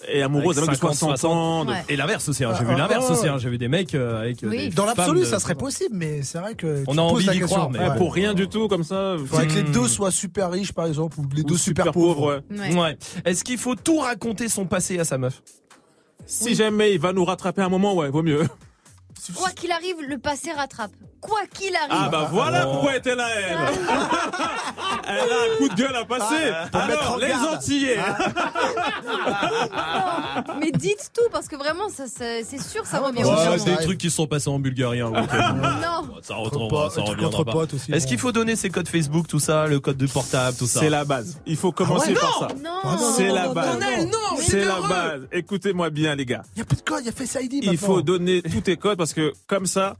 est amoureuse d'un mec de 50, 60 ans. de- Ouais. Et l'inverse aussi, hein. j'ai Ah, vu ah, l'inverse ah, aussi, hein. j'ai vu des mecs euh, avec euh, Oui. des Dans l'absolu, de- ça serait possible, mais c'est vrai que. On tu a poses envie la d'y question. croire, mais Ouais, Ouais. Pour rien du tout, comme ça. Faudrait que les deux soient super riches, par exemple, ou les ou deux super, pauvres. Ouais. Ouais. Est-ce qu'il faut tout raconter son passé à sa meuf? Si jamais il va nous rattraper un moment, ouais, vaut mieux. Quoi qu'il arrive, le passé rattrape. Quoi qu'il arrive. Ah bah voilà Oh. pourquoi elle était là elle. elle a un coup de gueule à passer. Mettre Alors en les. Antillais. Mais dites tout parce que vraiment, ça, ça- c'est sûr, ça revient. Ouais, c'est des trucs qui se sont passés en Bulgarie. hein, euh, Non. ça reviendra, potes, ça reviendra pas. aussi, Est-ce bon. qu'il faut donner ses codes Facebook, tout ça, le code du portable, tout ça C'est la base. Il faut commencer Ah ouais, par ça. Non. Ah non, C'est non, la non, base. non, non, non, C'est la base. Écoutez-moi bien les gars. Il y a plus de code, il y a Face ID Il faut donner tous tes codes parce que comme ça,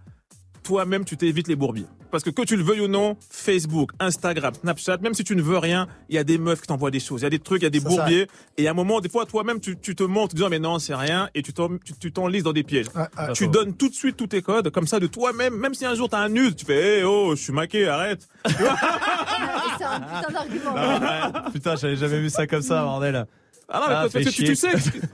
toi-même, tu t'évites les bourbiers. Parce que que tu le veuilles ou non, Facebook, Instagram, Snapchat, même si tu ne veux rien, il y a des meufs qui t'envoient des choses, il y a des trucs, il y a des Ça, bourbiers. Et à un moment, des fois, toi-même, tu, tu te montes en disant, mais non, c'est rien, et tu t'en- tu tu t'enlises dans des pièges. Tu donnes tout de suite tous tes codes, comme ça, de toi-même, même si un jour t'as un nude, tu fais, hé, oh, je suis maqué, arrête. C'est un putain d'argument. Putain, j'avais jamais vu ça comme ça, bordel. Ah non, mais Ah, toi, tu, sais.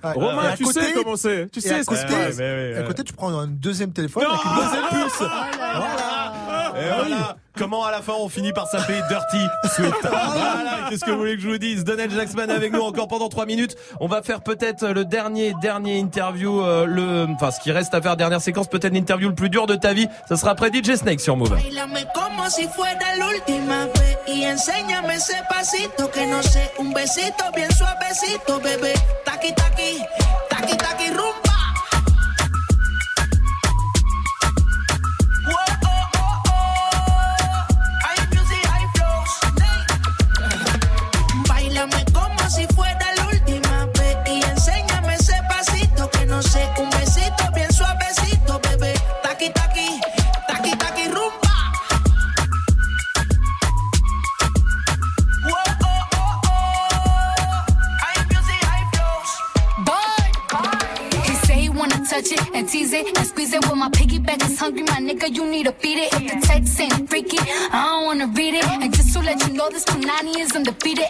Romain, tu côté- sais comment c'est. Tu sais à ce qui se côté- passe. À côté, tu prends un deuxième téléphone Non. avec une deuxième puce. Et voilà. Comment à la fin on finit par s'appeler Dirty Swift Voilà, qu'est-ce que vous voulez que je vous dise Donald Jacksman avec nous encore pendant 3 minutes. On va faire peut-être le dernier dernier interview, euh, le, enfin ce qui reste à faire dernière séquence, peut-être l'interview le plus dur de ta vie. Ça sera après DJ Snake sur Move. Un besito bien suavecito, bebé. Taqui taqui, taqui taqui rumba. And tease it and squeeze it. My piggyback is hungry, my nigga, you need. If the text ain't freaky, I don't wanna read it. And just to let you know, this is undefeated.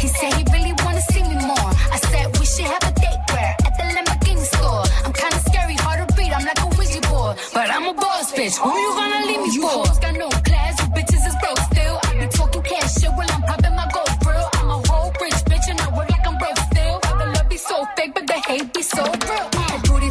He he really wanna see me more. I said we should have a date where at the Lamborghini store. I'm kinda scary, hard to read. I'm like a Ouija board, but I'm a boss bitch. Who you gonna leave me for? You got no class, you bitches is broke still. I be talking cash shit while I'm popping my gold grill. I'm a whole rich bitch and I work like I'm broke still. The love be so fake, but the hate be so real.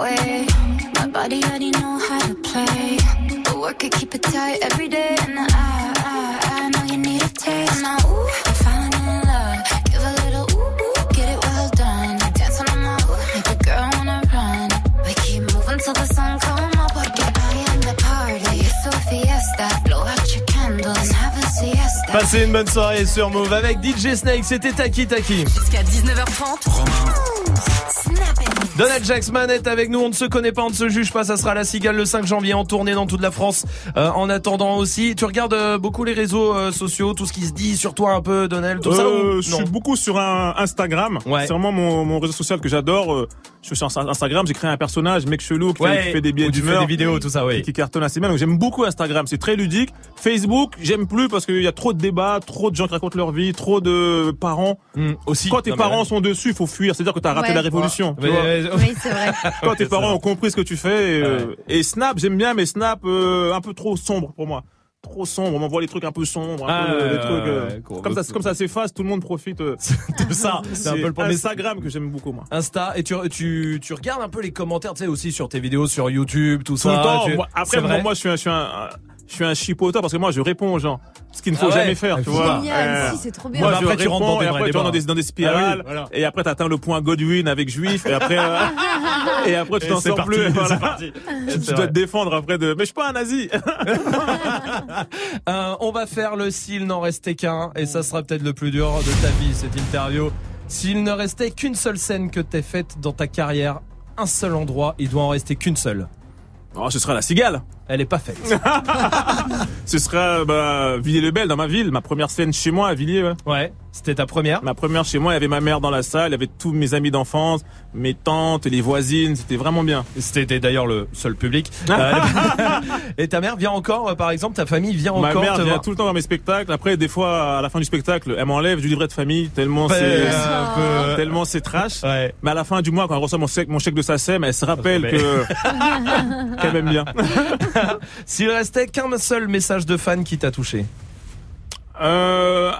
way. My body already know how to play. But work it, keep it tight every day. And I, I, I know you need a taste. Now, ooh, I'm falling in love. Give a little ooh, ooh, get it well done. Dance on my ooh, make a girl wanna run. We keep moving till the sun come up. Porque I am the party. It's a fiesta. Blow out your candles and have a siesta. Passez une bonne soirée sur Move avec DJ Snake, c'était Taki Taki. Jusqu'à 19h30. Donald Jacksman est avec nous, on ne se connaît pas, on ne se juge pas, ça sera la Cigale le 5 janvier en tournée dans toute la France. Euh, en attendant aussi, tu regardes euh, beaucoup les réseaux euh, sociaux, tout ce qui se dit sur toi un peu, Donald, tout ça ou je suis beaucoup sur un Instagram. Ouais. C'est vraiment mon, mon réseau social que j'adore. Je suis sur Instagram, j'ai créé un personnage, mec chelou, qui, Ouais, fait, qui fait des billets d'humeur, des vidéos, tout ça, oui. qui, qui cartonne assez bien. Donc j'aime beaucoup Instagram, c'est très ludique. Facebook, j'aime plus parce qu'il y a trop de débats, trop de gens qui racontent leur vie, trop de parents. aussi. Quand tes Non, parents sont dessus, il faut fuir. C'est-à-dire que t'as raté Ouais. la révolution. tu vois. Oui, c'est vrai. Quand tes parents ont compris ce que tu fais. Et, euh, et Snap, j'aime bien, mais Snap euh, un peu trop sombre pour moi. Trop sombre, on m'envoie les trucs un peu sombres, un Ah, peu, des trucs. euh, comme ça, comme ça s'efface, tout le monde profite. euh, de ça. C'est un peu le premier. Instagram que j'aime beaucoup moi. Insta et tu, tu tu regardes un peu les commentaires, tu sais aussi sur tes vidéos sur YouTube, tout, Tout ça. le temps. tu- moi- après, moi, moi, je suis un, je suis un, je suis un chipoteur parce que moi, je réponds aux gens. Ce qu'il ne faut Ah ouais jamais faire, Ah, tu c'est vois. Génial, Euh, si, c'est trop bien. Moi, je après, tu rentres dans réponds des et vrais après, tu rentres dans des, dans des spirales. Ah oui, voilà. Et après, t'atteins le point Godwin avec Juif. Et après, euh, et après, tu t'en sors parti, plus. voilà. parti. Tu dois te défendre après de, mais je suis pas un nazi. Euh, on va faire le s'il n'en restait qu'un et ça sera peut-être le plus dur de ta vie cette interview. S'il ne restait qu'une seule scène que t'aies faite dans ta carrière, un seul endroit, il doit en rester qu'une seule. Oh, ce sera la cigale. Elle est pas faite. Ce sera, bah, Villiers-le-Bel dans ma ville. Ma première scène chez moi à Villiers, ouais. Ouais, c'était ta première. Ma première chez moi, il y avait ma mère dans la salle, il y avait tous mes amis d'enfance, mes tantes, les voisines, c'était vraiment bien. C'était d'ailleurs le seul public. Euh, et ta mère vient encore, euh, par exemple, ta famille vient Ma encore mère te vient voir. tout le temps dans mes spectacles. Après, des fois, à la fin du spectacle, elle m'enlève du livret de famille tellement Ben, c'est tellement trash. Ouais. Mais à la fin du mois, quand elle reçoit mon chèque, mon chèque de SACEM, elle se rappelle que qu'elle m'aime bien. S'il restait qu'un seul message de fan qui t'a touché. Euh,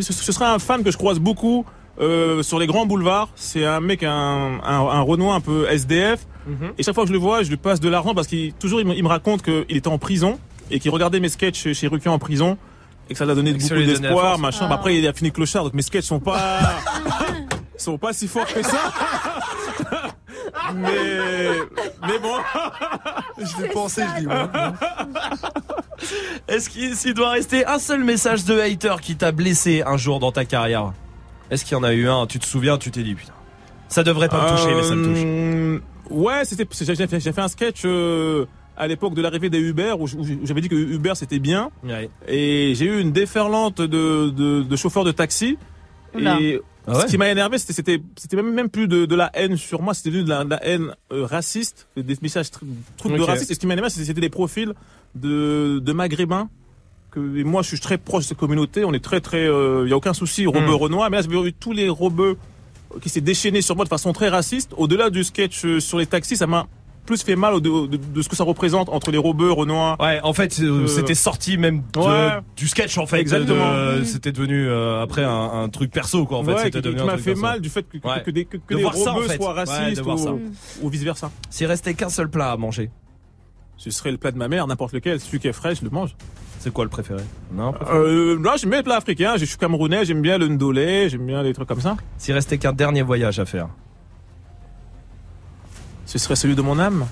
ce, ce sera un fan que je croise beaucoup euh, sur les grands boulevards. C'est un mec, un, un, un Renoir un peu SDF. Et chaque fois que je le vois, je lui passe de l'argent parce qu'il toujours il me, il me raconte qu'il était en prison et qu'il regardait mes sketchs chez, chez Ruquier en prison et que ça lui a donné Et beaucoup la d'espoir, machin. Ah. Bah, après, il a fini clochard, donc mes sketchs sont pas sont pas si forts que ça. mais mais bon. Je l'ai pensé, je dis. ouais. Est-ce qu'il doit rester un seul message de hater qui t'a blessé un jour dans ta carrière? Est-ce qu'il y en a eu un? Tu te souviens Tu t'es dit putain, ça devrait pas me toucher, mais ça me touche. Euh, Ouais, c'était j'ai fait, un sketch euh, à l'époque de l'arrivée des Uber où, j'avais dit que Uber c'était bien et j'ai eu une déferlante de, de, de chauffeurs de taxi Oula. et Ah ouais ce qui m'a énervé c'était même même plus de, de la haine sur moi c'était devenu de la, de la haine euh, raciste des messages tr- trucs de Ok. racisme et ce qui m'a énervé c'était des profils de de maghrébins que et moi je suis très proche de cette communauté on est très très il y a aucun souci Robeux Hmm. Renoir mais là j'ai vu tous les Robeux qui s'est déchaîné sur moi de façon très raciste. Au-delà du sketch euh, sur les taxis, ça m'a plus fait mal de, de- de ce que ça représente entre les Robeux, Renoir. Ouais, en fait, euh, c'était sorti même de- Ouais. du sketch en fait. Exactement. de- C'était devenu euh, après un, un truc perso quoi. En fait, Ouais, c'était devenu qui m'a fait perso. mal du fait que, que, Ouais. que des, que, que De des voir ça, en Robeux fait. soient racistes de voir ça. ou, ou vice versa. S'il restait qu'un seul plat à manger, Ce serait le plat de ma mère, n'importe lequel. Celui qui est frais, je le mange. c'est quoi le préféré? Non. Euh, là, j'aime bien les plats africains. Je suis camerounais, j'aime bien le ndolé, j'aime bien les trucs comme ça. S'il restait qu'un dernier voyage à faire. Ce serait celui de mon âme.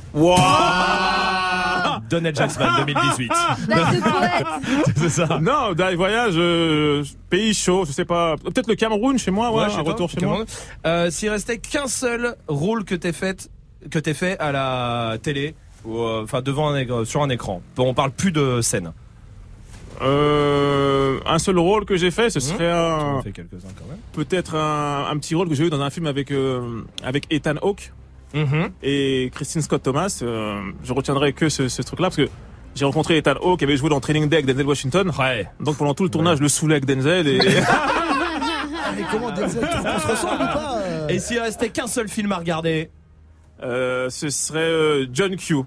Donald Jackson 2018. C'est ça. Non, dernier voyage, euh, pays chaud, je sais pas. Peut-être le Cameroun chez moi, ouais, je sais un retour chez Cameroun. moi. Euh, S'il restait qu'un seul rôle que t'aies fait, que t'aies fait à la télé, ou euh, enfin devant un écran- sur un écran. Bon, on parle plus de scène. Euh, un seul rôle que j'ai fait, ce serait un, Mmh. quand même. peut-être un, un petit rôle que j'ai eu dans un film avec euh, avec Ethan Hawke Mhm. et Christine Scott Thomas. Euh, je retiendrai que ce, ce truc-là parce que j'ai rencontré Ethan Hawke qui avait joué dans Training Day avec Denzel Washington. Donc pendant tout le tournage, je le saoulais avec Denzel et Mais comment Denzel qu'on se ressemble ou pas euh Et s'il restait qu'un seul film à regarder euh, ce serait euh, John Q.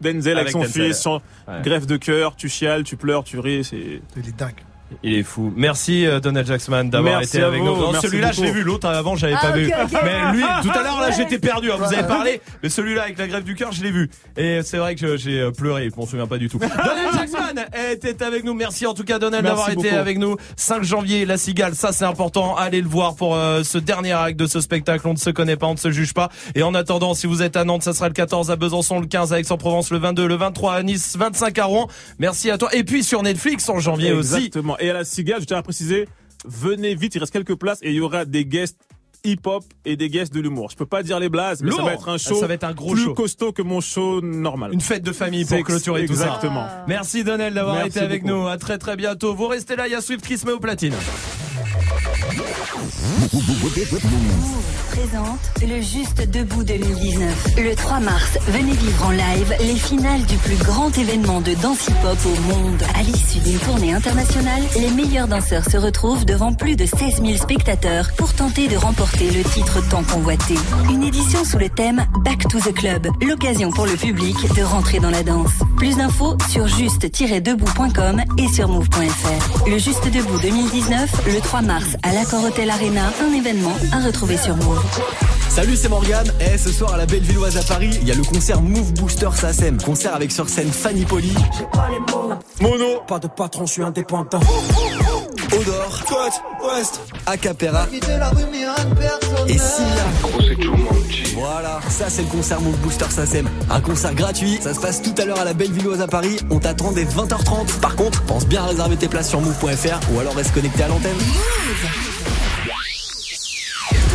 Denzel avec, Avec son Denzel. fils, son Ouais. greffe de cœur, tu chiales, tu pleures, tu ris, c'est. Il est dingue. Il est fou. Merci euh, Donald Jackson d'avoir Merci été à avec vous, nous. Non, merci celui-là, je l'ai beaucoup. vu. L'autre avant, j'avais Ah, pas ok, vu. ok. Mais lui, tout à l'heure là, j'étais perdu. hein, Vous avez parlé, mais celui-là avec la grève du cœur, je l'ai vu. Et c'est vrai que j'ai euh, pleuré. Je m'en souviens pas du tout. Donald Jackson était avec nous. Merci en tout cas Donald d'avoir été avec nous. 5 janvier, La Cigale. Ça c'est important. Allez le voir pour euh, ce dernier acte de ce spectacle. On ne se connaît pas, on ne se juge pas. Et en attendant, si vous êtes à Nantes, ça sera le 14 à Besançon, le 15 à Aix-en-Provence, le 22, le 23 à Nice, 25 à Rouen. Merci à toi. Et puis sur Netflix en janvier aussi. Exactement. Et à la cigale, je tiens à préciser, venez vite, il reste quelques places et il y aura des guests hip-hop et des guests de l'humour. Je peux pas dire les blazes, mais ça va être un show Ça va être un gros plus show. costaud que mon show normal. Une fête de famille pour clôturer tout ça. Exactement. Merci Donald d'avoir été avec beaucoup. nous. À très très bientôt. Vous restez là, il y a Swift qui se met au platine. présente le Juste Debout 2019. Le 3 mars, venez vivre en live les finales du plus grand événement de danse hip-hop au monde. À l'issue d'une tournée internationale, les meilleurs danseurs se retrouvent devant plus de 16 000 spectateurs pour tenter de remporter le titre tant convoité. Une édition sous le thème Back to the Club, l'occasion pour le public de rentrer dans la danse. Plus d'infos sur juste-debout.com et sur move.fr. Le Juste Debout 2019, le 3 mars à l'Accor Hotel Arena, un événement à retrouver sur Move. Salut, c'est Morgane. Et ce soir à la Bellevilloise à Paris, il y a le concert Move Booster SACEM. Concert avec sur scène Fanny Poli. Mono. Pas de patron, je suis indépendant. Odor. Squat. West. Acapera. Et Simia. Voilà, ça c'est le concert Move Booster SACEM. Un concert gratuit, ça se passe tout à l'heure à la Bellevilloise à Paris. On t'attend dès 20h30. Par contre, pense bien à réserver tes places sur move.fr ou alors reste connecté à l'antenne.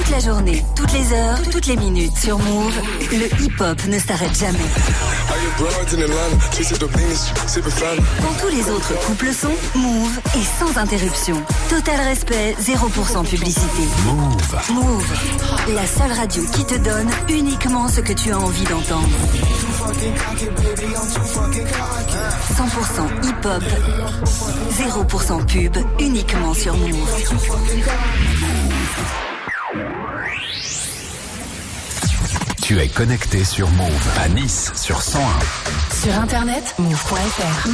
Toute la journée, toutes les heures, toutes les minutes sur Move, le hip-hop ne s'arrête jamais. Quand tous les autres couples le sont, Move est sans interruption. Total respect, 0% publicité. Move. Move, la seule radio qui te donne uniquement ce que tu as envie d'entendre. 100% hip-hop, 0% pub, uniquement sur Move. Tu es connecté sur Move à Nice sur 101. Sur internet, move.fr.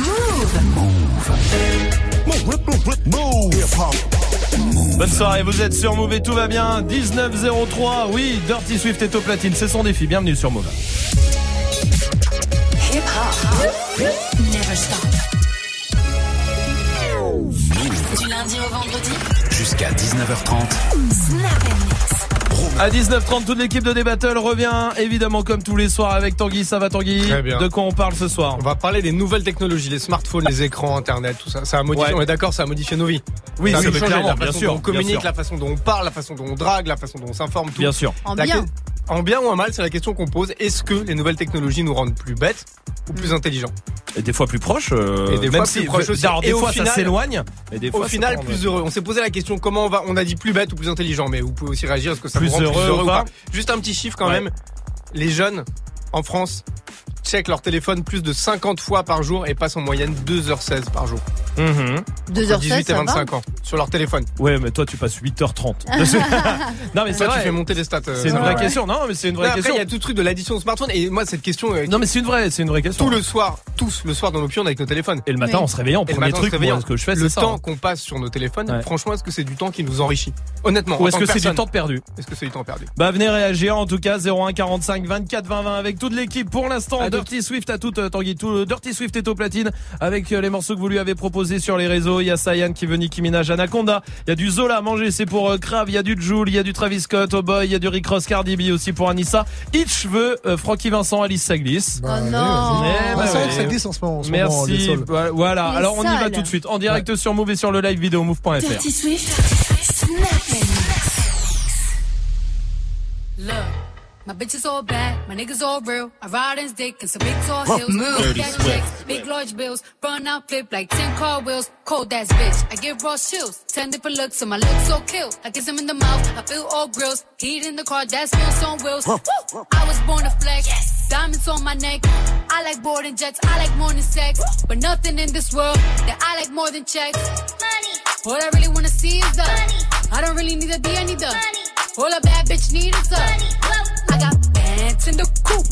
Move. Bonne soirée, vous êtes sur Move et tout va bien. 1903, oui, Dirty Swift est au platine, c'est son défi. Bienvenue sur Move. Hip hop. Never stop. Du lundi au vendredi, Jusqu'à 19h30. Snap À 19h30, toute l'équipe de D-Battle revient évidemment comme tous les soirs avec Tanguy. Ça va Tanguy Très bien. De quoi on parle ce soir On va parler des nouvelles technologies, les smartphones, les écrans, internet, tout ça. Ça a modifié, Ouais. on est d'accord, ça a modifié nos vies. Oui, ça a bien façon sûr, dont on communique, bien sûr. la façon dont on parle, la façon dont on drague, la façon dont on s'informe, tout. Bien sûr. En bien. En bien ou en mal, c'est la question qu'on pose. Est-ce que les nouvelles technologies nous rendent plus bêtes ou plus intelligents Et des fois plus proches. euh, Et des même fois si, plus proches aussi. Alors, des Et au fois ça final- s'éloigne. Fois Au final, plus heureux. On s'est posé la question comment on va. On a dit plus bête ou plus intelligent, mais vous pouvez aussi réagir. Est-ce que ça Plus vous rend heureux plus heureux ou ou pas pas Juste un petit chiffre quand Ouais. même. Les jeunes en France checkent leur téléphone plus de 50 fois par jour et passent en moyenne 2h16 par jour. Mhm. 2h16, 18 et ça va 25 ans sur leur téléphone. Ouais, mais toi tu passes 8h30. non mais c'est Toi, tu fais monter les stats. euh, C'est une vraie question. Non, mais c'est une vraie après, question. il y a tout le truc de l'addition au smartphone. Et moi, cette question. euh, Non mais c'est une vraie, c'est une vraie question. tout le soir, tous le soir dans nos pieds, on est avec nos téléphones. Et le matin Oui. en se réveillant, Et premier matin, truc, se réveillant, moi, ce que je fais, le ça. temps hein. qu'on passe sur nos téléphones, Ouais. franchement, est-ce que c'est du temps qui nous enrichit? Honnêtement. Ou est-ce que c'est du temps perdu? Est-ce que c'est du temps perdu? Bah venez réagir en tout cas 01 45 24 20 20 avec toute l'équipe pour l'instant Dirty Swift à toute euh, Tanguy. Tout Dirty Swift est au platine avec euh, les morceaux que vous lui avez proposés sur les réseaux. Il y a Sayan qui veut Nicki Minaj Anaconda. Il y a du Zola manger c'est pour euh, Krav. Il y a du Joule il y a du Travis Scott Oh Boy il y a du Rick Ross Cardi B aussi pour Anissa. Itch veut euh, Francky Vincent Alice Saglis. Oh non. Eh Bah, c'est vrai ouais. que ça glisse en ce moment. en ce moment, les Merci. Voilà, alors on y va tout de suite. En direct sur Move et sur le live vidéo move.fr Dirty Swift, snapping. Look, my bitch is all bad, my niggas all real. I ride in his dick and some big tall hills. move. Big Dirty ass checks, big large bills. Run out, flip like 10 car wheels. Cold ass bitch, I give raw chills. 10 different looks, and my looks so kill. I kiss him in the mouth, I feel all grills. Heat in the car, that's wheels on wheels. Woo! I was born to flex. Diamonds on my neck. I like boarding jets, I like more than sex. But nothing in this world that I like more than checks. Money. What I really wanna see is the money. I don't really need a D, I need the money. All a bad bitch need is the money. I got bands in the coop,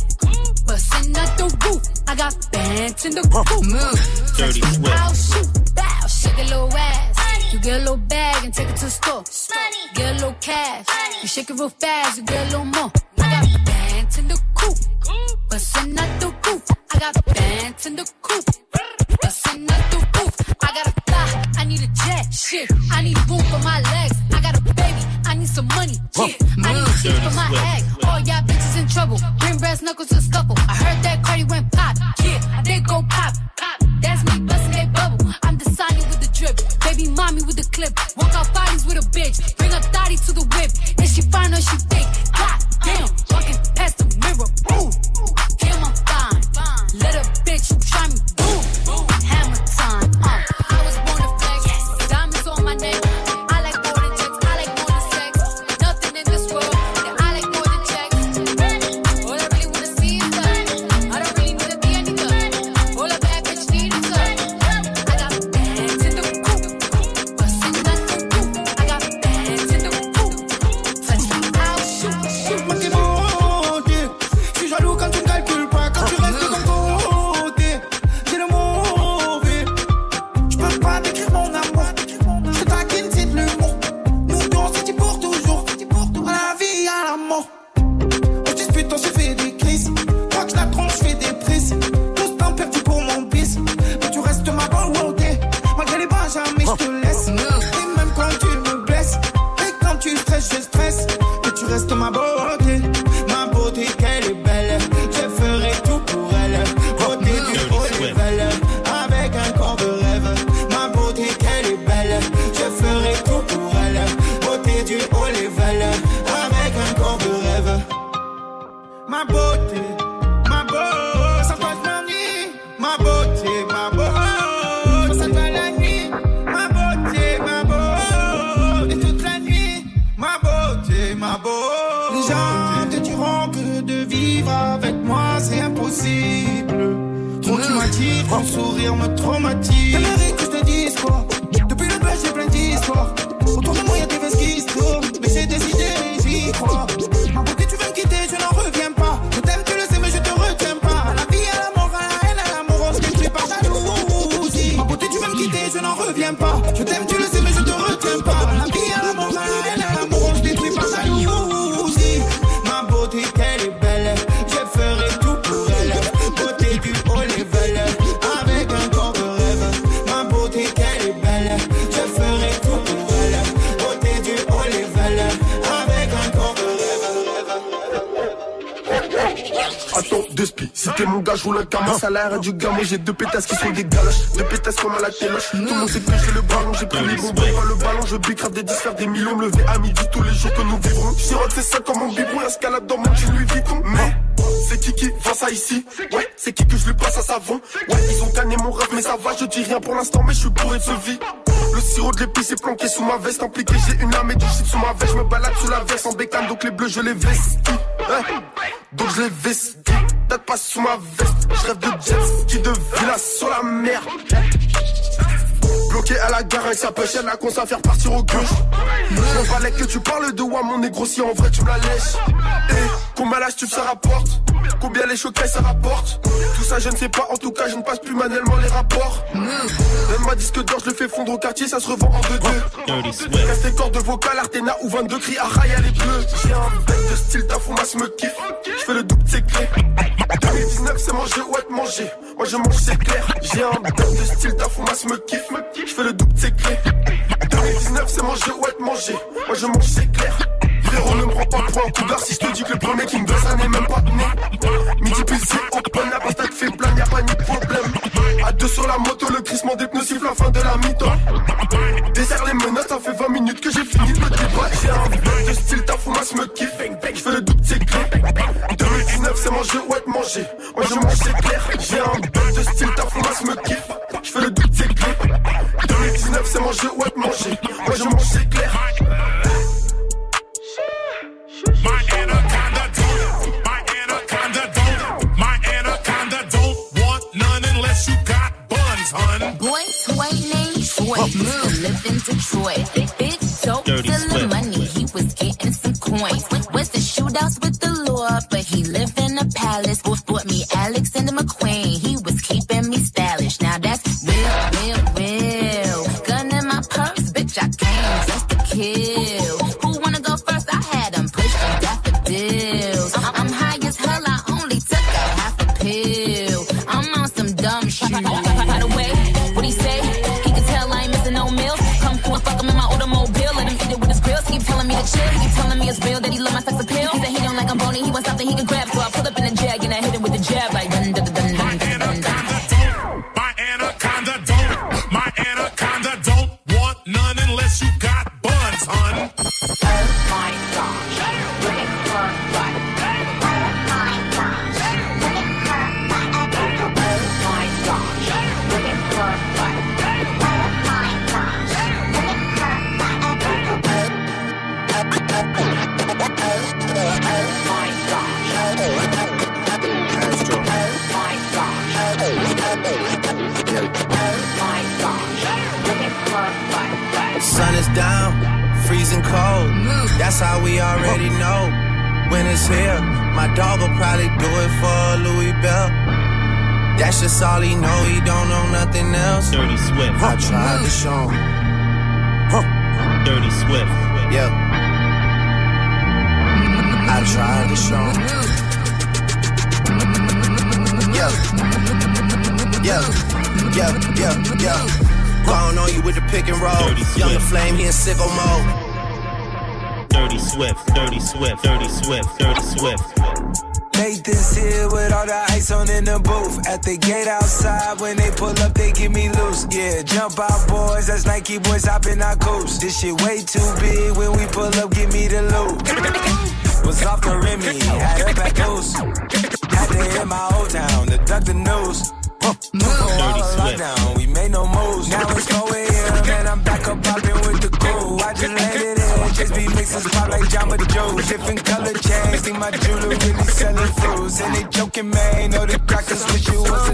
bustin' out the roof. I got bands in the coop. Move. Dirty Swift. I'll shoot, bow, shake a little ass. You get a little bag and take it to the store. Money. Get a little cash. Money. You shake it real fast, you get a little more. I got bands in the coop, bustin' out the roof. I got bands in the coop, bustin' out the roof. I got a fly, I need a jet, shit. I need room for my legs. I got a baby, I need some money, shit. I need cheese for my egg. All y'all bitches in trouble. Bring brass knuckles to scuffle. I heard that Cardi went pop, yeah. Did go pop, pop. That's me bustin' that bubble. I'm the Sonny with the drip, baby mommy with the clip. Walk out bodies with a bitch. Bring a thotty to the whip. Is she fine or she thick? J'ai deux pétasses qui sont des galoches, deux pétasses comme à la téloche. Tout le monde sait que j'ai le ballon, j'ai pris les bonbons, pas le ballon. Je bicrave des 10, faire des millions, me lever à midi tous les jours que nous vivrons. Sirote c'est ça comme mon biberon, escalade dans mon jean Louis Vuitton. Mais c'est qui qui vend ça ici? Ouais, c'est qui que je lui passe à savon? Ouais, ils ont gagné mon rêve, mais ça va, je dis rien pour l'instant, mais je suis bourré de ce vie. Le sirop de l'épice est planqué sous ma veste, impliqué, j'ai une arme et du shit sous ma veste. Je me balade sous la veste en bécane, donc les bleus je les vestis. Ouais, donc je les vestis. Date pas sous ma veste, avec sa pêche, elle a qu'on à faire partir au gauche. Je m'en balais que tu parles de moi, mon négro, si en vrai tu me la lèches. Et combien la tu ça rapporte? Combien les chocailles ça rapporte? Tout ça je ne sais pas, en tout cas je ne passe plus manuellement les rapports. Même ma disque d'or, je le fais fondre au quartier, ça se revend en deux deux. Casse tes cordes vocales, Artena ou 22 cris, à Raya les bleus. J'ai un bec de style, ta foumasse me kiffe. Je fais le double, clé. 2019 c'est manger ou être mangé. Moi je mange, c'est clair. J'ai un bec de style, ta foumasse me kiffe. Je fais le double, c'est clé. 2019 c'est manger ou être mangé. Moi je mange, c'est clair. Frérot, ne me prends pas pour un coup d'art si je te dis que le premier qui me donne ça n'est même pas né. Midi pile, c'est open, la patate fait plein, y'a pas ni problème. À deux sur la moto, le crissement des pneus siffle la fin de la mi-temps. Désert les menaces, ça fait 20 minutes que j'ai fini le débat. J'ai un de style, ta foumasse me kiffe. Je fais le doute, c'est clé. 2019, c'est manger ou être mangé. Moi je mange, c'est clair. J'ai un in Detroit. Big Dirty selling money, he was getting Nike boys hopping our coast. This shit way too big. When we pull up, give me the loot. Was off the Remy, had it back loose. Had to hit my old town to duck the news. All the lockdown, we made no moves. Now it's 4 a.m. and I'm back up popping with the crew. I just landed in, just be mixes pop like Jamba Joe. Different color chains, think my jewelry really selling fruits. And they joking, man, know the crackers wish it was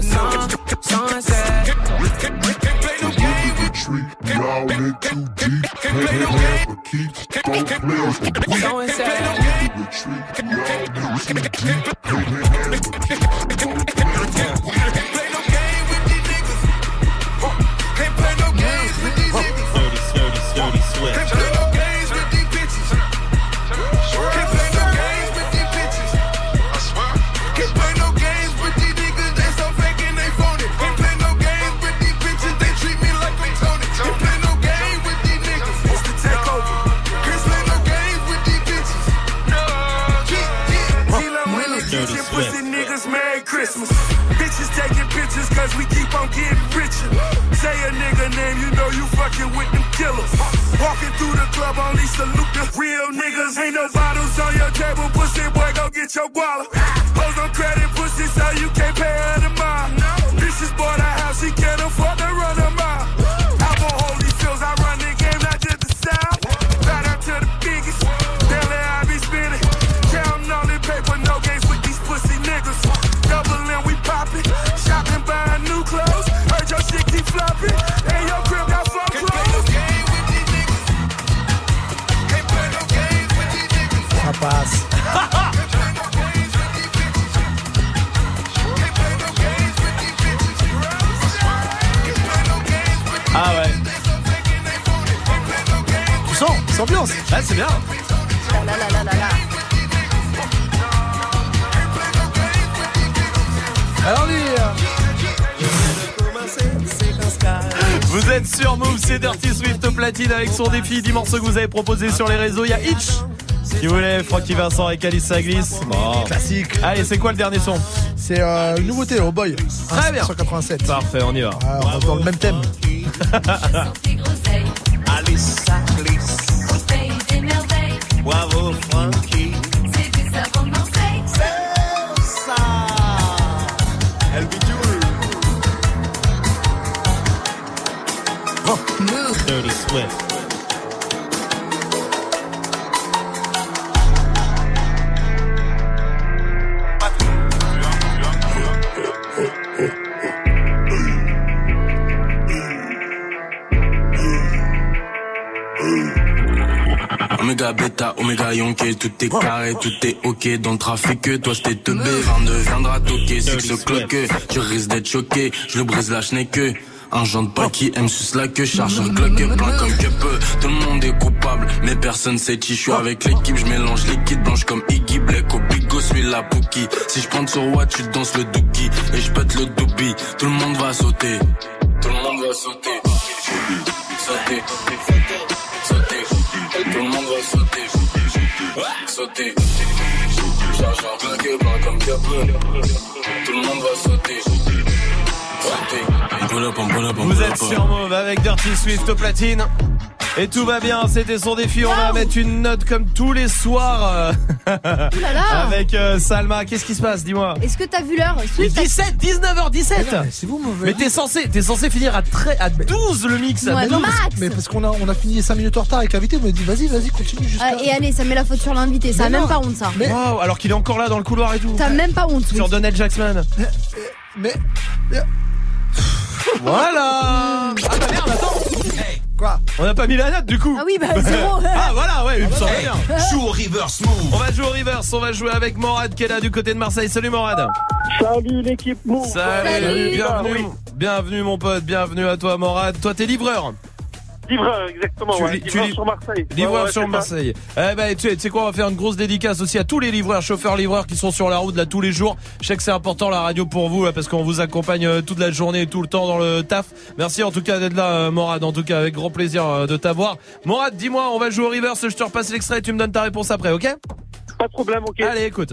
son défi 10 morceaux que vous avez proposé sur les réseaux. Il y a Itch. Si vous voulez, Francky Vincent et Calice ça glisse. Bon. Classique. Allez, c'est quoi le dernier son? C'est euh, une nouveauté, oh boy. Très bien. 187. Parfait, on y va. Ah, on dans le même thème. tout est carré, tout est ok dans le trafic. Toi c'était te B, 22 viendra toquer, c'est que ce cloque, tu risques d'être choqué, je le brise la que Un genre de pas qui aime sus la queue, charge un cloque plein comme que peu. Tout le monde est coupable, mais personne sait qui je suis avec l'équipe, je mélange liquide blanche comme Iggy Black, au bigo suis la Pookie. Si je prends sur what, tu danses le dookie, et je pète le doobie, tout le monde va sauter. Tout le monde va. Sauter. Sauter. Sauter. Charge un bloqué plein comme peu. Tout le monde va sauter. Sauter. Vous êtes sur Move avec Dirty Swift au platine. Et tout va bien, c'était son défi. On va mettre une note comme tous les soirs euh, Ouh là là. avec euh, Salma. Qu'est-ce qui se passe Dis-moi? Est-ce que t'as vu l'heure? Mais Swift, 17, 19h17 C'est vous mauvais. Mais t'es censé, t'es censé finir à, très, à 12 le mix. Ouais, 12. max. Mais parce qu'on a, on a fini 5 minutes en retard avec l'invité, on m'a dit vas-y, vas-y, continue jusqu'à. Ah, et allez, ça met la faute sur l'invité, ça a Mais même non. pas honte ça. Mais- Wow, alors qu'il est encore là dans le couloir et tout. T'as même pas honte, Sur Swift. Donald Jackson. Mais. Voilà. Ah bah merde, attends. Quoi On n'a pas mis la note du coup. Ah oui, bah zéro. Ah voilà, ouais, il me semble bien. Joue au reverse move. On va jouer au reverse, on va jouer avec Morad qui est là du côté de Marseille. Salut Morad. Salut l'équipe Move. Salut, bienvenue. Oui, Bienvenue mon pote, bienvenue à toi Morad. Toi t'es livreur. Livreur, exactement. Tu ouais, li- tu livreur li- sur Marseille. Livreur Ouais, ouais, sur. Marseille. Eh ben, tu sais, tu sais quoi, on va faire une grosse dédicace aussi à tous les livreurs, chauffeurs livreurs qui sont sur la route là tous les jours. Je sais que c'est important la radio pour vous là, parce qu'on vous accompagne euh, toute la journée et tout le temps dans le taf. Merci en tout cas d'être là, euh, Morad. En tout cas, avec grand plaisir euh, de t'avoir. Morad, dis-moi, on va jouer au reverse. Je te repasse l'extrait et tu me donnes ta réponse après, ok? Pas de problème, ok. Allez, écoute.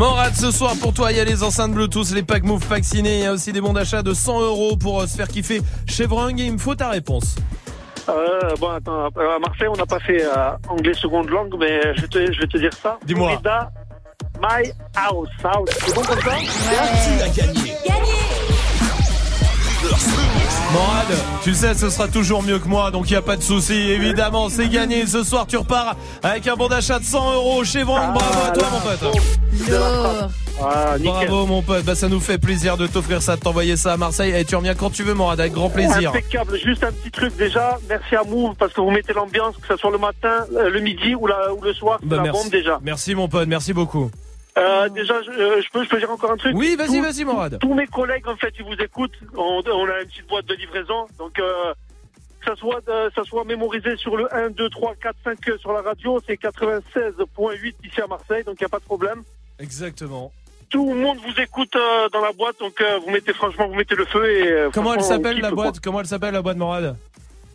Morad, ce soir pour toi, il y a les enceintes Bluetooth, les packs Move vaccinés, il y a aussi des bons d'achat de 100 euros pour euh, se faire kiffer chez Vrung et il me faut ta réponse. Euh, bon, attends, à Marseille, on n'a pas fait euh, anglais seconde langue, mais je vais te, je vais te dire ça. Dis-moi. Florida, My House. House. C'est bon comme ça? Tu as gagné. Morad, tu sais, ce sera toujours mieux que moi, donc il n'y a pas de souci. Évidemment, c'est gagné. Ce soir, tu repars avec un bon d'achat de 100 euros chez Vrung. Bravo à toi, mon pote. Lourd. Ah. Bravo, mon pote. Bah, ça nous fait plaisir de t'offrir ça, de t'envoyer ça à Marseille. Et tu reviens quand tu veux, Morad, avec grand plaisir. Impeccable. Juste un petit truc déjà. Merci à Move parce que vous mettez l'ambiance, que ce soit le matin, euh, le midi ou, la, ou le soir. C'est Bah, la merci. bombe déjà. Merci, mon pote. Merci beaucoup. Euh, déjà, je, euh, je peux, je peux dire encore un truc Oui, vas-y, vas-y, Morad. Tous mes collègues, en fait, ils vous écoutent. On, on a une petite boîte de livraison. Donc, euh, que ça soit, de- ça soit mémorisé sur le 1, 2, 3, 4, 5 sur la radio, c'est 96.8 ici à Marseille, donc il n'y a pas de problème. Exactement. Tout le monde vous écoute euh, dans la boîte, donc euh, vous mettez franchement, vous mettez le feu et. Comment elle s'appelle la boîte? Comment elle s'appelle la boîte Morad?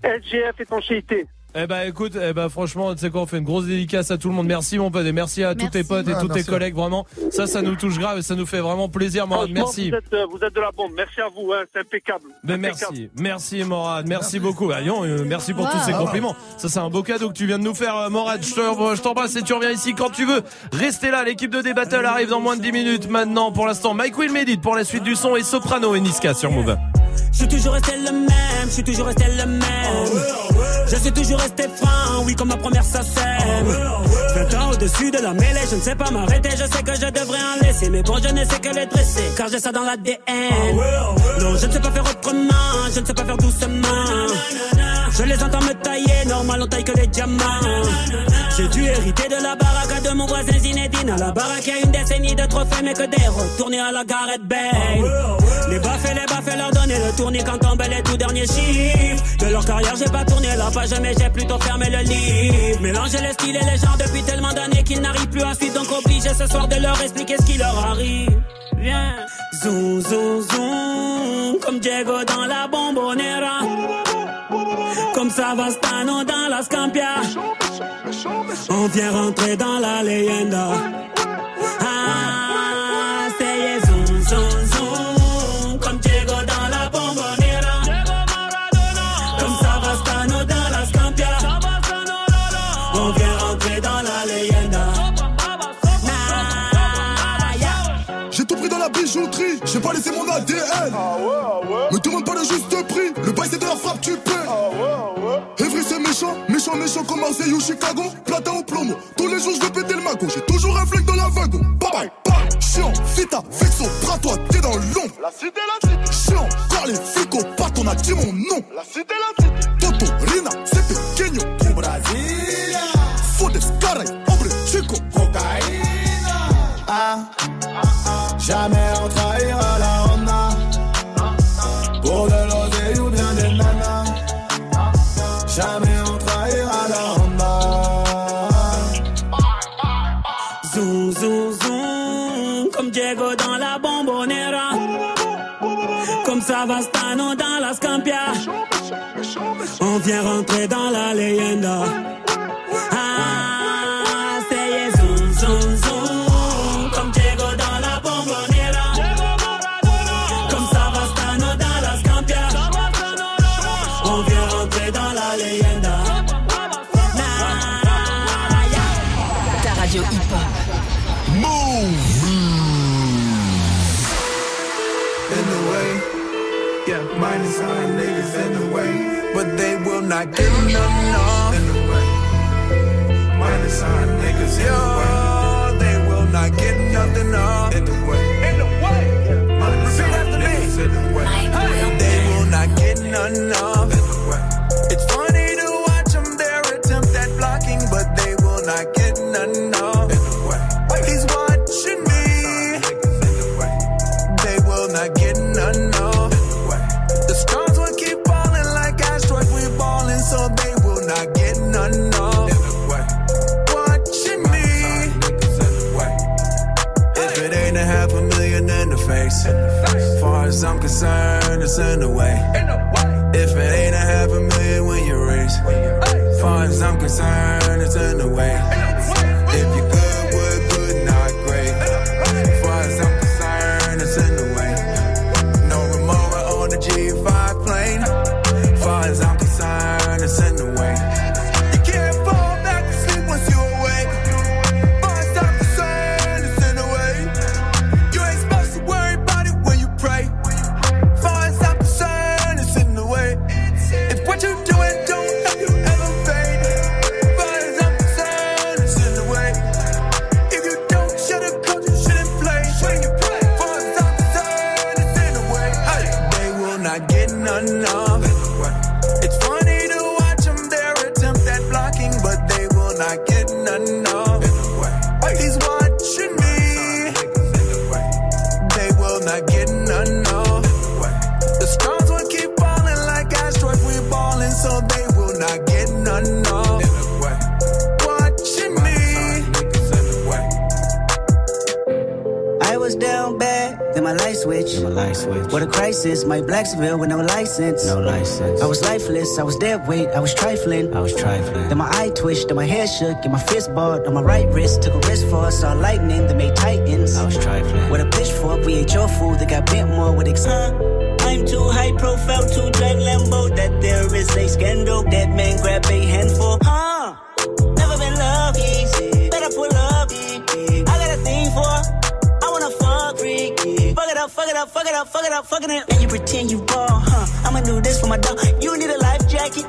LGF étanchéité. Eh ben écoute, eh ben franchement, tu sais quoi, on fait une grosse dédicace à tout le monde. Merci mon pote et merci à tous tes potes et Ah, tous tes collègues. Vraiment, ça, ça nous touche grave et ça nous fait vraiment plaisir, Morad. Merci. Vous êtes, euh, vous êtes de la bombe. Merci à vous. Hein. C'est impeccable. Ben Impeccable. merci, merci Morad, merci beaucoup. Ah, Yon, euh, merci pour tous ces Wow. compliments. Ça c'est un beau cadeau que tu viens de nous faire, euh, Morad. Je t'embrasse et tu reviens ici quand tu veux. Restez là, l'équipe de D-Battle arrive dans moins de 10 minutes maintenant. Pour l'instant, Mike Will Medit pour la suite du son et Soprano et Niska sur Move. Je suis toujours resté le même, je suis toujours resté le même. Je suis toujours resté franc, oui, comme ma première sacème. 20 ans au-dessus de la mêlée, je ne sais pas m'arrêter, je sais que je devrais en laisser. Mais bon, je ne sais que les dresser, car j'ai ça dans l'ADN. Non, je ne sais pas faire autrement, je ne sais pas faire doucement. Je les entends me tailler, normal, on taille que les diamants. J'ai dû hériter de la baraque de mon voisin Zinedine. À la baraque, y a une décennie de trophées, mais que des retournés à la Gareth Bale. Les baffes et les baffes, leur donner le tournis quand tombent les tout derniers chiffres. De leur carrière, j'ai pas tourné la page, mais j'ai plutôt fermé le livre. Mélanger les styles et les genres depuis tellement d'années qu'ils n'arrivent plus à suivre, donc obligé ce soir de leur expliquer ce qui leur arrive. Viens, zoom, zoom, zoom, comme Diego dans la bombonera. Comme Savastano dans la Scampia. On vient rentrer dans la leyenda. J'ai pas laissé mon ADN. Me demande pas le juste prix, le bail c'est de la frappe, tu paies. Evry c'est méchant, méchant, méchant comme Marseille ou Chicago. Platin au plomo, tous les jours je vais péter le magot. J'ai toujours un flingue dans la wagon. Bye bye, bye. Chiant, vita, vexo, bras toi, t'es dans l'ombre. La cité, la cité. Chiant, quand les flics au pattes, on a dit mon nom. La cité, la cité. Toto, Rina, c'est pequeño. Du Brasilia. Fodes, caray, hombre, chico. Cocaïna. Ah, jamais on trahira Comme Savastano dans la Scampia. On vient rentrer dans la leyenda. In the If it ain't a half a million when you raise, far as I'm concerned, it's in the way. What a crisis, my black Seville with no license. No license. I was lifeless, I was dead weight, I was trifling. I was trifling. Then my eye twitched, then my hair shook, and my fist balled on my right wrist. Took a risk for us, saw lightning that made titans. I was trifling. With a pitchfork, we ate your food They got bent more with ex- I'm too high profile to drive Lambo. That there is a scandal. Dead man grab a handful. Huh? Up, fuck it up, fuck it up, fuck it up, fucking. And you pretend you ball, huh? I'ma do this for my dog. You need a life jacket.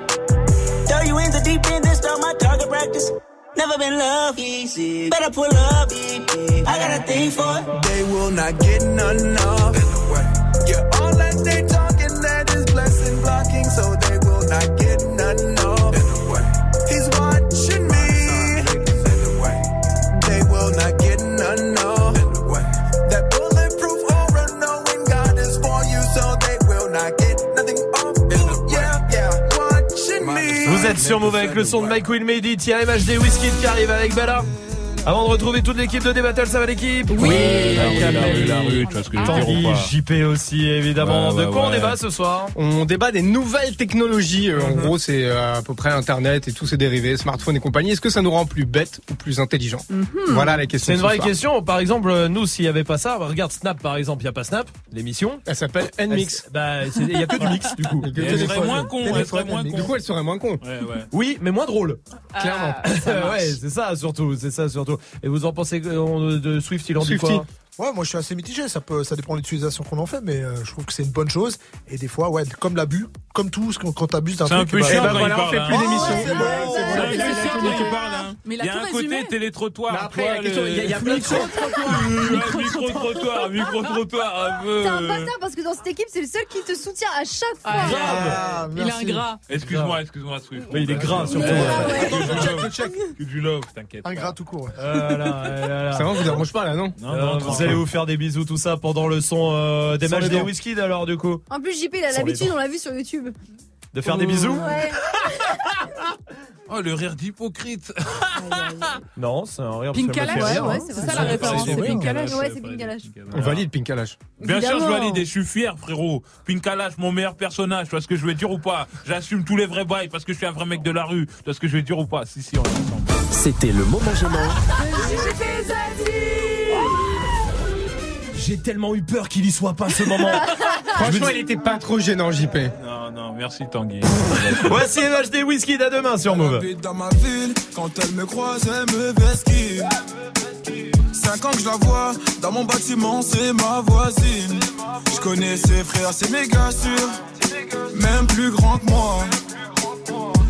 Throw you into deep end, this start my target practice. Never been love easy. Better pull up. easy. I got a thing for it. They will not get of. Yeah, all that they talking that is blessing blocking, so sur Move avec le son de Mike Will Made It. Il y a MHD Whisky qui arrive avec Bella. Avant de retrouver toute l'équipe de D-Battle, ça va l'équipe Oui. La rue, la rue, la rue, tu vois ce que je veux dire Tanguy, ou pas JP aussi, évidemment. Ouais, de ouais, quoi on débat ce soir On débat des nouvelles technologies. Euh, En Mhm. gros, c'est euh, à peu près Internet et tous ses dérivés, smartphones et compagnie. Est-ce que ça nous rend plus bêtes ou plus intelligents Voilà la question. C'est une vraie soir. question. Par exemple, euh, nous, s'il y avait pas ça, bah, regarde Snap par exemple, il y a pas Snap, l'émission. Elle s'appelle Nmix. Bah, il y a que du mix du coup. Elle serait moins con, elle serait moins Du con. coup, elle serait moins con. Ouais, ouais. Oui, mais moins drôle. Clairement. ouais, c'est ça surtout, c'est ça surtout. Et vous en pensez que, euh, de Swift, il en dit quoi Ouais, moi je suis assez mitigé. Ça peut, ça dépend de l'utilisation qu'on en fait, mais euh, je trouve que c'est une bonne chose. Et des fois, ouais, comme l'abus, comme tout, quand t'abuses d'un C'est truc, un peu bah, chiant quand voilà, il on parle, fait plus d'émission. Oh, c'est bon, Ouais, hein. Mais il a y a un côté télétrottoir. Après, il y a- il y a plein de choses. Micro-trottoir, micro-trottoir, un peu. T'es un bâtard parce que dans cette équipe, c'est le seul qui te soutient à chaque fois. Ah, Il est merci. ingrat. Excuse-moi, excuse-moi, Swift. Mais il est gras surtout. Que du- love, t'inquiète. Ingrat tout court. Ça va, vous dérange pas là, non Euh, vous allez vous faire des bisous tout ça pendant le son euh, des matchs des whisky alors du coup En plus, JP, il a l'habitude, on l'a vu sur YouTube. de faire des bisous Ouais. Oh, le rire d'hypocrite. Non, c'est un rire. Pink parce que ça me Kalash, fait ouais, rire, c'est hein. ça la référence, c'est Pink Kalash. Ouais, c'est Pink Kalash. On valide Pink Kalash. Bien sûr, je valide et je suis fier, frérot. Pinkalash, mon meilleur personnage, tu vois ce que je veux dire ou pas? J'assume tous les vrais bails parce que je suis un vrai mec de la rue. Tu vois ce que je veux dire ou pas? Si, si, on est ensemble. C'était le moment gênant. J'ai tellement eu peur qu'il y soit pas ce moment. Franchement, il était pas trop gênant, JP. Non, non, merci Tanguy. Voici MHD Whisky à demain sur Move. habite dans ma ville, quand elle me croise, elle me vesquille. Cinq ans que je la vois, dans mon bâtiment, c'est ma voisine. Je connais ses frères, c'est méga sûr, même plus grand que moi.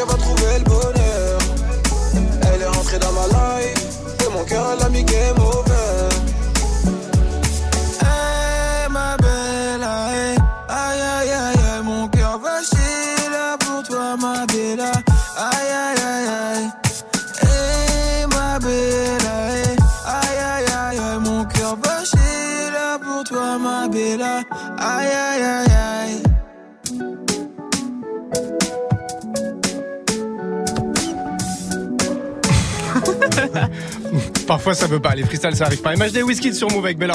Qu'elle va trouver le bonheur elle est rentrée rentré dans ma life. Et mon cœur, elle a mis game. Hey, ma belle, aïe aïe aïe aïe, mon cœur va chier là pour toi, ma belle, aïe aïe aïe aïe. Hey, ma belle, aïe aïe aïe aïe, mon cœur va chier là pour toi, ma belle, Parfois ça veut pas, les freestyles ça arrive pas. MHD Whisky sur Move avec Bella.